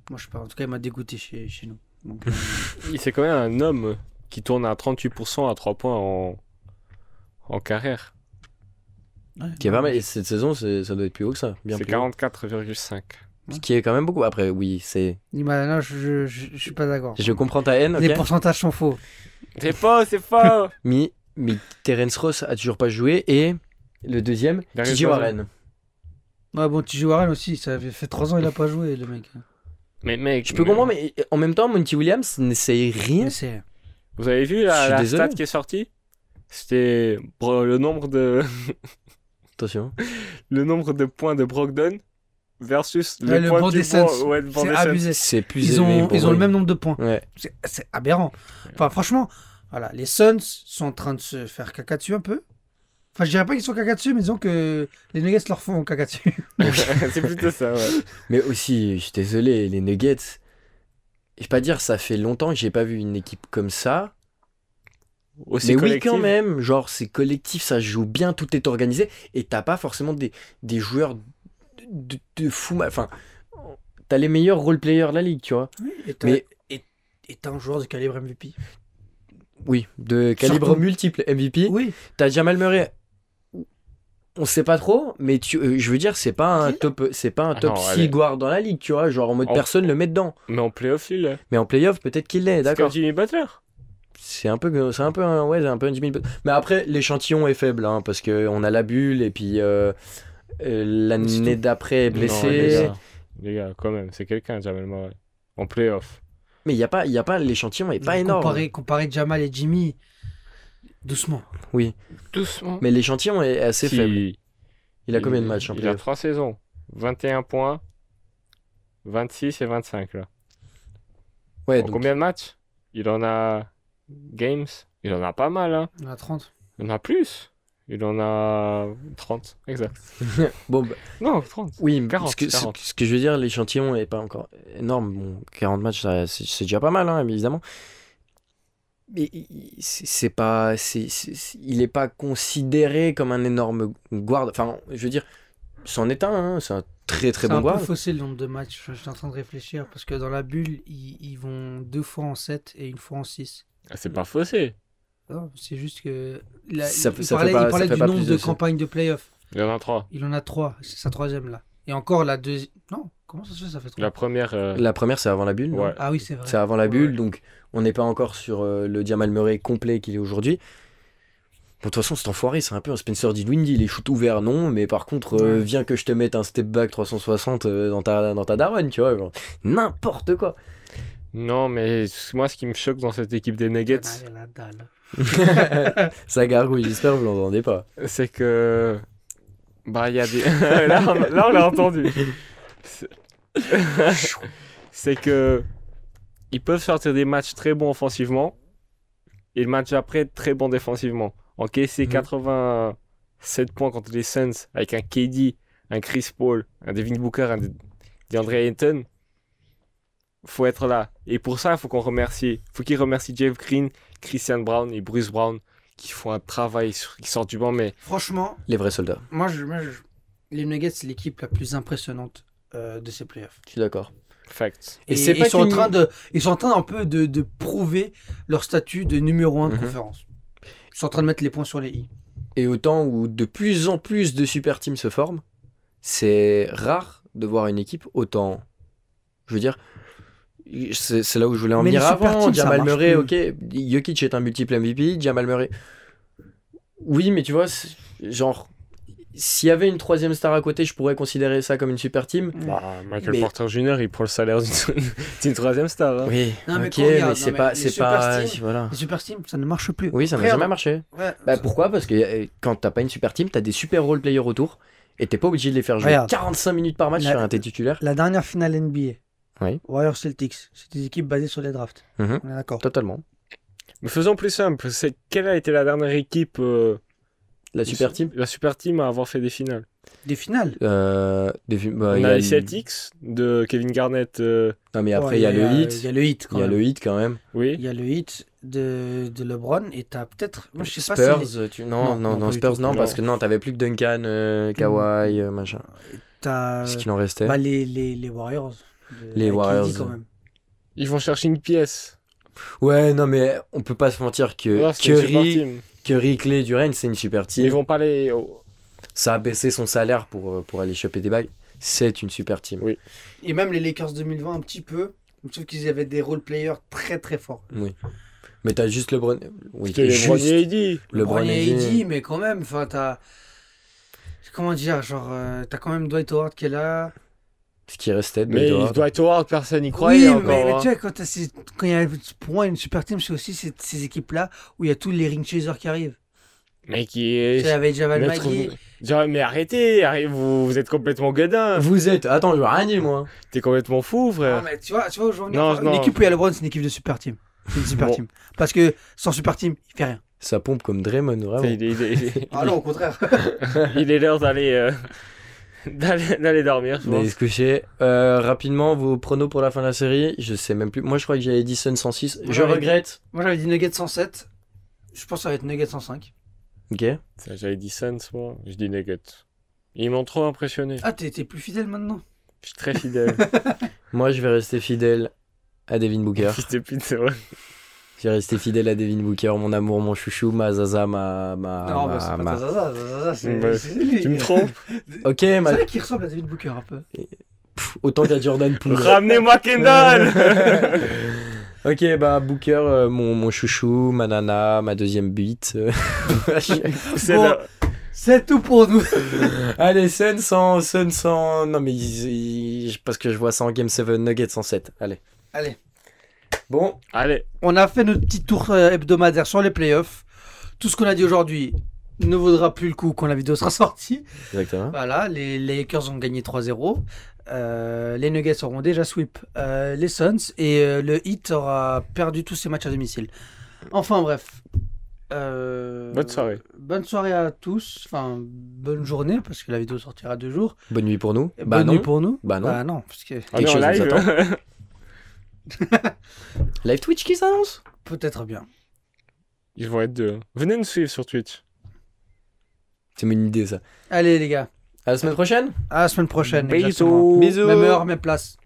Moi je sais pas. En tout cas, il m'a dégoûté chez, chez nous. Donc, euh, Il c'est quand même un homme qui tourne à 38% à 3 points en, en carrière. ouais, Qui est pas mal. Et cette saison, c'est- ça doit être plus haut que ça. Bien C'est plus haut. 44,5. Ce qui est quand même beaucoup. Après, oui, c'est. M'a- non, je, je, suis pas d'accord. Je comprends ta haine, Les ok. pourcentages sont faux. C'est faux, c'est faux Mais, mais Terence Ross a toujours pas joué. Et le deuxième, Bazley. Warren. Ouais, bon, joues Warren aussi. Ça fait- fait 3 ans il a pas joué, le mec. Mais mec, Je peux comprendre, mais en même temps, Monty Williams n'essaye rien. Vous avez vu la, la stat qui est sortie? C'était le nombre de Attention. le nombre de points de Brogdon versus Ouais, le du des Suns. ouais, C'est des Suns. abusé. C'est plus Ils ont, ils ont le même nombre de points. Ouais. C'est c'est aberrant. Enfin, franchement, voilà, les Suns sont en train de se faire caca dessus un peu. Enfin, je dirais pas qu'ils sont caca dessus, mais disons que les Nuggets leur font caca dessus. c'est plutôt ça, ouais. Mais aussi, je suis désolé, les Nuggets. Je vais pas dire, ça fait longtemps que j'ai pas vu une équipe comme ça. Aussi mais oui, collective. quand même. Genre, c'est collectif, ça joue bien, tout est organisé. Et t'as pas forcément des, des joueurs de, de, de fou. Enfin, t'as les meilleurs role-players de la ligue, tu vois. Et t'as Mais- et- et t'as un joueur de calibre MVP. Oui, de calibre Surtout. multiple MVP. Oui, T'as Jamal Murray. On sait pas trop, mais tu, euh, je veux dire, c'est pas un top, c'est pas un Ah top non, 6 allez. guard dans la ligue, tu vois. Genre en mode En- personne le met dedans. Mais en playoff, il est. Mais en playoff, peut-être qu'il l'est, C'est d'accord. comme Jimmy Butler. C'est un peu, c'est un peu, un, ouais, c'est un peu un Jimmy Butler. Mais après, l'échantillon est faible, hein, parce que on a la bulle et puis euh, euh, l'année d'après est Non, les blessé. gars, les gars, quand même, c'est quelqu'un, Jamal Murray. En playoff. mais il y a pas, il y a pas, l'échantillon est pas énorme. Comparé, comparé Jamal et Jimmy, doucement. Doucement. Mais l'échantillon est assez Si, faible. Il a combien de matchs en Il a playoff 3 saisons. 21 points. 26 et 25 là. Ouais, En donc, combien de matchs? Il en a games? Il en a pas mal, hein. On a 30. Il en a plus. Il en a 30, exact. bon, bah, Non, 30. oui, mais 40, ce, que, ce- 40. ce que je veux dire, l'échantillon est pas encore énorme. Bon, 40 matchs, c'est déjà pas mal, hein, évidemment. Mais il- c'est c'est pas, c'est, c'est- c'est- il est pas considéré comme un énorme guard. Enfin, je veux dire, c'en est un. hein, c'est un très très C'est bon un guard. peu faussé le nombre de matchs. Je, je suis en train de réfléchir parce que dans la bulle, ils, ils vont deux fois en 7 et une fois en 6. Ah, c'est pas faussé. Non, C'est juste que. Ça- il ça parlait, pas- il ça parlait fait du nombre de de campagnes de playoff. Il en a 3. Il en a trois. C'est sa troisième là. Et encore la deuxième. Non, comment ça se fait Ça fait. La première. euh, La première, c'est avant la bulle. Ouais. Ah oui, c'est vrai. C'est avant la bulle, ouais. donc on n'est pas encore sur euh, le Jamal Murray complet qu'il est aujourd'hui. Bon, de toute façon, cet enfoiré, c'est un peu un Spencer Dinwiddie. Les shoots ouverts, non, mais par contre, euh, viens que je te mette un step back 360 euh, dans ta, dans ta daronne, tu vois. N'importe quoi. Non, mais moi, ce qui me choque dans cette équipe des Nuggets, Allez, la dalle. Ça gargouille, j'espère que vous l'entendez pas. c'est que. Bah, il y a des. là, on- là, on l'a entendu. C'est- que. Ils peuvent sortir des matchs très bons offensivement et le match après très bon défensivement. Encaisser Mhm. 87 points contre les Suns avec un KD, un Chris Paul, un Devin Booker, un De- DeAndre Ayton, faut être là. Et pour ça, il faut qu'on remercie. faut qu'ils remercient Jeff Green, Christian Brown et Bruce Brown qui font un travail, sur- qui sortent du banc, mais Franchement, Les vrais soldats, moi, je, moi, je- les Nuggets, c'est l'équipe la plus impressionnante euh, de ces playoffs. je suis d'accord. facts. Et ils, sont en train de, ils sont en train un peu de, de prouver leur statut de numéro 1 de Mhm. conférence. Ils sont en train de mettre les points sur les i. Et autant où de plus en plus de super teams se forment, c'est rare de voir une équipe autant. Je veux dire, c'est là où je voulais en venir avant. teams, Jamal Murray, ok. Jokic est un multiple MVP. Jamal Murray. Oui, mais tu vois, genre, s'il y avait une troisième star à côté, je pourrais considérer ça comme une super team. Bah, Michael Mais- Porter Jr., il prend le salaire d'une troisième star. hein. Oui, Non, mais ok, regarde, mais c'est pas, c'est les super pas, voilà. Les super teams, ça ne marche plus. Oui, ça n'a jamais marché. Ouais, Bah pourquoi? Parce que euh, quand t'as pas une super team, t'as des super role players autour et t'es pas obligé de les faire jouer Regarde. 45 minutes par match La- sur un t'es titulaire. La dernière finale NBA, Oui. Warriors Celtics, c'est des équipes basées sur les drafts. Mhm. On est d'accord. Totalement. Mais faisons plus simple. C'est quelle a été la dernière équipe, euh, La super team la super team à avoir fait des finales Des finales. euh, des fi- bah, On il y a a les le- Celtics de Kevin Garnett. euh, Non mais après Ouais, il y a le Il hit. y a le hit quand Il y a même. le hit quand même. oui. Il y a le hit de, de LeBron et t'as peut-être. Moi, je sais pas Spurs, si. tu... non, Non, non, Spurs, non, Non. parce que non, t'avais plus que Duncan, euh, Kawhi, euh, machin. T'as. Ce qu'il en restait. Bah, les, les, les Warriors. de- Les Warriors. Quand même. Ils vont chercher une pièce. Ouais, non, mais on peut pas se mentir que une super Curry, team. Curry, Clay, Duren, c'est une super team. Ils vont pas les. oh, Ça a baissé son salaire pour, euh, pour aller choper des bagues. C'est une super team. Oui. Et même les Lakers 2020, un petit peu. Sauf qu'ils avaient des role players très très forts. Mais t'as juste LeBron. Oui, les juste Bronny AD. LeBron et AD, mais quand même, enfin, t'as. Comment dire, genre, euh, t'as quand même Dwight Howard qui est là. Ce qui restait de Mais Dwight Howard. Dwight Howard, personne n'y croyait oui, encore. mais, mais hein. tu vois, quand, ces- quand il y a, pour moi, une super team, c'est aussi ces, ces équipes-là où il y a tous les ring chasers qui arrivent. Mais qui est. Javal Maître- Magui. Genre, mais arrêtez, arrête, vous, vous êtes complètement godin. Vous êtes. Attends, je veux rien dire, moi. T'es complètement fou, Non, frère. mais tu vois, tu vois aujourd'hui, Non, une non. équipe où il y a LeBron, c'est une équipe de super team. C'est une super Bon. team. Parce que sans super team, il fait rien. Ça pompe comme Draymond, vraiment. Il est, il est- il est- Ah non, au contraire. il est l'heure d'aller euh, d'aller dormir, je D'aller se coucher. Euh, rapidement, vos pronos pour la fin de la série. Je sais même plus. Moi, je crois que j'avais dit Sun 106. Moi, Je regrette. Moi, j'avais dit Nuggets 107. Je pense que ça va être Nuggets 105. Ok. J'avais dit Suns, moi. Je dis Nuggets. Ils m'ont trop impressionné. Ah, t'es plus fidèle maintenant Je suis très fidèle. Moi, je vais rester fidèle à Devin Booker. Fils de vais rester fidèle à Devin Booker, mon amour, mon chouchou, ma zaza, ma. ma, Non, ma- mais c'est pas ma- Zaza, Zaza, c'est lui. Tu me trompes Ok, C'est ma- vrai qu'il ressemble à David Booker un peu. pff, autant qu'à Jordan Poole. Ramenez-moi Kendall ok, bah Booker, euh, mon, mon chouchou, ma nana, ma deuxième bite. C'est Bon. là. C'est tout pour nous. Allez, Sun 100, Sun 100. Non, mais parce que je vois ça en Game 7, Nuggets 107. Allez. Allez. Bon, Allez, On a fait notre petit tour euh, hebdomadaire sur les playoffs. Tout ce qu'on a dit aujourd'hui ne vaudra plus le coup quand la vidéo sera sortie. exactement. Voilà, les, les Lakers ont gagné 3-0. Euh, les Nuggets auront déjà sweep euh, les Suns et euh, le Heat aura perdu tous ses matchs à domicile. Enfin bref. Euh, Bonne soirée. Bonne soirée à tous. Enfin, bonne journée parce que la vidéo sortira deux jours. Bonne nuit pour nous. Bah bonne non. nuit pour nous. Bah non. Bah non, parce que en chose nous attend. Live Twitch qui s'annonce? Peut-être bien. Ils vont être deux. Venez nous suivre sur Twitch. C'est une idée ça. Allez les gars, À la semaine prochaine à la semaine prochaine. Bisous. Bisous. Même heure, même place.